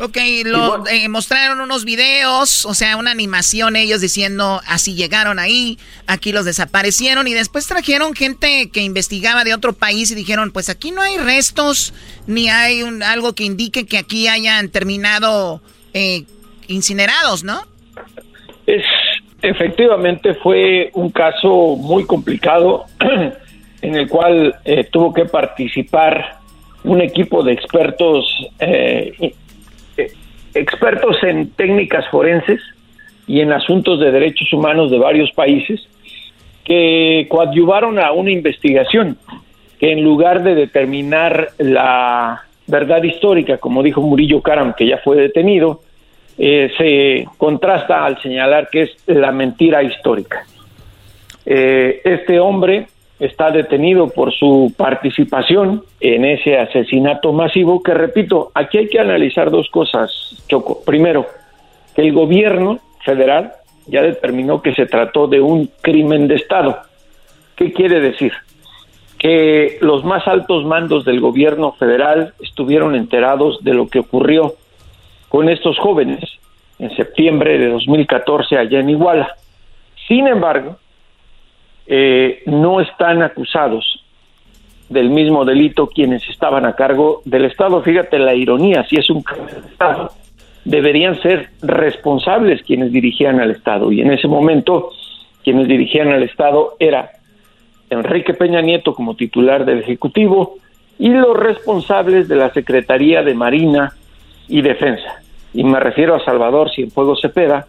[SPEAKER 7] Ok, lo, eh, mostraron unos videos, o sea, una animación ellos diciendo así llegaron ahí, aquí los desaparecieron y después trajeron gente que investigaba de otro país y dijeron, pues aquí no hay restos ni hay un, algo que indique que aquí hayan terminado eh, incinerados, ¿no?
[SPEAKER 10] Es, efectivamente fue un caso muy complicado en el cual eh, tuvo que participar un equipo de expertos, eh, eh, expertos en técnicas forenses y en asuntos de derechos humanos de varios países, que coadyuvaron a una investigación que en lugar de determinar la verdad histórica, como dijo Murillo Karam, que ya fue detenido, se contrasta al señalar que es la mentira histórica. este hombre está detenido por su participación en ese asesinato masivo que, repito, aquí hay que analizar dos cosas, Choco. Primero, que el gobierno federal ya determinó que se trató de un crimen de Estado. ¿Qué quiere decir? Que los más altos mandos del gobierno federal estuvieron enterados de lo que ocurrió con estos jóvenes en septiembre de 2014 allá en Iguala. Sin embargo, eh, no están acusados del mismo delito quienes estaban a cargo del Estado. Fíjate la ironía, si es un Estado, deberían ser responsables quienes dirigían al Estado. Y en ese momento, quienes dirigían al Estado era Enrique Peña Nieto como titular del Ejecutivo y los responsables de la Secretaría de Marina y Defensa. Y me refiero a Salvador Cienfuegos Cepeda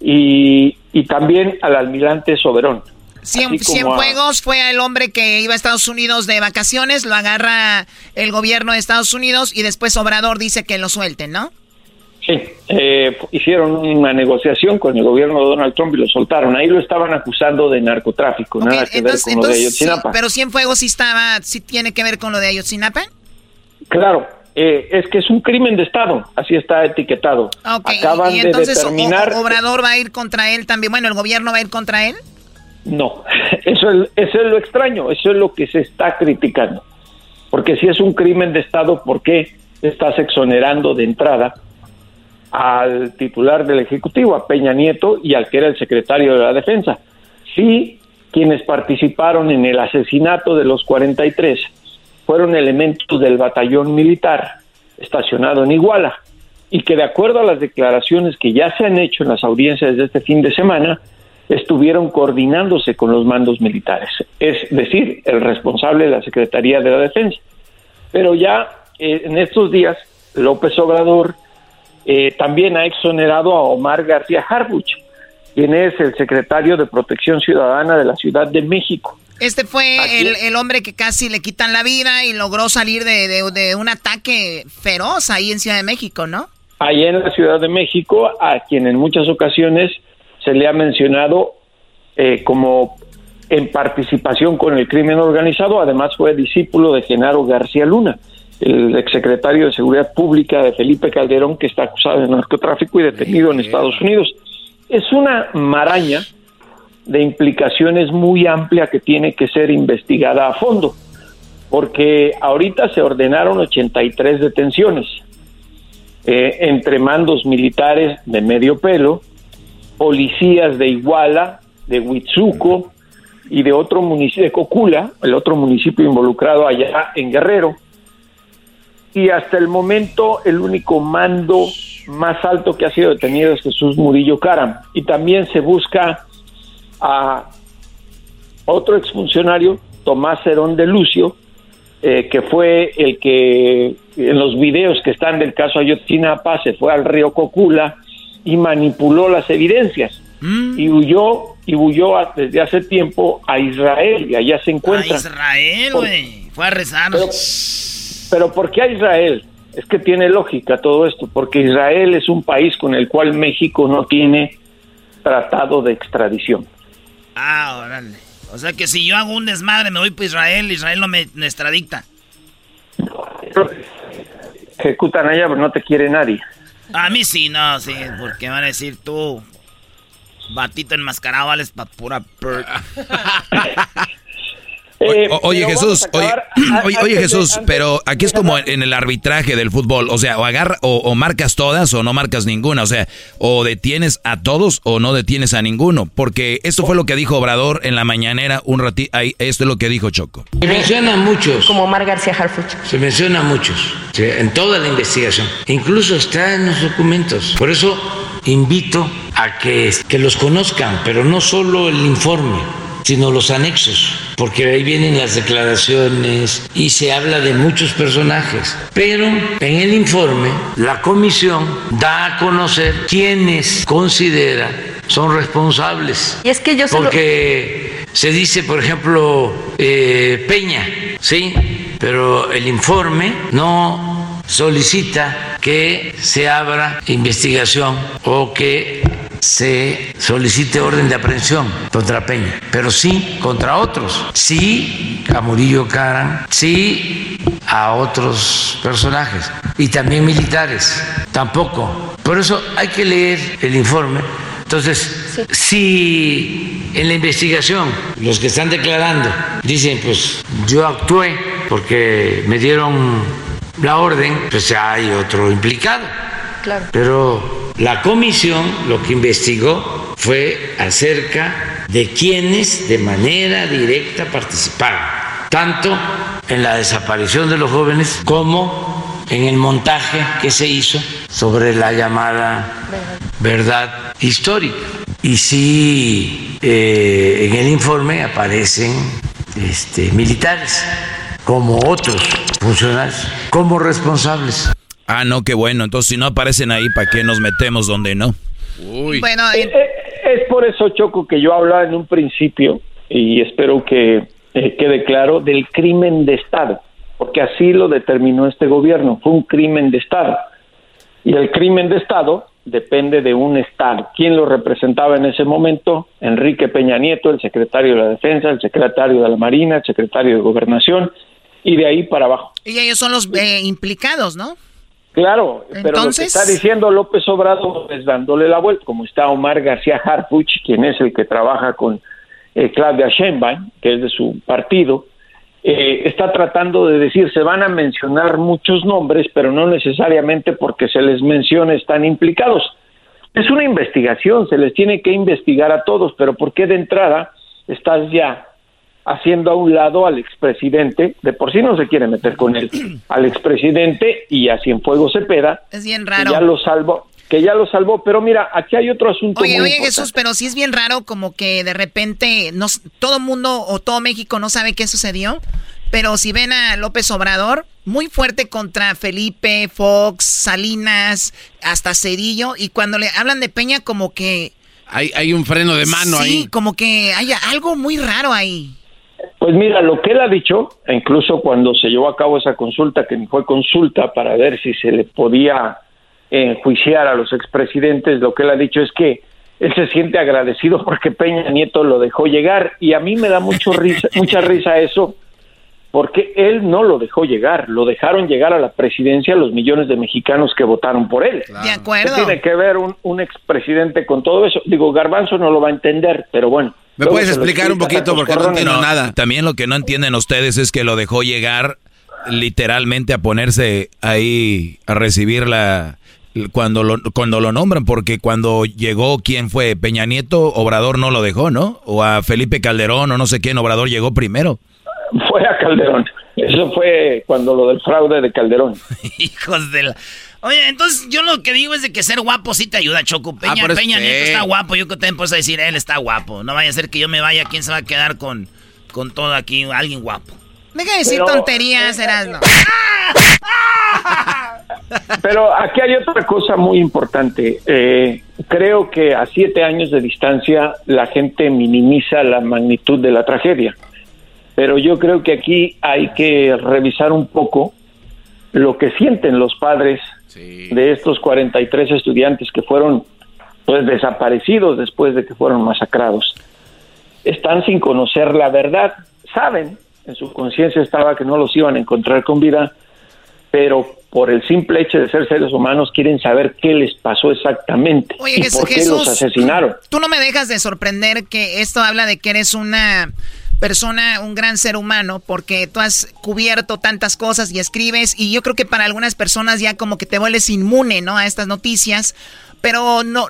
[SPEAKER 10] y, y también al almirante Soberón
[SPEAKER 7] Cien, Cienfuegos fue el hombre que iba a Estados Unidos de vacaciones, lo agarra el gobierno de Estados Unidos y después Obrador dice que lo suelten, ¿no?
[SPEAKER 10] Sí, eh, hicieron una negociación con el gobierno de Donald Trump y lo soltaron. Ahí lo estaban acusando de narcotráfico, nada que ver con lo de Ayotzinapa.
[SPEAKER 7] pero Cienfuegos sí estaba, sí tiene que ver con lo de Ayotzinapa.
[SPEAKER 10] Claro, eh, es que es un crimen de Estado, así está etiquetado.
[SPEAKER 7] Acaban y entonces, de determinar... Obrador va a ir contra él también, bueno, el gobierno va a ir contra él.
[SPEAKER 10] No, eso es, eso es lo extraño, eso es lo que se está criticando. Porque si es un crimen de Estado, ¿por qué estás exonerando de entrada al titular del Ejecutivo, a Peña Nieto, y al que era el secretario de la Defensa? Si quienes participaron en el asesinato de los 43 fueron elementos del batallón militar estacionado en Iguala y que de acuerdo a las declaraciones que ya se han hecho en las audiencias de este fin de semana, estuvieron coordinándose con los mandos militares, es decir, el responsable de la Secretaría de la Defensa. Pero ya eh, en estos días, López Obrador eh, también ha exonerado a Omar García Harbuch, quien es el secretario de Protección Ciudadana de la Ciudad de México.
[SPEAKER 7] Este fue el, el, hombre que casi le quitan la vida y logró salir de, de, de, un ataque feroz ahí en Ciudad de México, ¿no?
[SPEAKER 10] Ahí en la Ciudad de México, a quien en muchas ocasiones se le ha mencionado eh, como en participación con el crimen organizado, además fue discípulo de Genaro García Luna, el exsecretario de Seguridad Pública de Felipe Calderón, que está acusado de narcotráfico y detenido en Estados Unidos. Es una maraña de implicaciones muy amplia que tiene que ser investigada a fondo, porque ahorita se ordenaron 83 detenciones eh, entre mandos militares de medio pelo, policías de Iguala, de Huitzuco y de otro municipio de Cocula, el otro municipio involucrado allá en Guerrero. Y hasta el momento el único mando más alto que ha sido detenido es Jesús Murillo Caram. Y también se busca a otro exfuncionario, Tomás Herón de Lucio, eh, que fue el que en los videos que están del caso Ayotzinapa se fue al río Cocula y manipuló las evidencias y huyó y huyó a- desde hace tiempo a Israel y allá se encuentra.
[SPEAKER 3] A Israel, güey. Fue a rezar.
[SPEAKER 10] Pero, pero ¿por qué a Israel? Es que tiene lógica todo esto, porque Israel es un país con el cual México no tiene tratado de extradición.
[SPEAKER 3] Ah, órale. O sea que si yo hago un desmadre, me voy para Israel, Israel no me, me extradicta.
[SPEAKER 10] Ejecutan allá, pero no te quiere nadie.
[SPEAKER 3] A mí sí, no, sí, porque van a decir tú, batito enmascarado, vales pa' pura per...
[SPEAKER 10] Eh,
[SPEAKER 4] O- oye Jesús, oye, Jesús, pero aquí es como en el arbitraje del fútbol, o sea, o agarra o, o marcas todas o no marcas ninguna, o sea, o detienes a todos o no detienes a ninguno, porque esto fue lo que dijo Obrador en la mañanera un ratito, ahí esto es lo que dijo Choco.
[SPEAKER 23] Se mencionan muchos.
[SPEAKER 17] Como Omar García Harfuch.
[SPEAKER 23] Se menciona muchos en toda la investigación. Incluso está en los documentos. Por eso invito a que, que los conozcan, pero no solo el informe, sino los anexos, porque ahí vienen las declaraciones y se habla de muchos personajes. Pero en el informe la comisión da a conocer quienes considera son responsables.
[SPEAKER 17] Y es que yo se lo-
[SPEAKER 23] Porque se dice, por ejemplo, eh, Peña, ¿sí? Pero el informe no solicita que se abra investigación o que se solicite orden de aprehensión contra Peña, pero sí contra otros, sí a Murillo sí a otros personajes y también militares, tampoco. Por eso hay que leer el informe. Entonces, si en la investigación los que están declarando dicen, pues yo actué porque me dieron la orden, pues ya hay otro implicado.
[SPEAKER 17] Claro.
[SPEAKER 23] Pero la comisión lo que investigó fue acerca de quienes de manera directa participaron, tanto en la desaparición de los jóvenes como en el montaje que se hizo sobre la llamada verdad histórica. Y sí, eh, en el informe aparecen este, militares como otros funcionarios, como responsables.
[SPEAKER 4] Ah, no, qué bueno, entonces si no aparecen ahí, ¿para qué nos metemos donde no? Uy.
[SPEAKER 7] Bueno,
[SPEAKER 10] Eh, eh, es por eso, Choco, que yo hablaba en un principio, y espero que eh, quede claro, del crimen de Estado, porque así lo determinó este gobierno, fue un crimen de Estado. Y el crimen de Estado depende de un Estado. ¿Quién lo representaba en ese momento? Enrique Peña Nieto, el secretario de la Defensa, el secretario de la Marina, el secretario de Gobernación, y de ahí para abajo.
[SPEAKER 7] y ellos son los eh, implicados, ¿no?
[SPEAKER 10] Claro, pero lo que
[SPEAKER 7] Entonces-
[SPEAKER 10] está diciendo López Obrador es dándole la vuelta, como está Omar García Harfuch, quien es el que trabaja con eh, Claudia Sheinbaum, que es de su partido, eh, está tratando de decir, se van a mencionar muchos nombres, pero no necesariamente porque se les mencione están implicados. Es una investigación, se les tiene que investigar a todos, pero ¿por qué de entrada estás ya haciendo a un lado al expresidente? De por sí no se quiere meter con él, al expresidente y a Cienfuegos Cepeda,
[SPEAKER 7] Es bien
[SPEAKER 10] que
[SPEAKER 7] raro.
[SPEAKER 10] ya lo salvó, que ya lo salvó, pero mira, aquí hay otro asunto
[SPEAKER 7] Oye,
[SPEAKER 10] muy
[SPEAKER 7] oye
[SPEAKER 10] importante.
[SPEAKER 7] Jesús, pero sí es bien raro como que de repente no, todo mundo o todo México no sabe qué sucedió, pero si ven a López Obrador, muy fuerte contra Felipe, Fox, Salinas, hasta Cedillo, y cuando le hablan de Peña como que
[SPEAKER 5] Hay, hay un freno de mano
[SPEAKER 7] sí,
[SPEAKER 5] ahí.
[SPEAKER 7] como que hay algo muy raro ahí.
[SPEAKER 10] Pues mira, lo que él ha dicho, e incluso cuando se llevó a cabo esa consulta, que fue consulta para ver si se le podía enjuiciar a los expresidentes, lo que él ha dicho es que él se siente agradecido porque Peña Nieto lo dejó llegar. Y a mí me da mucho risa, mucha risa eso porque él no lo dejó llegar, lo dejaron llegar a la presidencia los millones de mexicanos que votaron por él.
[SPEAKER 7] De acuerdo.
[SPEAKER 10] ¿Qué tiene que ver un, un expresidente con todo eso? Digo, Garbanzo no lo va a entender, pero bueno.
[SPEAKER 5] ¿Me puedes explicar un poquito? Porque no entiendo nada.
[SPEAKER 4] También lo que no entienden ustedes es que lo dejó llegar literalmente a ponerse ahí a recibir la cuando lo cuando lo nombran porque cuando llegó quién fue Peña Nieto Obrador no lo dejó no o a Felipe Calderón o no sé quién Obrador llegó primero
[SPEAKER 10] Fue a Calderón. Eso fue cuando lo del fraude de Calderón.
[SPEAKER 3] Hijos de la... Oye, entonces yo lo que digo es de que ser guapo sí te ayuda, Choco. Peña,
[SPEAKER 10] pero es
[SPEAKER 3] Peña
[SPEAKER 10] que-
[SPEAKER 3] Nieto está guapo, yo que también puedo decir, él está guapo. No vaya a ser que yo me vaya, ¿quién se va a quedar con, con todo aquí? Alguien guapo.
[SPEAKER 7] Deja de decir
[SPEAKER 10] Pero-
[SPEAKER 7] tonterías, Erasmo.
[SPEAKER 10] Pero aquí hay otra cosa muy importante. Eh, creo que a siete años de distancia la gente minimiza la magnitud de la tragedia. Pero yo creo que aquí hay que revisar un poco lo que sienten los padres de estos 43 estudiantes que fueron pues desaparecidos después de que fueron masacrados. Están sin conocer la verdad, saben, en su conciencia estaba que no los iban a encontrar con vida, pero por el simple hecho de ser seres humanos quieren saber qué les pasó exactamente
[SPEAKER 7] Oye,
[SPEAKER 10] y por qué
[SPEAKER 7] Jesús,
[SPEAKER 10] los asesinaron.
[SPEAKER 7] Tú no me dejas de sorprender que esto habla de que eres una persona, un gran ser humano, porque tú has cubierto tantas cosas y escribes, y yo creo que para algunas personas ya como que te vuelves inmune, ¿no? A estas noticias, pero no,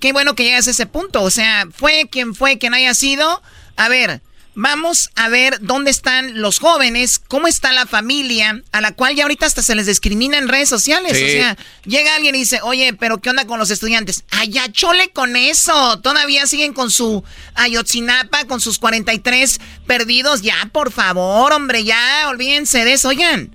[SPEAKER 7] qué bueno que llegas a ese punto, o sea, fue quien fue, quien haya sido, a ver, vamos a ver dónde están los jóvenes, cómo está la familia, a la cual ya ahorita hasta se les discrimina en redes sociales,
[SPEAKER 24] Sí.
[SPEAKER 7] o sea, llega alguien y dice, oye, pero ¿qué onda con los estudiantes? Allá chole con eso, todavía siguen con su Ayotzinapa, con sus 43 perdidos, ya, por favor, hombre, ya, olvídense de eso, oigan,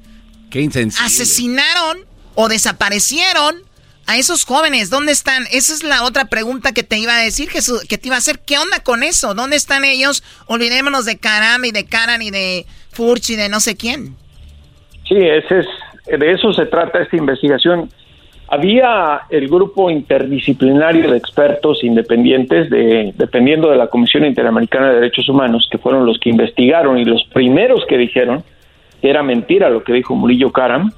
[SPEAKER 5] Qué
[SPEAKER 7] asesinaron o desaparecieron a esos jóvenes, ¿dónde están? Esa es la otra pregunta que te iba a decir, Jesús, que te iba a hacer, ¿qué onda con eso? ¿Dónde están ellos? Olvidémonos de Karam y de Karan y de Furch y de no sé quién.
[SPEAKER 10] Sí, ese es, de eso se trata esta investigación. Había el grupo interdisciplinario de expertos independientes, de, dependiendo de la Comisión Interamericana de Derechos Humanos, que fueron los que investigaron y los primeros que dijeron que era mentira lo que dijo Murillo Karam,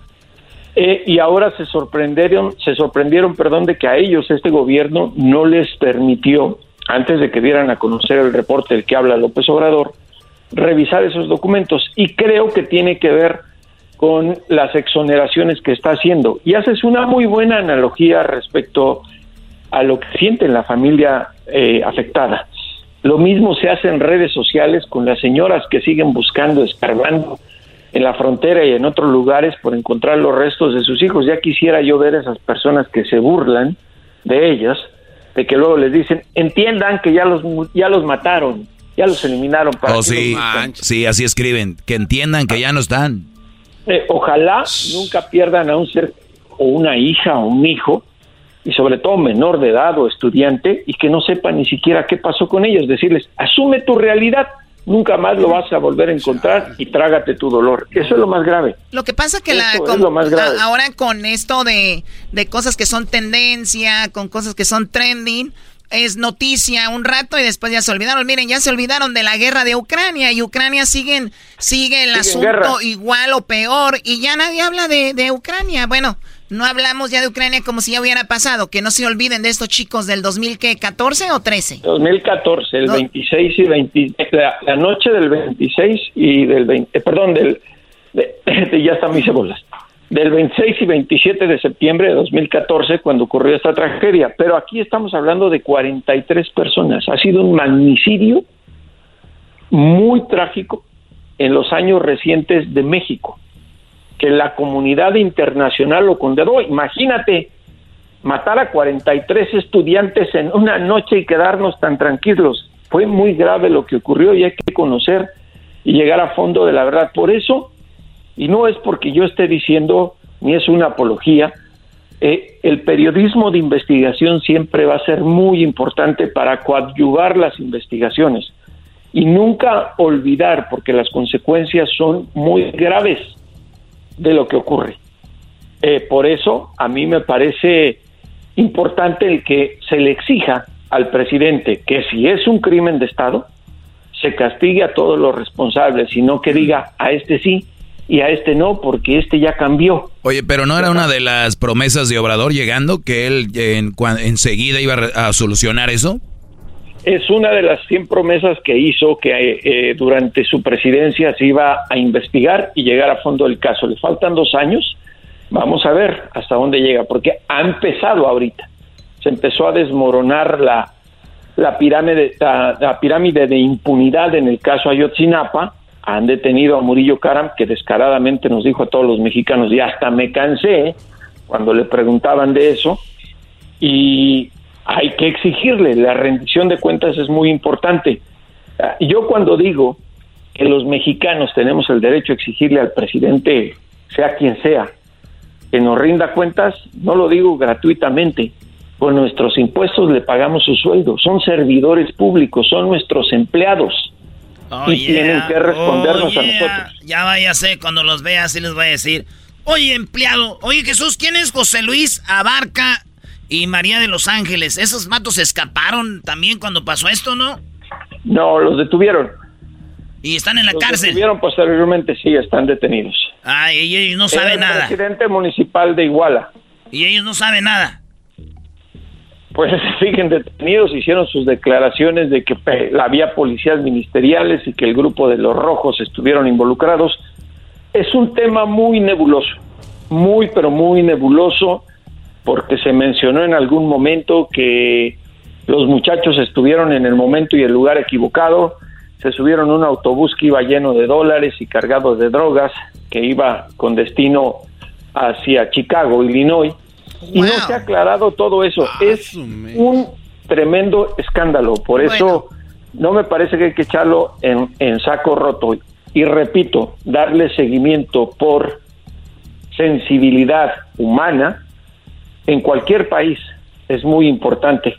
[SPEAKER 10] eh, y ahora se sorprendieron, se sorprendieron, perdón, de que a ellos este gobierno no les permitió, antes de que dieran a conocer el reporte del que habla López Obrador, revisar esos documentos. Y creo que tiene que ver con las exoneraciones que está haciendo. Y haces una muy buena analogía respecto a lo que siente la familia eh, afectada. Lo mismo se hace en redes sociales con las señoras que siguen buscando, escarbando en la frontera y en otros lugares por encontrar los restos de sus hijos. Ya quisiera yo ver a esas personas que se burlan de ellas, de que luego les dicen, entiendan que ya los, ya los mataron, ya los eliminaron. ¿para
[SPEAKER 4] oh sí
[SPEAKER 10] los buscan?".
[SPEAKER 4] sí así escriben que entiendan que ya no están
[SPEAKER 10] Eh, ojalá nunca pierdan a un ser o una hija o un hijo, y sobre todo menor de edad o estudiante, y que no sepan ni siquiera qué pasó con ellos. Decirles, asume tu realidad, nunca más lo vas a volver a encontrar y trágate tu dolor. Eso es lo más grave.
[SPEAKER 7] Lo que pasa que la, con-
[SPEAKER 10] lo más grave.
[SPEAKER 7] a- ahora con esto de, de cosas que son tendencia, con cosas que son trending, es noticia un rato y después ya se olvidaron. Miren, ya se olvidaron de la guerra de Ucrania y Ucrania siguen, sigue el
[SPEAKER 10] guerra.
[SPEAKER 7] asunto igual o peor y ya nadie habla de, de Ucrania. Bueno, no hablamos ya de Ucrania como si ya hubiera pasado. Que no se olviden de estos chicos del 2014 o 13.
[SPEAKER 10] 2014, el 26 y 20, la, la noche del 26 y del 20, eh, perdón, del, de- de- ya están mis cebolas, del 26 y 27 de septiembre de 2014 cuando ocurrió esta tragedia. Pero aquí estamos hablando de 43 personas. Ha sido un magnicidio muy trágico en los años recientes de México, que la comunidad internacional lo condenó. Imagínate matar a 43 estudiantes en una noche y quedarnos tan tranquilos. Fue muy grave lo que ocurrió y hay que conocer y llegar a fondo de la verdad. Por eso, y no es porque yo esté diciendo, ni es una apología, eh, el periodismo de investigación siempre va a ser muy importante para coadyuvar las investigaciones y nunca olvidar, porque las consecuencias son muy graves de lo que ocurre. Eh, por eso a mí me parece importante el que se le exija al presidente que si es un crimen de Estado, se castigue a todos los responsables y no que diga a este sí y a este no, porque este ya cambió.
[SPEAKER 4] Oye, pero no era una de las promesas de Obrador llegando que él en, enseguida iba a, solucionar eso.
[SPEAKER 10] Es una de las 100 promesas que hizo que eh, durante su presidencia se iba a investigar y llegar a fondo del caso. Le faltan dos años. Vamos a ver hasta dónde llega, porque ha empezado ahorita. Se empezó a desmoronar la, la pirámide, la, pirámide de impunidad en el caso Ayotzinapa, han detenido a Murillo Karam, que descaradamente nos dijo a todos los mexicanos, y hasta me cansé cuando le preguntaban de eso, y hay que exigirle, la rendición de cuentas es muy importante. Yo cuando digo que los mexicanos tenemos el derecho a exigirle al presidente, sea quien sea, que nos rinda cuentas, no lo digo gratuitamente, con nuestros impuestos le pagamos su sueldo, son servidores públicos, son nuestros empleados.
[SPEAKER 3] Oh,
[SPEAKER 10] y tienen que respondernos a nosotros.
[SPEAKER 3] Ya váyase, cuando los vea así les voy a decir, oye empleado, oye Jesús, ¿quién es José Luis Abarca y María de los Ángeles? ¿Esos matos escaparon también cuando pasó esto, no?
[SPEAKER 10] No, los detuvieron.
[SPEAKER 3] ¿Y están en la
[SPEAKER 10] los
[SPEAKER 3] cárcel?
[SPEAKER 10] detuvieron posteriormente, sí, están detenidos.
[SPEAKER 3] Ay, y ellos no saben
[SPEAKER 10] el
[SPEAKER 3] nada.
[SPEAKER 10] presidente municipal de Iguala.
[SPEAKER 3] Y ellos no saben nada
[SPEAKER 10] pues siguen detenidos, hicieron sus declaraciones de que había policías ministeriales y que el grupo de los rojos estuvieron involucrados. Es un tema muy nebuloso, muy pero muy nebuloso, porque se mencionó en algún momento que los muchachos estuvieron en el momento y el lugar equivocado, se subieron a un autobús que iba lleno de dólares y cargado de drogas, que iba con destino hacia Chicago, Illinois, y no se ha aclarado todo eso.
[SPEAKER 5] Ah,
[SPEAKER 10] es un tremendo escándalo. Por eso no me parece que hay que echarlo en, en saco roto. Y repito, darle seguimiento por sensibilidad humana en cualquier país es muy importante.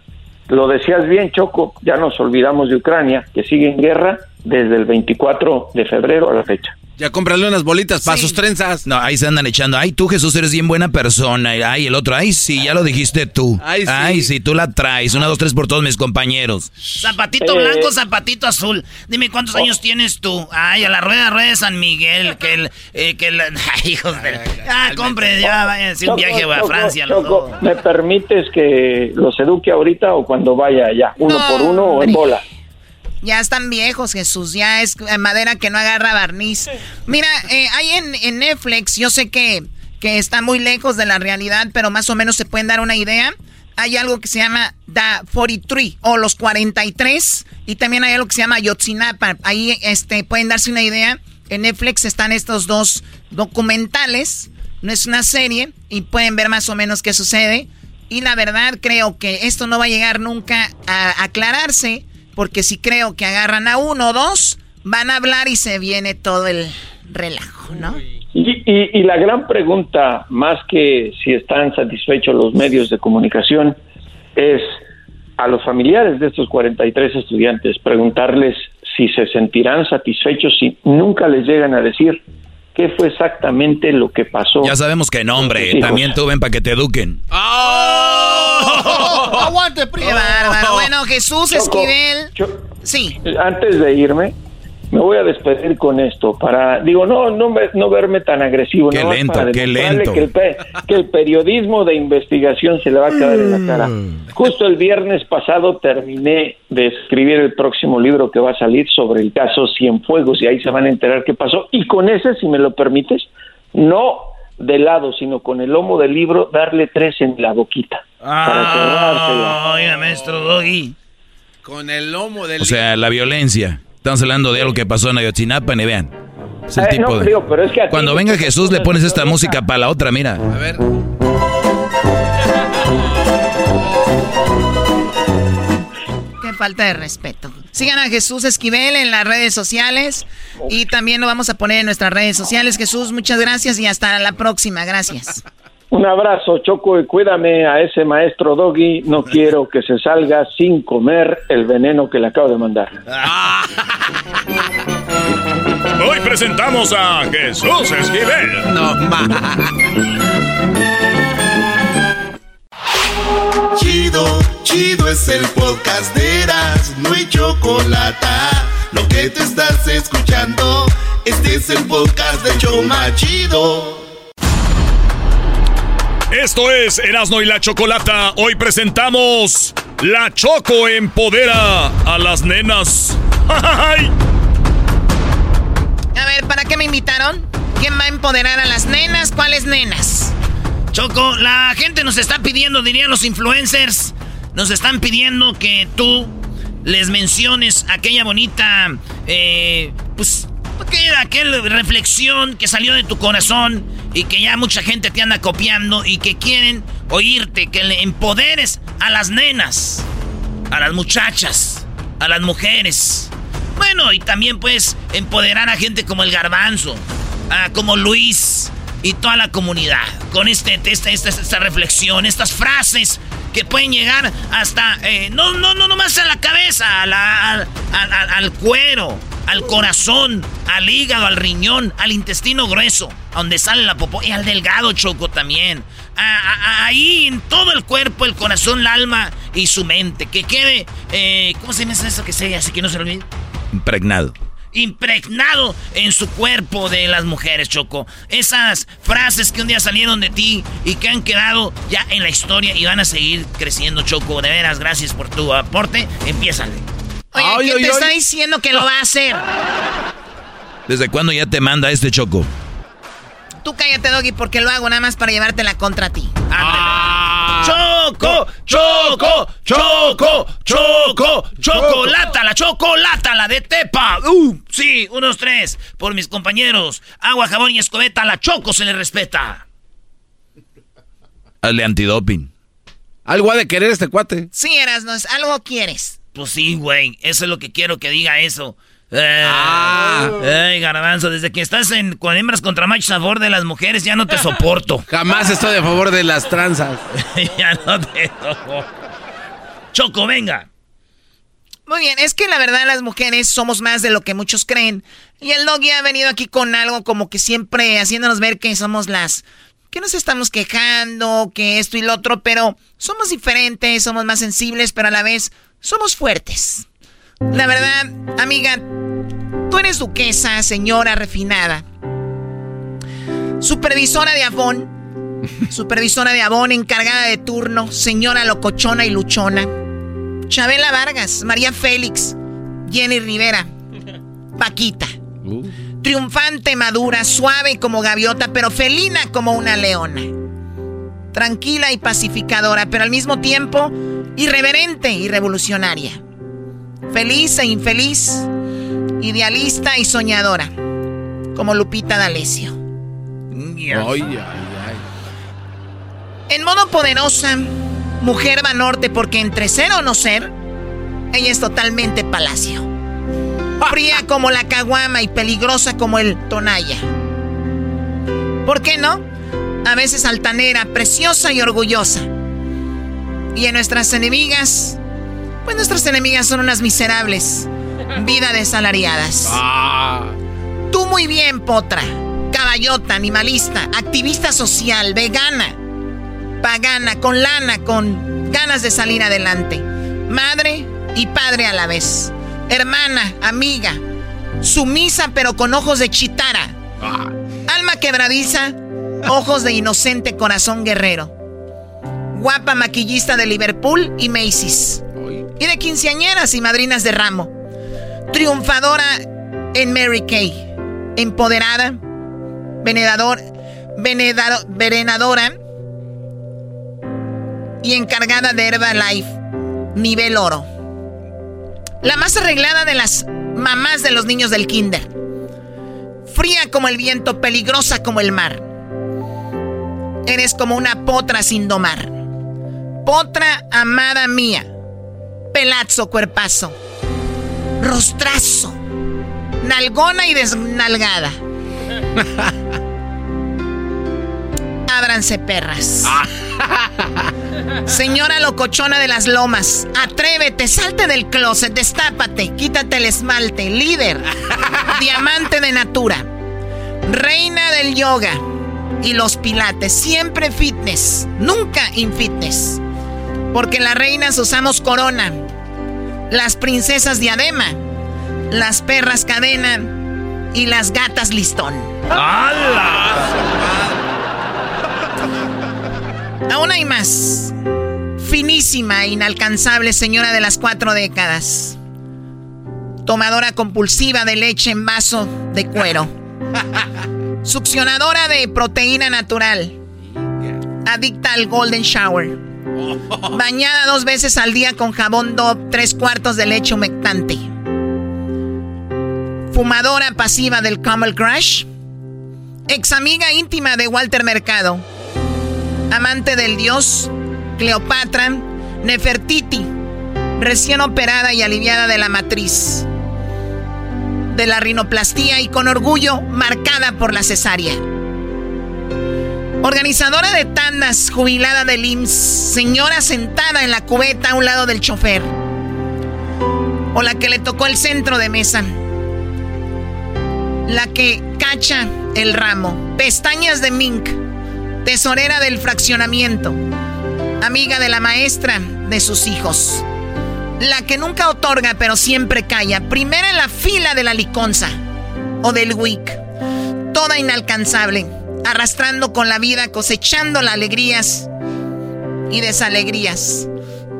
[SPEAKER 10] Lo decías bien, Choco, ya nos olvidamos de Ucrania, que sigue en guerra desde el 24 de febrero a la fecha.
[SPEAKER 5] Ya cómprale unas bolitas para sus trenzas.
[SPEAKER 4] No, ahí se andan echando. Ay, tú, Jesús, eres bien buena persona. Ay, el otro, ay, sí, ya lo dijiste tú. Ay, sí, tú la traes. Una, dos, tres por todos mis compañeros.
[SPEAKER 3] Zapatito
[SPEAKER 10] Eh.
[SPEAKER 3] blanco, zapatito azul. Dime cuántos años tienes tú. Ay, a la rueda, rueda de San Miguel. Que el. Eh, que el ay, hijos de. Ah, compre, ya váyanse un
[SPEAKER 10] Choco,
[SPEAKER 3] viaje a
[SPEAKER 10] Choco,
[SPEAKER 3] Francia. los
[SPEAKER 10] Choco,
[SPEAKER 3] dos.
[SPEAKER 10] ¿Me permites que los eduque ahorita o cuando vaya allá? ¿Uno por uno o en bola?
[SPEAKER 7] Ya están viejos, Jesús. Ya es madera que no agarra barniz. Mira, eh, hay en, en Netflix, yo sé que, que está muy lejos de la realidad, pero más o menos se pueden dar una idea. Hay algo que se llama The 43 o los 43 y también hay algo que se llama Yotzinapa. Ahí este, pueden darse una idea. En Netflix están estos dos documentales. No es una serie y pueden ver más o menos qué sucede. Y la verdad creo que esto no va a llegar nunca a aclararse porque si creo que agarran a uno o dos, van a hablar y se viene todo el relajo, ¿no?
[SPEAKER 10] Y, y- y la gran pregunta, más que si están satisfechos los medios de comunicación, es a los familiares de estos 43 estudiantes, preguntarles si se sentirán satisfechos si nunca les llegan a decir qué fue exactamente lo que pasó.
[SPEAKER 4] Ya sabemos que no, hombre. También tú ven para que te eduquen.
[SPEAKER 7] ¡Aguante, primo! ¡Qué bárbaro! Bueno, Jesús
[SPEAKER 10] Choco,
[SPEAKER 7] Esquivel.
[SPEAKER 10] Cho-
[SPEAKER 7] Sí.
[SPEAKER 10] Antes de irme, me voy a despedir con esto para, digo, no, no, me- no verme tan agresivo.
[SPEAKER 4] Qué
[SPEAKER 10] más
[SPEAKER 4] lento,
[SPEAKER 10] para
[SPEAKER 4] qué lento.
[SPEAKER 10] Que el, pe- que el periodismo de investigación se le va a quedar en la cara. Justo el viernes pasado terminé de escribir el próximo libro que va a salir sobre el caso Cienfuegos y ahí se van a enterar qué pasó. Y con ese, si me lo permites, no de lado, sino con el lomo del libro, darle tres en la boquita. para cerrársela.
[SPEAKER 3] Oiga, maestro Doggy.
[SPEAKER 5] Con el lomo del...
[SPEAKER 4] O sea, la violencia. Estamos hablando de algo que pasó en Ayotzinapa, y vean. Es el
[SPEAKER 10] Eh,
[SPEAKER 4] tipo
[SPEAKER 10] no,
[SPEAKER 4] de...
[SPEAKER 10] digo, pero es que a ti-
[SPEAKER 4] Cuando venga Jesús le pones esta música para la otra, mira.
[SPEAKER 5] A ver.
[SPEAKER 7] Qué falta de respeto. Sigan a Jesús Esquivel en las redes sociales y también lo vamos a poner en nuestras redes sociales. Jesús, muchas gracias y hasta la próxima. Gracias.
[SPEAKER 10] Un abrazo, Choco, y cuídame a ese maestro Doggy. No quiero que se salga sin comer el veneno que le acabo de mandar.
[SPEAKER 8] Hoy presentamos a Jesús Esquivel.
[SPEAKER 5] No
[SPEAKER 1] Chido, chido es el podcast de Eras, no hay chocolate. Lo que te estás escuchando, este es el podcast de Choma Chido.
[SPEAKER 8] Esto es Erasno y la Chocolata. Hoy presentamos La Choco empodera a las nenas. ¡Ay!
[SPEAKER 7] A ver, ¿para qué me invitaron? ¿Quién va a empoderar a las nenas? ¿Cuáles nenas?
[SPEAKER 3] Choco, la gente nos está pidiendo, dirían los influencers, nos están pidiendo que tú les menciones aquella bonita, eh, pues, aquella, aquella reflexión que salió de tu corazón y que ya mucha gente te anda copiando y que quieren oírte, que le empoderes a las nenas, a las muchachas, a las mujeres. Bueno, y también puedes empoderar a gente como el garbanzo, a como Luis y toda la comunidad con este, esta, esta, esta reflexión, estas frases que pueden llegar hasta, eh, no, no, no, nomás a la cabeza, a la- al, cuero, al corazón, al hígado, al riñón, al intestino grueso, a donde sale la popó, y al delgado choco también. Ahí en todo el cuerpo, el corazón, el alma y su mente. Que quede, eh, ¿cómo se llama eso que se así que no se lo olvide?
[SPEAKER 4] Impregnado.
[SPEAKER 3] Impregnado en su cuerpo de las mujeres, Choco. Esas frases que un día salieron de ti y que han quedado ya en la historia y van a seguir creciendo, Choco. De veras, gracias por tu aporte. Empiézale.
[SPEAKER 7] Oye,
[SPEAKER 4] Ay,
[SPEAKER 7] ¿quién
[SPEAKER 4] ay,
[SPEAKER 7] te
[SPEAKER 4] ay.
[SPEAKER 7] está diciendo que lo va a hacer?
[SPEAKER 4] ¿Desde cuándo ya te manda este choco?
[SPEAKER 7] Tú cállate, Doggy, porque lo hago nada más para llevarte la contra a ti.
[SPEAKER 3] Choco, choco, choco, choco, chocolata, la chocolata, la de Tepa. Uh, sí, unos tres. Por mis compañeros, agua, jabón y escobeta, la choco se le respeta.
[SPEAKER 4] Hazle antidoping.
[SPEAKER 5] Algo ha de querer este cuate.
[SPEAKER 7] Sí, eras, no algo quieres.
[SPEAKER 3] Pues sí, güey, eso es lo que quiero que diga eso. Eh, Ey, garbanzo, desde que estás en, con hembras contra machos a favor de las mujeres ya no te soporto.
[SPEAKER 5] Jamás estoy a favor de las tranzas.
[SPEAKER 3] ya no te soporto. Choco, venga.
[SPEAKER 7] Muy bien, es que la verdad las mujeres somos más de lo que muchos creen. Y el Doggy ha venido aquí con algo como que siempre haciéndonos ver que somos las... que nos estamos quejando, que esto y lo otro, pero somos diferentes, somos más sensibles, pero a la vez somos fuertes. La verdad, amiga, tú eres duquesa, señora refinada. Supervisora de Avon. Supervisora de Avon, encargada de turno, señora locochona y luchona. Chabela Vargas, María Félix, Jenny Rivera, Paquita. Triunfante, madura, suave como gaviota, pero felina como una leona. Tranquila y pacificadora, pero al mismo tiempo irreverente y revolucionaria. Feliz e infeliz, idealista y soñadora, como Lupita D'Alessio. En modo poderosa, mujer va norte porque entre ser o no ser, ella es totalmente palacio. Fría como la caguama y peligrosa como el tonalla. ¿Por qué no? A veces altanera, preciosa y orgullosa. Y en nuestras enemigas, pues nuestras enemigas son unas miserables, vida desalariadas. Tú muy bien, potra. Caballota, animalista, activista social, vegana, pagana, con lana, con ganas de salir adelante. Madre y padre a la vez. Hermana, amiga, sumisa pero con ojos de chitara. Alma quebradiza, ojos de inocente corazón guerrero. Guapa maquillista de Liverpool y Macy's. Y quinceañeras y madrinas de ramo. Triunfadora en Mary Kay. Empoderada. Venedador. Y encargada de Herbalife. Nivel oro. La más arreglada de las mamás de los niños del kinder. Fría como el viento, peligrosa como el mar. Eres como una potra sin domar. Potra amada mía. Pelazo, cuerpazo. Rostrazo. Nalgona y desnalgada. ábranse perras. Señora locochona de las lomas, atrévete, salte del closet, destápate, quítate el esmalte, líder, diamante de natura, reina del yoga y los pilates, siempre fitness, nunca infitness. Porque las reinas usamos corona, las princesas diadema, las perras cadena y las gatas listón. Aún hay más. Finísima e inalcanzable señora de las cuatro décadas. Tomadora compulsiva de leche en vaso de cuero. Succionadora de proteína natural. Adicta al golden shower. Bañada dos veces al día con jabón Dove, tres cuartos de leche humectante. Fumadora pasiva del Camel Crush. Ex amiga íntima de Walter Mercado. Amante del dios Cleopatra. Nefertiti. Recién operada y aliviada de la matriz. De la rinoplastía y con orgullo marcada por la cesárea. Organizadora de tandas, jubilada del IMSS, señora sentada en la cubeta a un lado del chofer. O la que le tocó el centro de mesa. La que cacha el ramo. Pestañas de mink. Tesorera del fraccionamiento. Amiga de la maestra de sus hijos. La que nunca otorga pero siempre calla. Primera en la fila de la liconza. O del WIC. Toda inalcanzable arrastrando con la vida, cosechando las alegrías y desalegrías.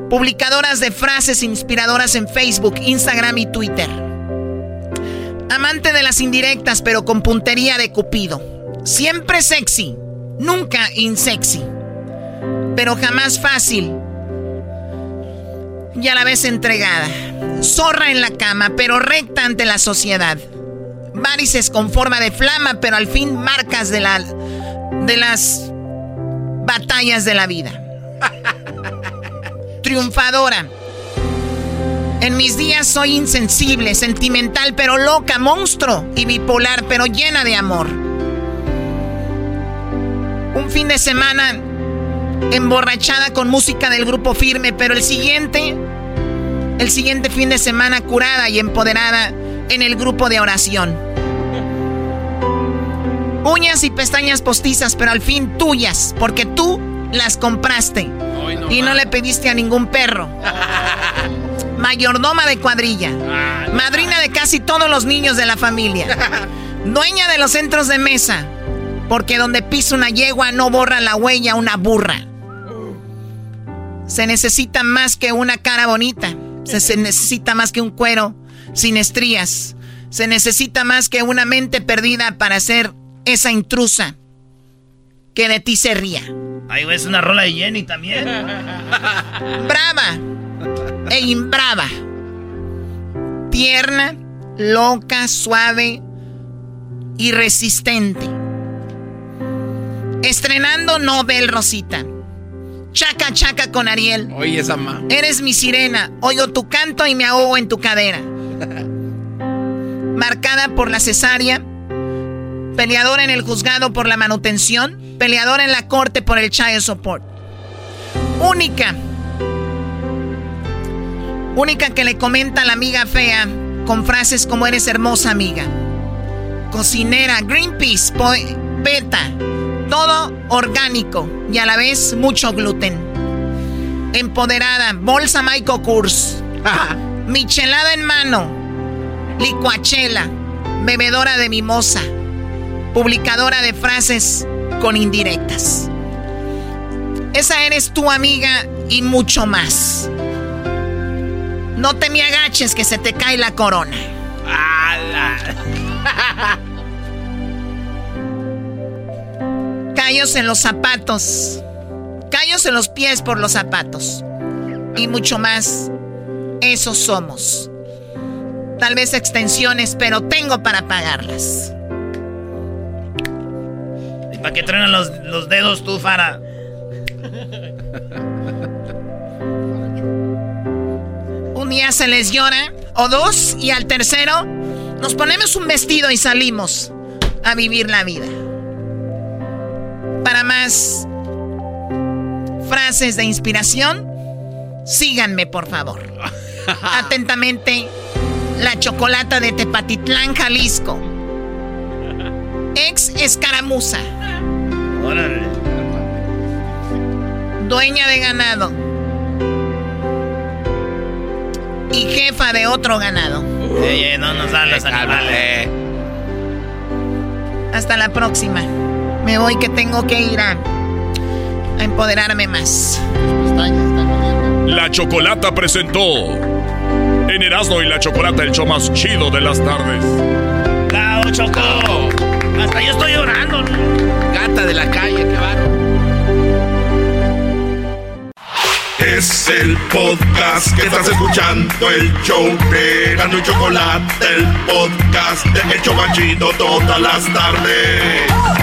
[SPEAKER 7] Publicadoras de frases inspiradoras en Facebook, Instagram y Twitter. Amante de las indirectas, pero con puntería de Cupido. Siempre sexy, nunca insexy. Pero jamás fácil. Y a la vez entregada. Zorra en la cama, pero recta ante la sociedad varices con forma de flama, pero al fin marcas de, la, de las batallas de la vida. Triunfadora. En mis días soy insensible, sentimental, pero loca, monstruo y bipolar, pero llena de amor. Un fin de semana emborrachada con música del grupo firme, pero el siguiente, el siguiente fin de semana curada y empoderada en el grupo de oración. Uñas y pestañas postizas, pero al fin tuyas, porque tú las compraste y no le pediste a ningún perro. Mayordoma de cuadrilla, madrina de casi todos los niños de la familia, dueña de los centros de mesa, porque donde pisa una yegua no borra la huella una burra. Se necesita más que una cara bonita, se necesita más que un cuero sin estrías. Se necesita más que una mente perdida para ser esa intrusa que de ti se ría.
[SPEAKER 3] Ahí ves una rola de Jenny también.
[SPEAKER 7] Brava e imbrava. Tierna, loca, suave y resistente. Estrenando Nobel Rosita. Chaca, chaca con Ariel.
[SPEAKER 5] Oye, esa ma.
[SPEAKER 7] Eres mi sirena. Oigo tu canto y me ahogo en tu cadera. Marcada por la cesárea. Peleadora en el juzgado por la manutención. Peleadora en la corte por el child support. Única. Única que le comenta a la amiga fea con frases como eres hermosa amiga. Cocinera, Greenpeace, poeta. Todo orgánico y a la vez mucho gluten. Empoderada, bolsa Michael Kors. Michelada en mano. Licuachela. Bebedora de mimosa. Publicadora de frases con indirectas. Esa eres tu amiga y mucho más. No te me agaches que se te cae la corona. Callos en los zapatos. Callos en los pies por los zapatos. Y mucho más. Eso somos. Tal vez extensiones, pero tengo para pagarlas.
[SPEAKER 3] ¿Y para qué truenan los, los dedos tú, Fara?
[SPEAKER 7] Un día se les llora, o dos, y al tercero nos ponemos un vestido y salimos a vivir la vida. Para más frases de inspiración, síganme por favor. Atentamente, la chocolata de Tepatitlán, Jalisco. Ex escaramuza. Dueña de ganado. Y jefa de otro ganado.
[SPEAKER 3] Ey, no nos dan los animales.
[SPEAKER 7] Hasta la próxima. Me voy que tengo que ir a, a empoderarme más.
[SPEAKER 8] La Chocolata presentó en Erasmo y la Chocolata el show más chido de las tardes.
[SPEAKER 3] ¡Bravo, Choco! Hasta yo estoy llorando.
[SPEAKER 5] Gata de la calle, qué va.
[SPEAKER 1] Es el podcast que estás escuchando, el show de Gano y Chocolate, el podcast de Hecho Machito todas las tardes.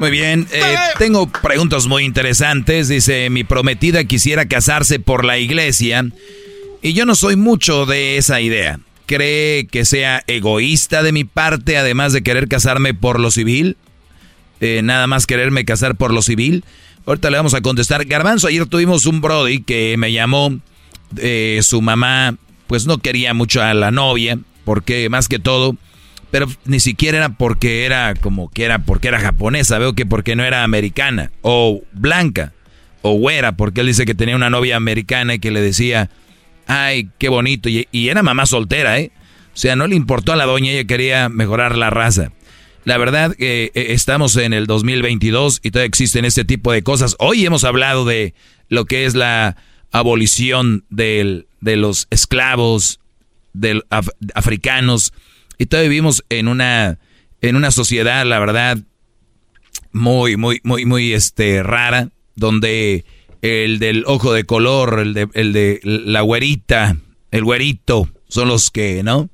[SPEAKER 4] Muy bien, eh, tengo preguntas muy interesantes. Dice, mi prometida quisiera casarse por la iglesia y yo no soy mucho de esa idea. ¿Cree que sea egoísta de mi parte, además de querer casarme por lo civil? Eh, nada más quererme casar por lo civil. Ahorita le vamos a contestar. Garbanzo, ayer tuvimos un Brody que me llamó. eh, su mamá, pues no quería mucho a la novia, porque más que todo, pero ni siquiera era porque era como que era porque era japonesa, veo que porque no era americana, o blanca, o güera, porque él dice que tenía una novia americana y que le decía, ay, qué bonito, y, y era mamá soltera, ¿eh? O sea, no le importó a la doña, ella quería mejorar la raza. La verdad que eh, estamos en el 2022 y todavía existen este tipo de cosas. Hoy hemos hablado de lo que es la abolición del, de los esclavos del, af- africanos y todavía vivimos en una, en una sociedad, la verdad, muy, muy, muy, muy este, rara, donde el del ojo de color, el de, el de la güerita, el güerito, son los que, ¿no?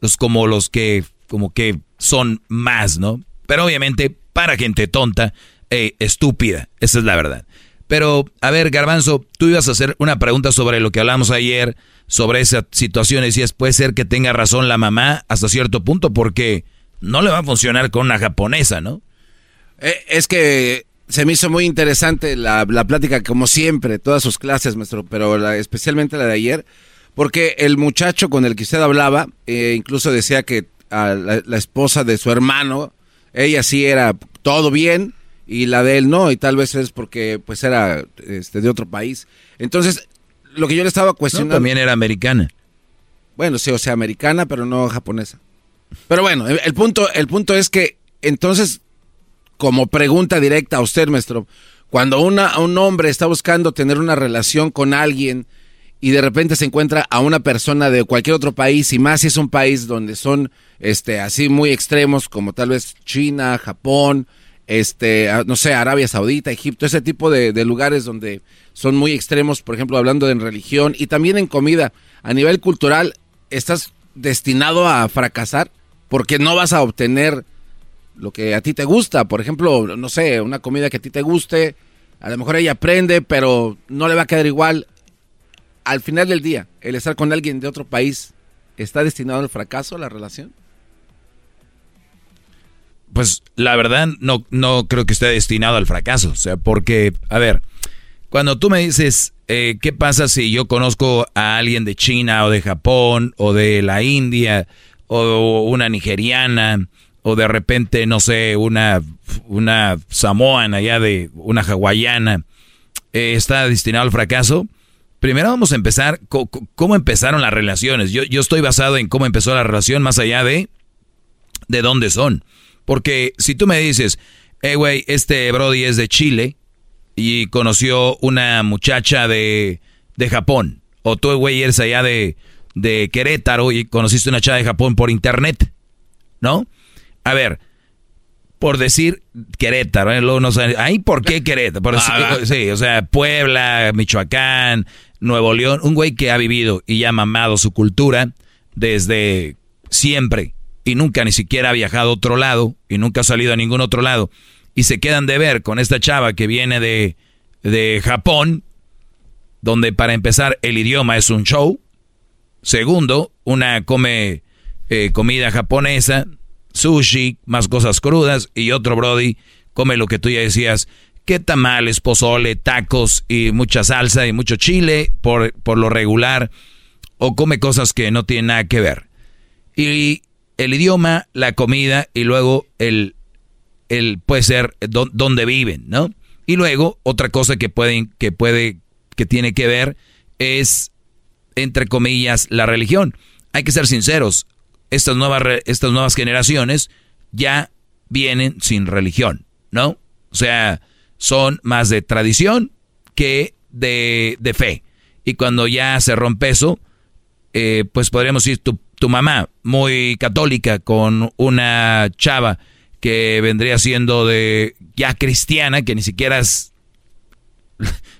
[SPEAKER 4] Los como los que, como que son más, ¿no? Pero obviamente para gente tonta, eh, estúpida, esa es la verdad. Pero, a ver, Garbanzo, tú ibas a hacer una pregunta sobre lo que hablamos ayer, sobre esa situación, y puede ser que tenga razón la mamá hasta cierto punto, porque no le va a funcionar con una japonesa, ¿no?
[SPEAKER 5] Eh, es que se me hizo muy interesante la, la plática, como siempre, todas sus clases, maestro, pero especialmente la de ayer, porque el muchacho con el que usted hablaba, eh, incluso decía que a la, la esposa de su hermano, ella sí era todo bien y la de él no, y tal vez es porque pues era este, de otro país. Entonces, lo que yo le estaba
[SPEAKER 4] No,
[SPEAKER 5] cuestionando...
[SPEAKER 4] también era americana.
[SPEAKER 5] Bueno, sí, o sea, americana, pero no japonesa. Pero bueno, el, punto, el punto es que entonces, como pregunta directa a usted, maestro, cuando una, un hombre está buscando tener una relación con alguien y de repente se encuentra a una persona de cualquier otro país y más si es un país donde son este así muy extremos como tal vez China, Japón, este, no sé, Arabia Saudita, Egipto, ese tipo de, de lugares donde son muy extremos, por ejemplo, hablando de en religión y también en comida, a nivel cultural, estás destinado a fracasar porque no vas a obtener lo que a ti te gusta, por ejemplo, no sé, una comida que a ti te guste, a lo mejor ella aprende, pero no le va a quedar igual. Al final del día, el estar con alguien de otro país, ¿está destinado al fracaso la relación?
[SPEAKER 4] Pues la verdad no, no creo que esté destinado al fracaso. O sea, porque, a ver, cuando tú me dices, eh, ¿qué pasa si yo conozco a alguien de China o de Japón o de la India o una nigeriana o de repente, no sé, una, una samoana allá de una hawaiana, eh, está destinado al fracaso? Primero vamos a empezar, ¿cómo empezaron las relaciones? Yo, yo estoy basado en cómo empezó la relación más allá de de dónde son. Porque si tú me dices, hey, güey, este Brody es de Chile y conoció una muchacha de, de Japón, o tú, güey, eres allá de, de Querétaro y conociste una chava de Japón por internet, ¿no? A ver, por decir Querétaro, ¿eh? Luego no saben, ahí por qué Querétaro, por decir-
[SPEAKER 22] Ah.
[SPEAKER 4] sí, o sea, Puebla, Michoacán, Nuevo León, un güey que ha vivido y ha mamado su cultura desde siempre y nunca ni siquiera ha viajado a otro lado y nunca ha salido a ningún otro lado y se quedan de ver con esta chava que viene de, de Japón, donde para empezar el idioma es un show, segundo, una come eh, comida japonesa, sushi, más cosas crudas y otro Brody come lo que tú ya decías, que tamales, pozole, tacos y mucha salsa y mucho chile por, por lo regular o come cosas que no tienen nada que ver. Y el idioma, la comida y luego el, el puede ser dó- dónde viven, ¿no? Y luego otra cosa que pueden que puede que tiene que ver es entre comillas la religión. Hay que ser sinceros, estas nuevas estas nuevas generaciones ya vienen sin religión, ¿no? O sea, son más de tradición que de, de fe. Y cuando ya se rompe eso, eh, pues podríamos decir tu, tu mamá, muy católica, con una chava que vendría siendo de ya cristiana, que ni siquiera es...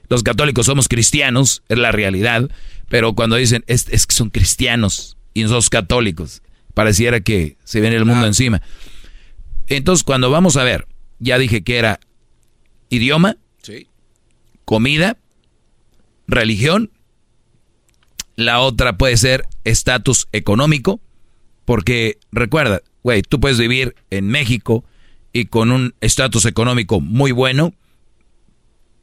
[SPEAKER 4] Los católicos somos cristianos, es la realidad, pero cuando dicen es, es que son cristianos y nosotros católicos, pareciera que se viene el mundo encima. Entonces, cuando vamos a ver, ya dije que era idioma,
[SPEAKER 5] Sí.
[SPEAKER 4] comida, religión. La otra puede ser estatus económico, porque recuerda, güey, tú puedes vivir en México y con un estatus económico muy bueno.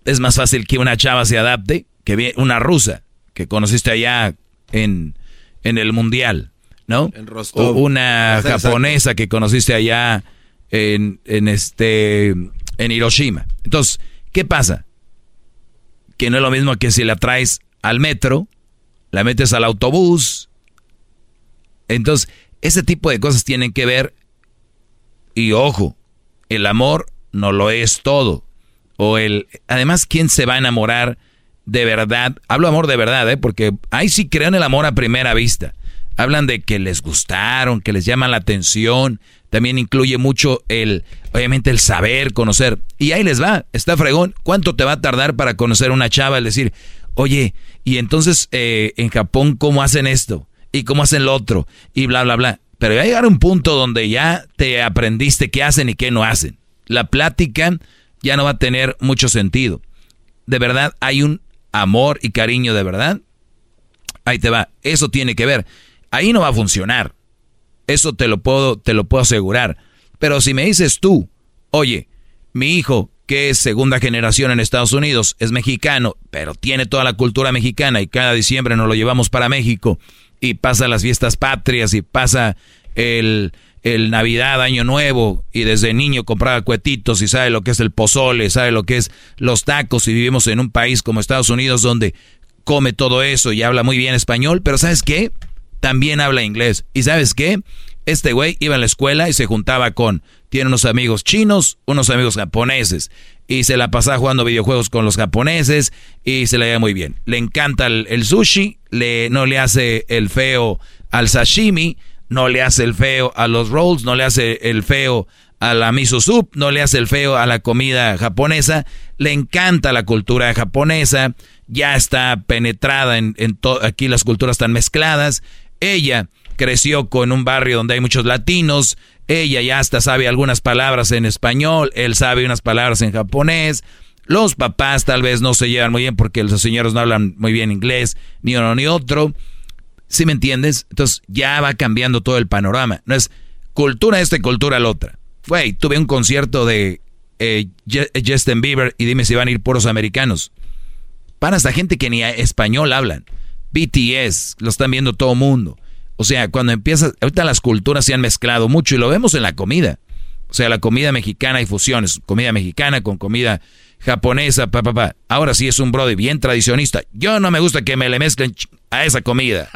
[SPEAKER 4] Es más fácil que una chava se adapte que una rusa que conociste allá en, en el mundial, ¿no?
[SPEAKER 5] En Rostov.
[SPEAKER 4] O una japonesa que conociste allá en, en este en Hiroshima. Entonces, ¿qué pasa? Que no es lo mismo que si la traes al metro, la metes al autobús. Entonces, ese tipo de cosas tienen que ver. Y ojo, el amor no lo es todo. O el. Además, ¿quién se va a enamorar de verdad? Hablo amor de verdad, ¿eh? Porque ahí sí crean el amor a primera vista. Hablan de que les gustaron, que les llama la atención. También incluye mucho el, obviamente, el saber, conocer. Y ahí les va, está fregón. ¿Cuánto te va a tardar para conocer una chava? Es decir, oye, y entonces eh, en Japón, ¿cómo hacen esto? ¿Y cómo hacen lo otro? Y bla, bla, bla. Pero va a llegar un punto donde ya te aprendiste qué hacen y qué no hacen. La plática ya no va a tener mucho sentido. De verdad, hay un amor y cariño de verdad. Ahí te va. Eso tiene que ver. Ahí no va a funcionar. Eso te lo puedo, te lo puedo asegurar. Pero si me dices tú, oye, mi hijo, que es segunda generación en Estados Unidos, es mexicano, pero tiene toda la cultura mexicana y cada diciembre nos lo llevamos para México y pasa las fiestas patrias y pasa el, el Navidad, Año Nuevo y desde niño compraba cuetitos y sabe lo que es el pozole, sabe lo que es los tacos y vivimos en un país como Estados Unidos donde come todo eso y habla muy bien español, pero ¿sabes qué? También habla inglés. ¿Y sabes qué? Este güey iba a la escuela y se juntaba con, tiene unos amigos chinos, unos amigos japoneses, y se la pasaba jugando videojuegos con los japoneses y se le iba muy bien. Le encanta el, sushi, le, no le hace el feo al sashimi, no le hace el feo a los rolls, no le hace el feo a la miso soup, no le hace el feo a la comida japonesa, le encanta la cultura japonesa, ya está penetrada en, en to- aquí las culturas están mezcladas, ella creció con un barrio donde hay muchos latinos, ella ya hasta sabe algunas palabras en español, él sabe unas palabras en japonés, los papás tal vez no se llevan muy bien porque los señores no hablan muy bien inglés, ni uno ni otro. ¿Sí me entiendes? Entonces ya va cambiando todo el panorama. No es cultura esta y cultura la otra. Güey, tuve un concierto de eh, Justin Bieber y dime si van a ir puros americanos. Para esta gente que ni español hablan. BTS, lo están viendo todo mundo. O sea, cuando empiezas, ahorita las culturas se han mezclado mucho y lo vemos en la comida. O sea, la comida mexicana hay fusiones, comida mexicana con comida japonesa, pa, pa, pa. Ahora sí es un brody bien tradicionista. Yo no me gusta que me le mezclen a esa comida.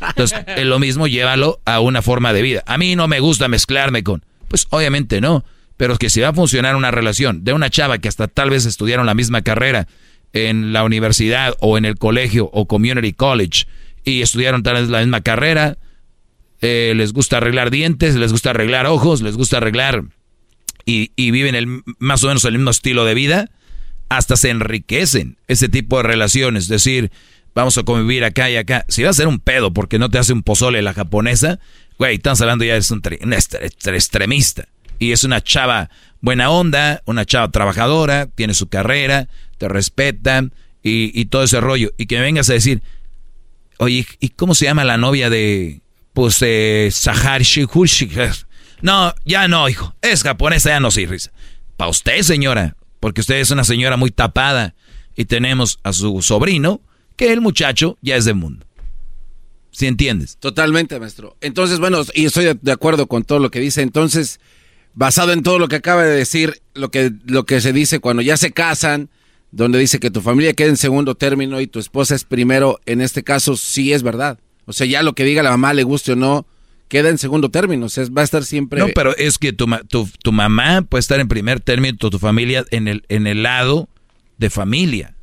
[SPEAKER 4] Entonces, es lo mismo, llévalo a una forma de vida. A mí no me gusta mezclarme con... Pues obviamente no. Pero es que si va a funcionar una relación de una chava que hasta tal vez estudiaron la misma carrera en la universidad o en el colegio o community college y estudiaron tal vez la misma carrera, eh, les gusta arreglar dientes, les gusta arreglar ojos, les gusta arreglar y, y viven el, más o menos el mismo estilo de vida, hasta se enriquecen ese tipo de relaciones. Es decir, vamos a convivir acá y acá. Si va a ser un pedo porque no te hace un pozole la japonesa, güey, estamos hablando ya de un, un extremista. Y es una chava buena onda, una chava trabajadora, tiene su carrera, te respeta y, y todo ese rollo. Y que me vengas a decir, oye, ¿y cómo se llama la novia de, pues, eh, Sahar No, ya no, hijo. Es japonesa, ya no risa. Para usted, señora, porque usted es una señora muy tapada. Y tenemos a su sobrino, que el muchacho ya es de mundo. ¿Sí entiendes?
[SPEAKER 5] Totalmente, maestro. Entonces, bueno, y estoy de acuerdo con todo lo que dice. Entonces, basado en todo lo que acaba de decir, lo que, lo que se dice cuando ya se casan, donde dice que tu familia queda en segundo término y tu esposa es primero, en este caso sí es verdad. O sea, ya lo que diga la mamá, le guste o no, queda en segundo término. O sea, va a estar siempre.
[SPEAKER 4] No, pero es que tu, tu, tu mamá puede estar en primer término, tu, tu familia en el, en el lado de familia.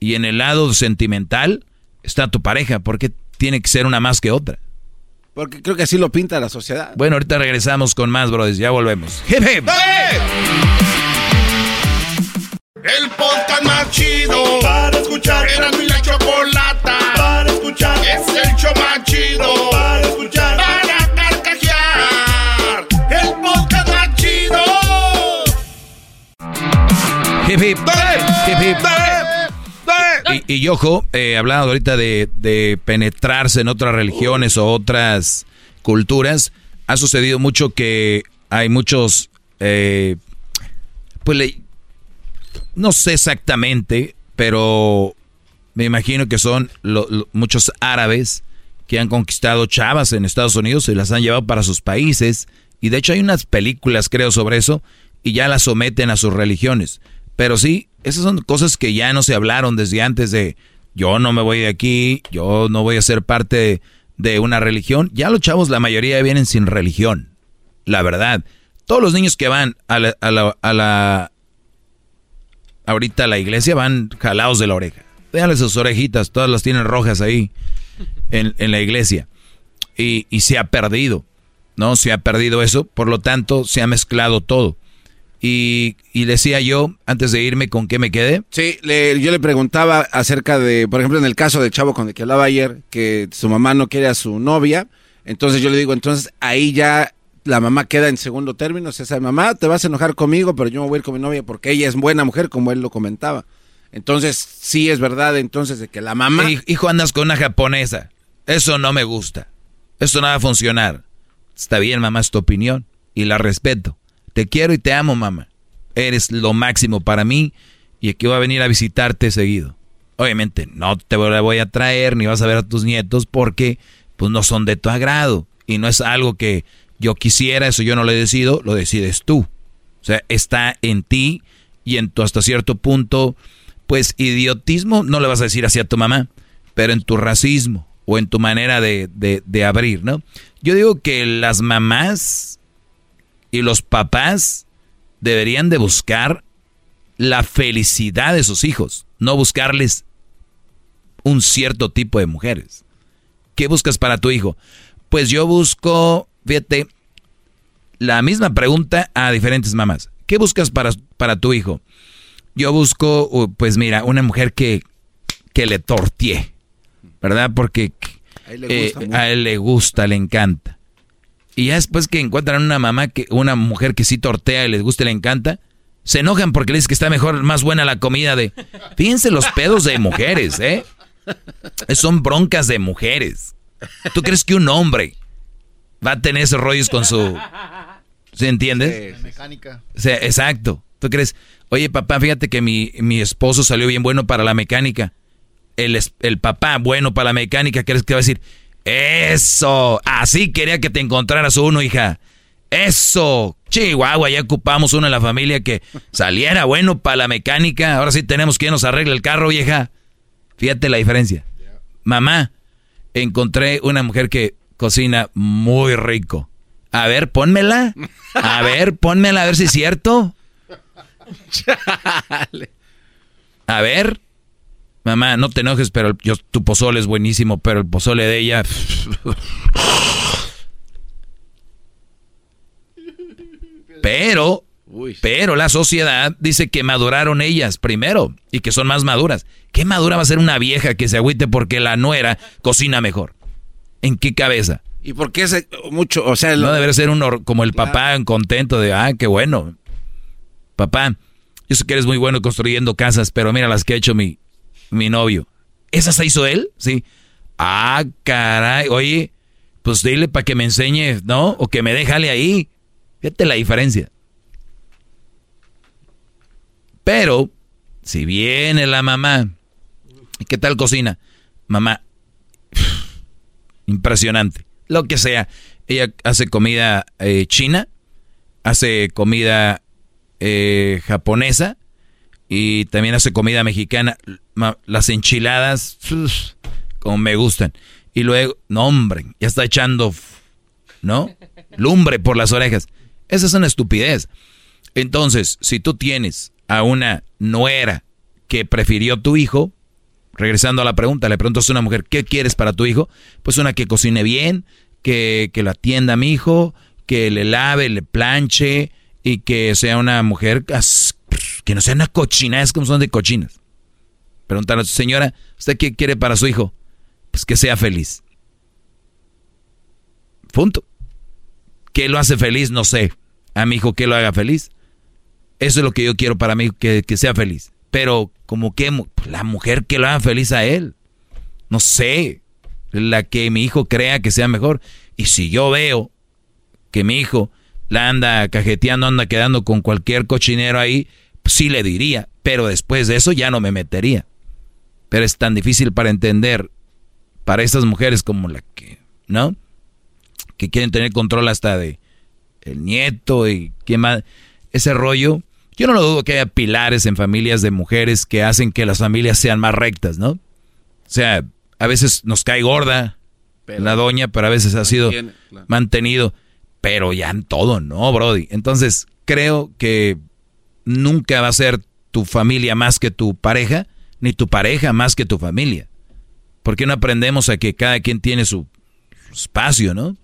[SPEAKER 4] Y en el lado sentimental está tu pareja. ¿Por qué tiene que ser una más que otra?
[SPEAKER 5] Porque creo que así lo pinta la sociedad.
[SPEAKER 4] Bueno, ahorita regresamos con más, brothers. Ya volvemos.
[SPEAKER 1] ¡Hip, hip! El podcast más chido para escuchar. Era mi la chocolata para escuchar. Es el show más chido para escuchar. Para carcajear. El podcast más chido.
[SPEAKER 4] Hip, hip. Hip, hip. Y, y ojo, eh, hablando ahorita de, de penetrarse en otras religiones o otras culturas, ha sucedido mucho que hay muchos, eh, pues le, no sé exactamente, pero me imagino que son muchos árabes que han conquistado chavas en Estados Unidos y las han llevado para sus países. Y de hecho hay unas películas, creo, sobre eso y ya las someten a sus religiones. Pero sí, esas son cosas que ya no se hablaron desde antes de yo no me voy de aquí, yo no voy a ser parte de, una religión. Ya los chavos, la mayoría vienen sin religión. La verdad. Todos los niños que van a la, a la, a la ahorita a la iglesia van jalados de la oreja. Véanle sus orejitas, todas las tienen rojas ahí en, en la iglesia. Y, y se ha perdido, ¿no? Se ha perdido eso, por lo tanto se ha mezclado todo. Y, y decía yo, antes de irme, ¿con qué me quedé?
[SPEAKER 5] Sí, le- yo le preguntaba acerca de, por ejemplo, en el caso del chavo con el que hablaba ayer, que su mamá no quiere a su novia, entonces yo le digo, entonces ahí ya la mamá queda en segundo término, o sea, mamá te vas a enojar conmigo, pero yo me voy a ir con mi novia porque ella es buena mujer, como él lo comentaba. Entonces, sí es verdad entonces de que la mamá...
[SPEAKER 4] Hij- Hijo, andas con una japonesa. Eso no me gusta. Eso no va a funcionar. Está bien, mamá, es tu opinión. Y la respeto. Te quiero y te amo, mamá. Eres lo máximo para mí. Y aquí voy a venir a visitarte seguido. Obviamente, no te voy a traer ni vas a ver a tus nietos porque pues no son de tu agrado. Y no es algo que yo quisiera, eso yo no lo decido, lo decides tú. O sea, está en ti y en tu hasta cierto punto, pues idiotismo, no le vas a decir así a tu mamá, pero en tu racismo o en tu manera de, de- abrir, ¿no? Yo digo que las mamás y los papás deberían de buscar la felicidad de sus hijos, no buscarles un cierto tipo de mujeres. ¿Qué buscas para tu hijo? Pues yo busco, fíjate, la misma pregunta a diferentes mamás. ¿Qué buscas para, para tu hijo? Yo busco, uh, pues mira, una mujer que, que le tortee, ¿verdad? Porque
[SPEAKER 5] A él le
[SPEAKER 4] eh,
[SPEAKER 5] gusta mucho.
[SPEAKER 4] a él le gusta, le encanta. Y ya después que encuentran una mamá, que una mujer que sí tortea y les gusta y le encanta, se enojan porque les dice que está mejor, más buena la comida de... Fíjense los pedos de mujeres, ¿eh? Son broncas de mujeres. ¿Tú crees que un hombre va a tener esos rollos con su... ¿Se entiende?
[SPEAKER 24] Mecánica.
[SPEAKER 4] O sea, exacto. ¿Tú crees? Oye, papá, fíjate que mi, mi esposo salió bien bueno para la mecánica. El, el papá bueno para la mecánica, ¿crees que va a decir? Eso, así quería que te encontraras uno, hija. Eso, Chihuahua, ya ocupamos uno en la familia que saliera bueno para la mecánica. Ahora sí tenemos quien nos arregle el carro, vieja. Fíjate la diferencia. Mamá, encontré una mujer que cocina muy rico. A ver, pónmela. A ver, pónmela a ver si es cierto. A ver. Mamá, no te enojes, pero yo, tu pozole es buenísimo, pero el pozole de ella... Pero Pero la sociedad dice que maduraron ellas primero y que son más maduras. ¿Qué madura va a ser una vieja que se agüite porque la nuera cocina mejor? ¿En qué cabeza?
[SPEAKER 5] ¿Y por qué se, mucho, o sea,
[SPEAKER 4] no debería ser uno como el papá contento de, ah, qué bueno. Papá, yo sé que eres muy bueno construyendo casas, pero mira las que ha hecho mi, mi novio. ¿Esas se hizo él? Sí. Ah, caray, oye, pues dile para que me enseñe, ¿no? O que me déjale ahí. Fíjate la diferencia. Pero, si viene la mamá, ¿qué tal cocina? Mamá, impresionante. Lo que sea. Ella hace comida eh, china, hace comida eh, japonesa y también hace comida mexicana. Las enchiladas, como me gustan. Y luego, no hombre, ya está echando, ¿no? Lumbre por las orejas. Esa es una estupidez. Entonces, si tú tienes a una nuera que prefirió tu hijo, regresando a la pregunta, le preguntas a una mujer, ¿qué quieres para tu hijo? Pues una que cocine bien, que, que lo atienda a mi hijo, que le lave, le planche y que sea una mujer que no sea una cochina, es como son de cochinas. Preguntar a su señora, ¿usted qué quiere para su hijo? Pues que sea feliz. Punto. ¿Qué lo hace feliz? No sé. A mi hijo, ¿qué lo haga feliz? Eso es lo que yo quiero para mí, que, que sea feliz. Pero, como que la mujer que lo haga feliz a él. No sé. La que mi hijo crea que sea mejor. Y si yo veo que mi hijo la anda cajeteando, anda quedando con cualquier cochinero ahí, pues sí le diría. Pero después de eso ya no me metería. Pero es tan difícil para entender para estas mujeres como la que, ¿no? Que quieren tener control hasta de el nieto y qué más. Ese rollo yo no lo dudo que haya pilares en familias de mujeres que hacen que las familias sean más rectas, ¿no? O sea, a veces nos cae gorda la doña, pero a veces ha sido mantenido, pero ya en todo, ¿no, Brody? Entonces, creo que nunca va a ser tu familia más que tu pareja, ni tu pareja más que tu familia. ¿Por qué no aprendemos a que cada quien tiene su espacio, ¿no?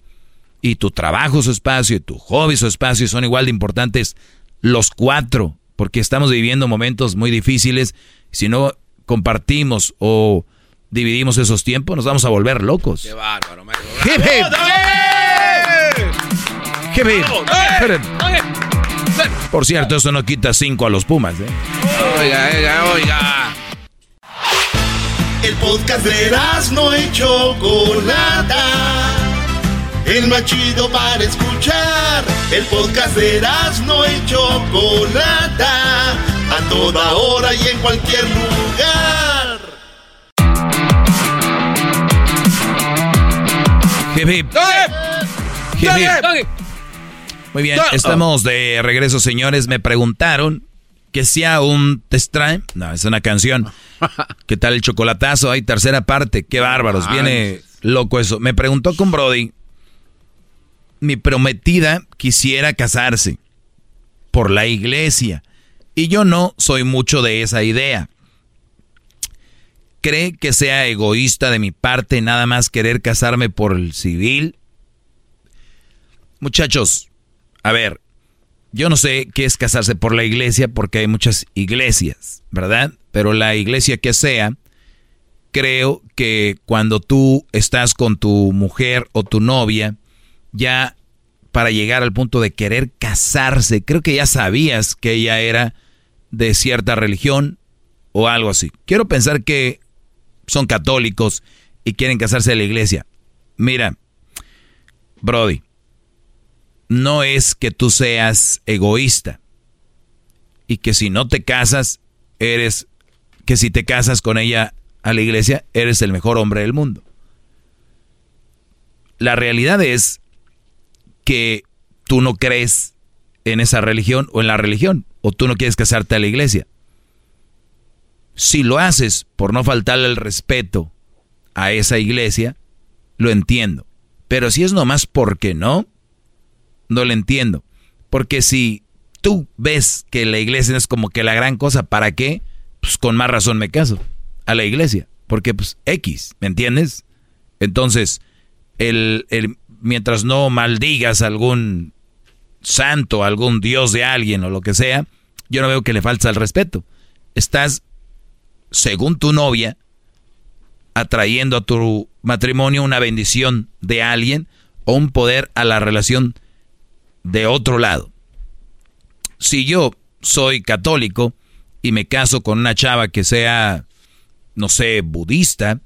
[SPEAKER 4] Y tu trabajo, su espacio, y tu hobby, su espacio, son igual de importantes los cuatro, porque estamos viviendo momentos muy difíciles. Si no compartimos o dividimos esos tiempos, nos vamos a volver locos. Qué bárbaro, Por cierto, eso no quita cinco a los Pumas, ¿eh?
[SPEAKER 1] Oiga, oiga, oiga. El podcast de no hecho Chocolata el más chido para escuchar. El podcast de no y Chocolata, a toda hora y en cualquier lugar.
[SPEAKER 4] Muy bien, estamos de regreso, señores. Me preguntaron que si un test No, es una canción. ¿Qué tal el chocolatazo? Hay tercera parte. Qué bárbaros. Viene loco eso. Me preguntó con Brody mi prometida quisiera casarse por la iglesia y yo no soy mucho de esa idea. ¿Cree que sea egoísta de mi parte nada más querer casarme por el civil? Muchachos, a ver, yo no sé qué es casarse por la iglesia porque hay muchas iglesias, ¿verdad? Pero la iglesia que sea, creo que cuando tú estás con tu mujer o tu novia, ya para llegar al punto de querer casarse. Creo que ya sabías que ella era de cierta religión o algo así. Quiero pensar que son católicos y quieren casarse de la iglesia. Mira, Brody, no es que tú seas egoísta y que si no te casas, eres, que si te casas con ella a la iglesia, eres el mejor hombre del mundo. La realidad es que tú no crees en esa religión o en la religión, o tú no quieres casarte a la iglesia. Si lo haces por no faltarle el respeto a esa iglesia, lo entiendo. Pero si es nomás porque no, no lo entiendo. Porque si tú ves que la iglesia es como que la gran cosa, ¿para qué? Pues con más razón me caso a la iglesia. Porque pues X, ¿me entiendes? Entonces, el, el, mientras no maldigas algún santo, algún dios de alguien o lo que sea, yo no veo que le falta el respeto. Estás, según tu novia, atrayendo a tu matrimonio una bendición de alguien o un poder a la relación de otro lado. Si yo soy católico y me caso con una chava que sea, no sé, budista,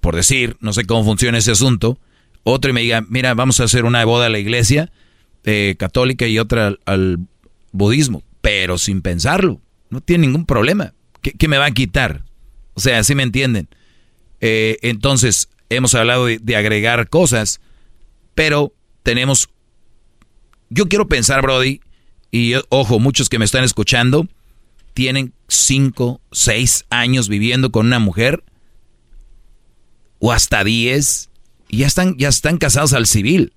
[SPEAKER 4] por decir, no sé cómo funciona ese asunto, otro y me diga, mira, vamos a hacer una boda a la iglesia eh, católica y otra al, budismo, pero sin pensarlo, no tiene ningún problema. ¿Qué, me va a quitar? O sea, así me entienden. Eh, entonces, hemos hablado de, agregar cosas, pero tenemos... Yo quiero pensar, Brody, y ojo, muchos que me están escuchando, tienen 5, 6 años viviendo con una mujer, o hasta 10, y ya están, ya están casados al civil.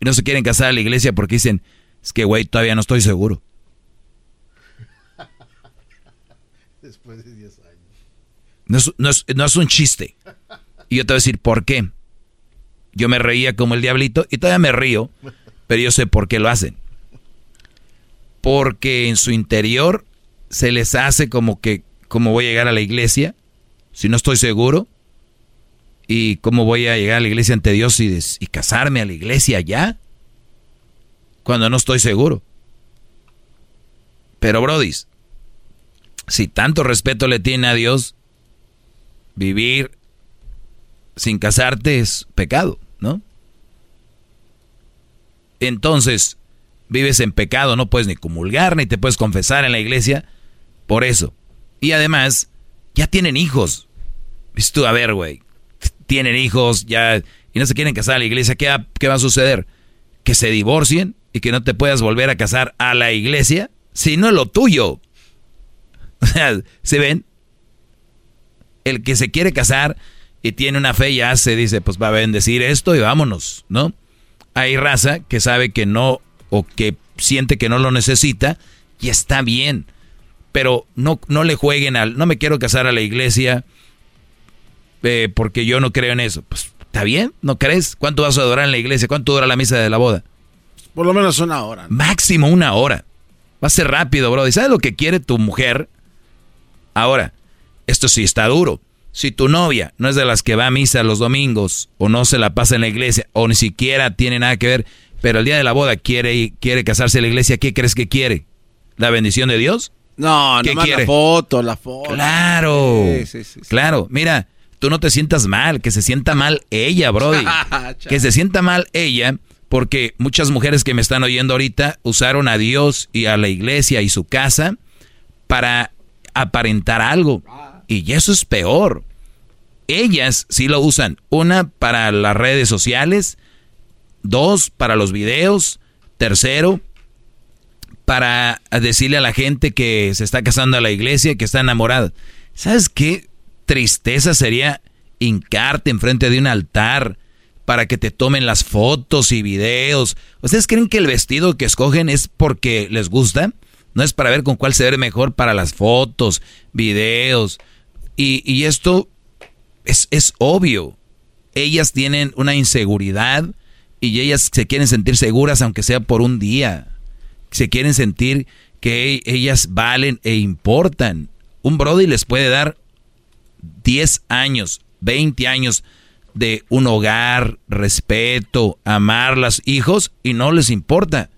[SPEAKER 4] Y no se quieren casar a la iglesia porque dicen, es que, güey, todavía no estoy seguro. Después de 10 años. No es, un chiste. Y yo te voy a decir, ¿por qué? Yo me reía como el diablito y todavía me río, pero yo sé por qué lo hacen. Porque en su interior se les hace como que, ¿cómo voy a llegar a la iglesia? Si no estoy seguro. ¿Y cómo voy a llegar a la iglesia ante Dios y, y casarme a la iglesia ya? Cuando no estoy seguro. Pero, Brodis, si tanto respeto le tiene a Dios, vivir sin casarte es pecado. Entonces, vives en pecado, no puedes ni comulgar, ni te puedes confesar en la iglesia, por eso. Y además, ya tienen hijos. Viste tú, a ver, güey, tienen hijos, ya, y no se quieren casar a la iglesia, ¿qué va, ¿qué va a suceder? ¿Que se divorcien y que no te puedas volver a casar a la iglesia? Si no es lo tuyo. O sea, ¿se ven? El que se quiere casar y tiene una fe ya se dice, pues va a bendecir esto y vámonos, ¿no? Hay raza que sabe que no o que siente que no lo necesita y está bien. Pero no, no le jueguen al, no me quiero casar a la iglesia eh, porque yo no creo en eso. Pues está bien, ¿no crees? ¿Cuánto vas a adorar en la iglesia? ¿Cuánto dura la misa de la boda?
[SPEAKER 5] Por lo menos una hora.
[SPEAKER 4] Máximo una hora. Va a ser rápido, bro. ¿Y sabes lo que quiere tu mujer? Ahora, esto sí está duro. Si tu novia no es de las que va a misa los domingos, o no se la pasa en la iglesia, o ni siquiera tiene nada que ver, pero el día de la boda quiere, quiere casarse en la iglesia, ¿qué crees que quiere? ¿La bendición de Dios?
[SPEAKER 5] No, ¿Qué no quiere? la foto, la foto.
[SPEAKER 4] Claro. claro. Mira, tú no te sientas mal, que se sienta mal ella, Brody. que se sienta mal ella, porque muchas mujeres que me están oyendo ahorita usaron a Dios y a la iglesia y su casa para aparentar algo. Y eso es peor. Ellas sí lo usan. Una para las redes sociales, dos para los videos, tercero para decirle a la gente que se está casando a la iglesia, que está enamorada. ¿Sabes qué? tristeza sería hincarte enfrente de un altar para que te tomen las fotos y videos. ¿Ustedes creen que el vestido que escogen es porque les gusta? No es para ver con cuál se ve mejor para las fotos, videos. Y, esto es, es obvio. Ellas tienen una inseguridad y ellas se quieren sentir seguras aunque sea por un día. Se quieren sentir que ellas valen e importan. Un Brody les puede dar 10 años, 20 años de un hogar, respeto, amar a los hijos y no les importa.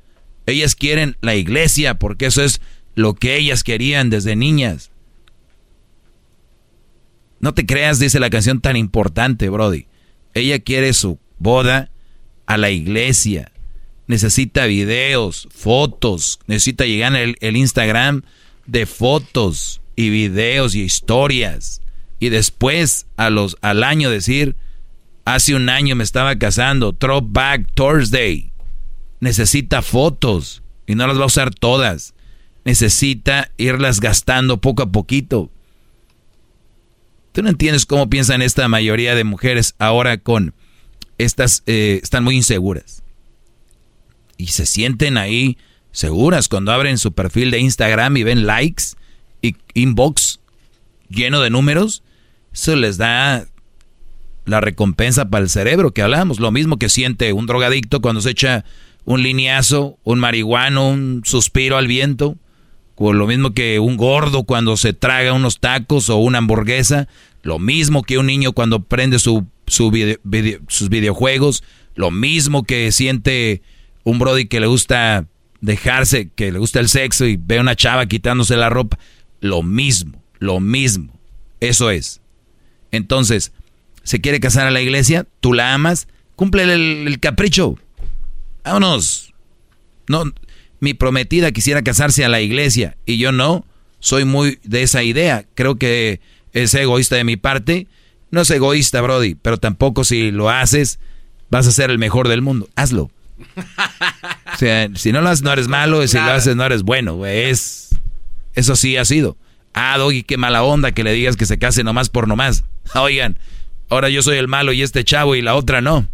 [SPEAKER 4] Ellas quieren la iglesia porque eso es lo que ellas querían desde niñas. No te creas, dice la canción tan importante, Brody. Ella quiere su boda a la iglesia. Necesita videos, fotos. Necesita llegar al el Instagram de fotos y videos y historias y después a los, al año decir, hace un año me estaba casando, Throwback Thursday. Necesita fotos y no las va a usar todas. Necesita irlas gastando poco a poquito. Tú no entiendes cómo piensan esta mayoría de mujeres ahora con estas, eh, están muy inseguras. Y se sienten ahí seguras cuando abren su perfil de Instagram y ven likes y inbox lleno de números eso les da la recompensa para el cerebro que hablamos. Lo mismo que siente un drogadicto cuando se echa un lineazo, un marihuano, un suspiro al viento, lo mismo que un gordo cuando se traga unos tacos o una hamburguesa, lo mismo que un niño cuando prende su, sus videojuegos, lo mismo que siente un brody que le gusta dejarse, que le gusta el sexo y ve a una chava quitándose la ropa, lo mismo, lo mismo. Eso es. Entonces, se quiere casar a la iglesia, tú la amas, cumple el, el capricho. Vámonos. No, mi prometida quisiera casarse a la iglesia y yo no. Soy muy de esa idea. Creo que es egoísta de mi parte. No es egoísta, Brody, pero tampoco si lo haces, vas a ser el mejor del mundo. Hazlo. O sea, si no lo haces, no eres malo, y si lo haces, no eres bueno. Es, eso sí ha sido. Ah, Doggy, qué mala onda que le digas que se case nomás por nomás. Oigan, ahora yo soy el malo y este chavo y la otra no.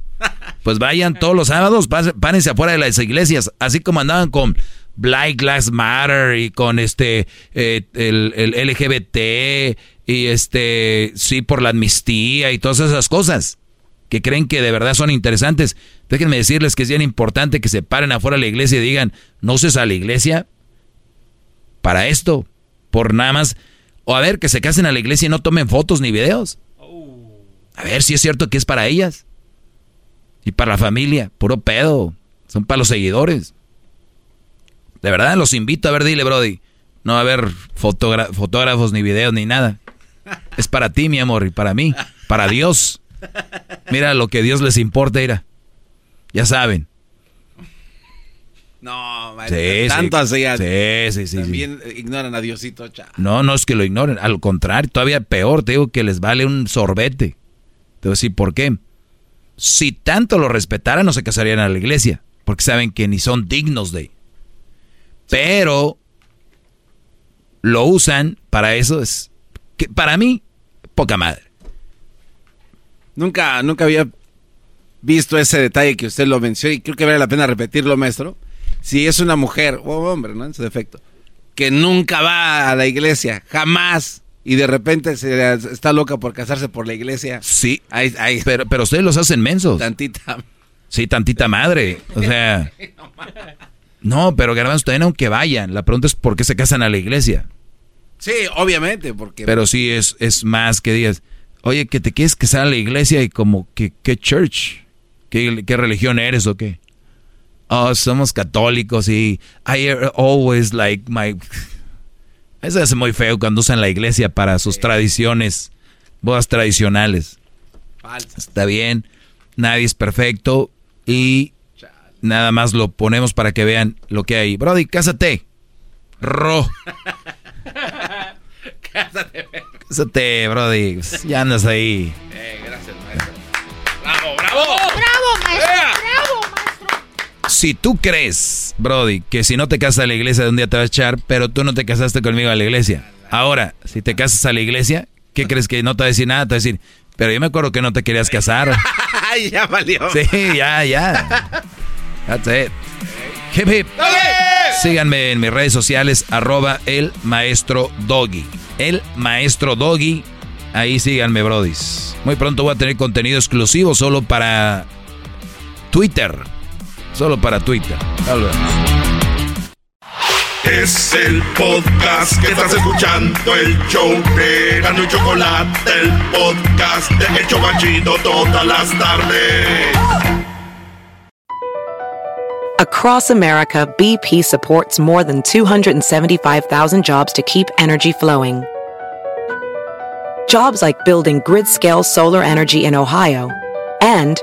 [SPEAKER 4] Pues vayan todos los sábados, párense afuera de las iglesias, así como andaban con Black Lives Matter y con este eh, el, LGBT y este sí por la amnistía y todas esas cosas que creen que de verdad son interesantes. Déjenme decirles que es bien importante que se paren afuera de la iglesia y digan, no uses a la iglesia para esto, por nada más. O a ver, que se casen a la iglesia y no tomen fotos ni videos. A ver si es cierto que es para ellas. Y para la familia, puro pedo. Son para los seguidores. De verdad, los invito a ver, dile, Brody. No va a haber fotógrafos ni videos ni nada. Es para ti, mi amor, y para mí, para Dios. Mira lo que Dios les importa, mira. Ya saben.
[SPEAKER 5] No, sí, tanto así. Sí, sí, sí. También ignoran a Diosito.
[SPEAKER 4] No, no es que lo ignoren. Al contrario, todavía peor. Te digo que les vale un sorbete. Te voy a decir por qué. Si tanto lo respetaran, no se casarían a la iglesia. Porque saben que ni son dignos de. Pero lo usan para eso. Es que para mí, poca madre.
[SPEAKER 5] Nunca, nunca había visto ese detalle que usted lo mencionó y creo que vale la pena repetirlo, maestro. Si es una mujer o hombre, ¿no? En su defecto, que nunca va a la iglesia, jamás, y de repente se, está loca por casarse por la iglesia.
[SPEAKER 4] Sí, Pero, pero ustedes los hacen mensos.
[SPEAKER 5] Tantita.
[SPEAKER 4] Sí, tantita madre. O sea. no, pero garbanzo, también aunque vayan. La pregunta es por qué se casan a la iglesia.
[SPEAKER 5] Sí, obviamente, porque.
[SPEAKER 4] Pero sí es, es más que digas oye, que te quieres que a la iglesia y como, que, ¿qué church? ¿Qué, ¿Qué religión eres o qué? Oh, somos católicos y I always like my... Eso es muy feo cuando usan la iglesia para sus tradiciones, bodas tradicionales. Está bien, nadie es perfecto y nada más lo ponemos para que vean lo que hay. Brody, cásate. Ro. cásate. Cásate, Brody. Ya andas ahí. Eh, gracias,
[SPEAKER 1] maestro.
[SPEAKER 4] Si tú crees, Brody, que si no te casas a la iglesia de un día te vas a echar, pero tú no te casaste conmigo a la iglesia. Ahora, si te casas a la iglesia, ¿qué crees que no te va a decir nada? Te va a decir, pero yo me acuerdo que no te querías casar.
[SPEAKER 5] Ay, ya valió.
[SPEAKER 4] Sí, ya, ya. That's it. Hip hip. Síganme en mis redes sociales, arroba el maestro doggy el maestro Doggy. Ahí síganme, brodis. Muy pronto voy a tener contenido exclusivo solo para Twitter. Solo para Twitter.
[SPEAKER 1] Es el podcast que estás escuchando, el show de Gano y Chocolate, el podcast de Hecho Banchito todas las tardes.
[SPEAKER 12] Across America, BP supports more than 275,000 jobs to keep energy flowing. Jobs like building grid scale solar energy in Ohio and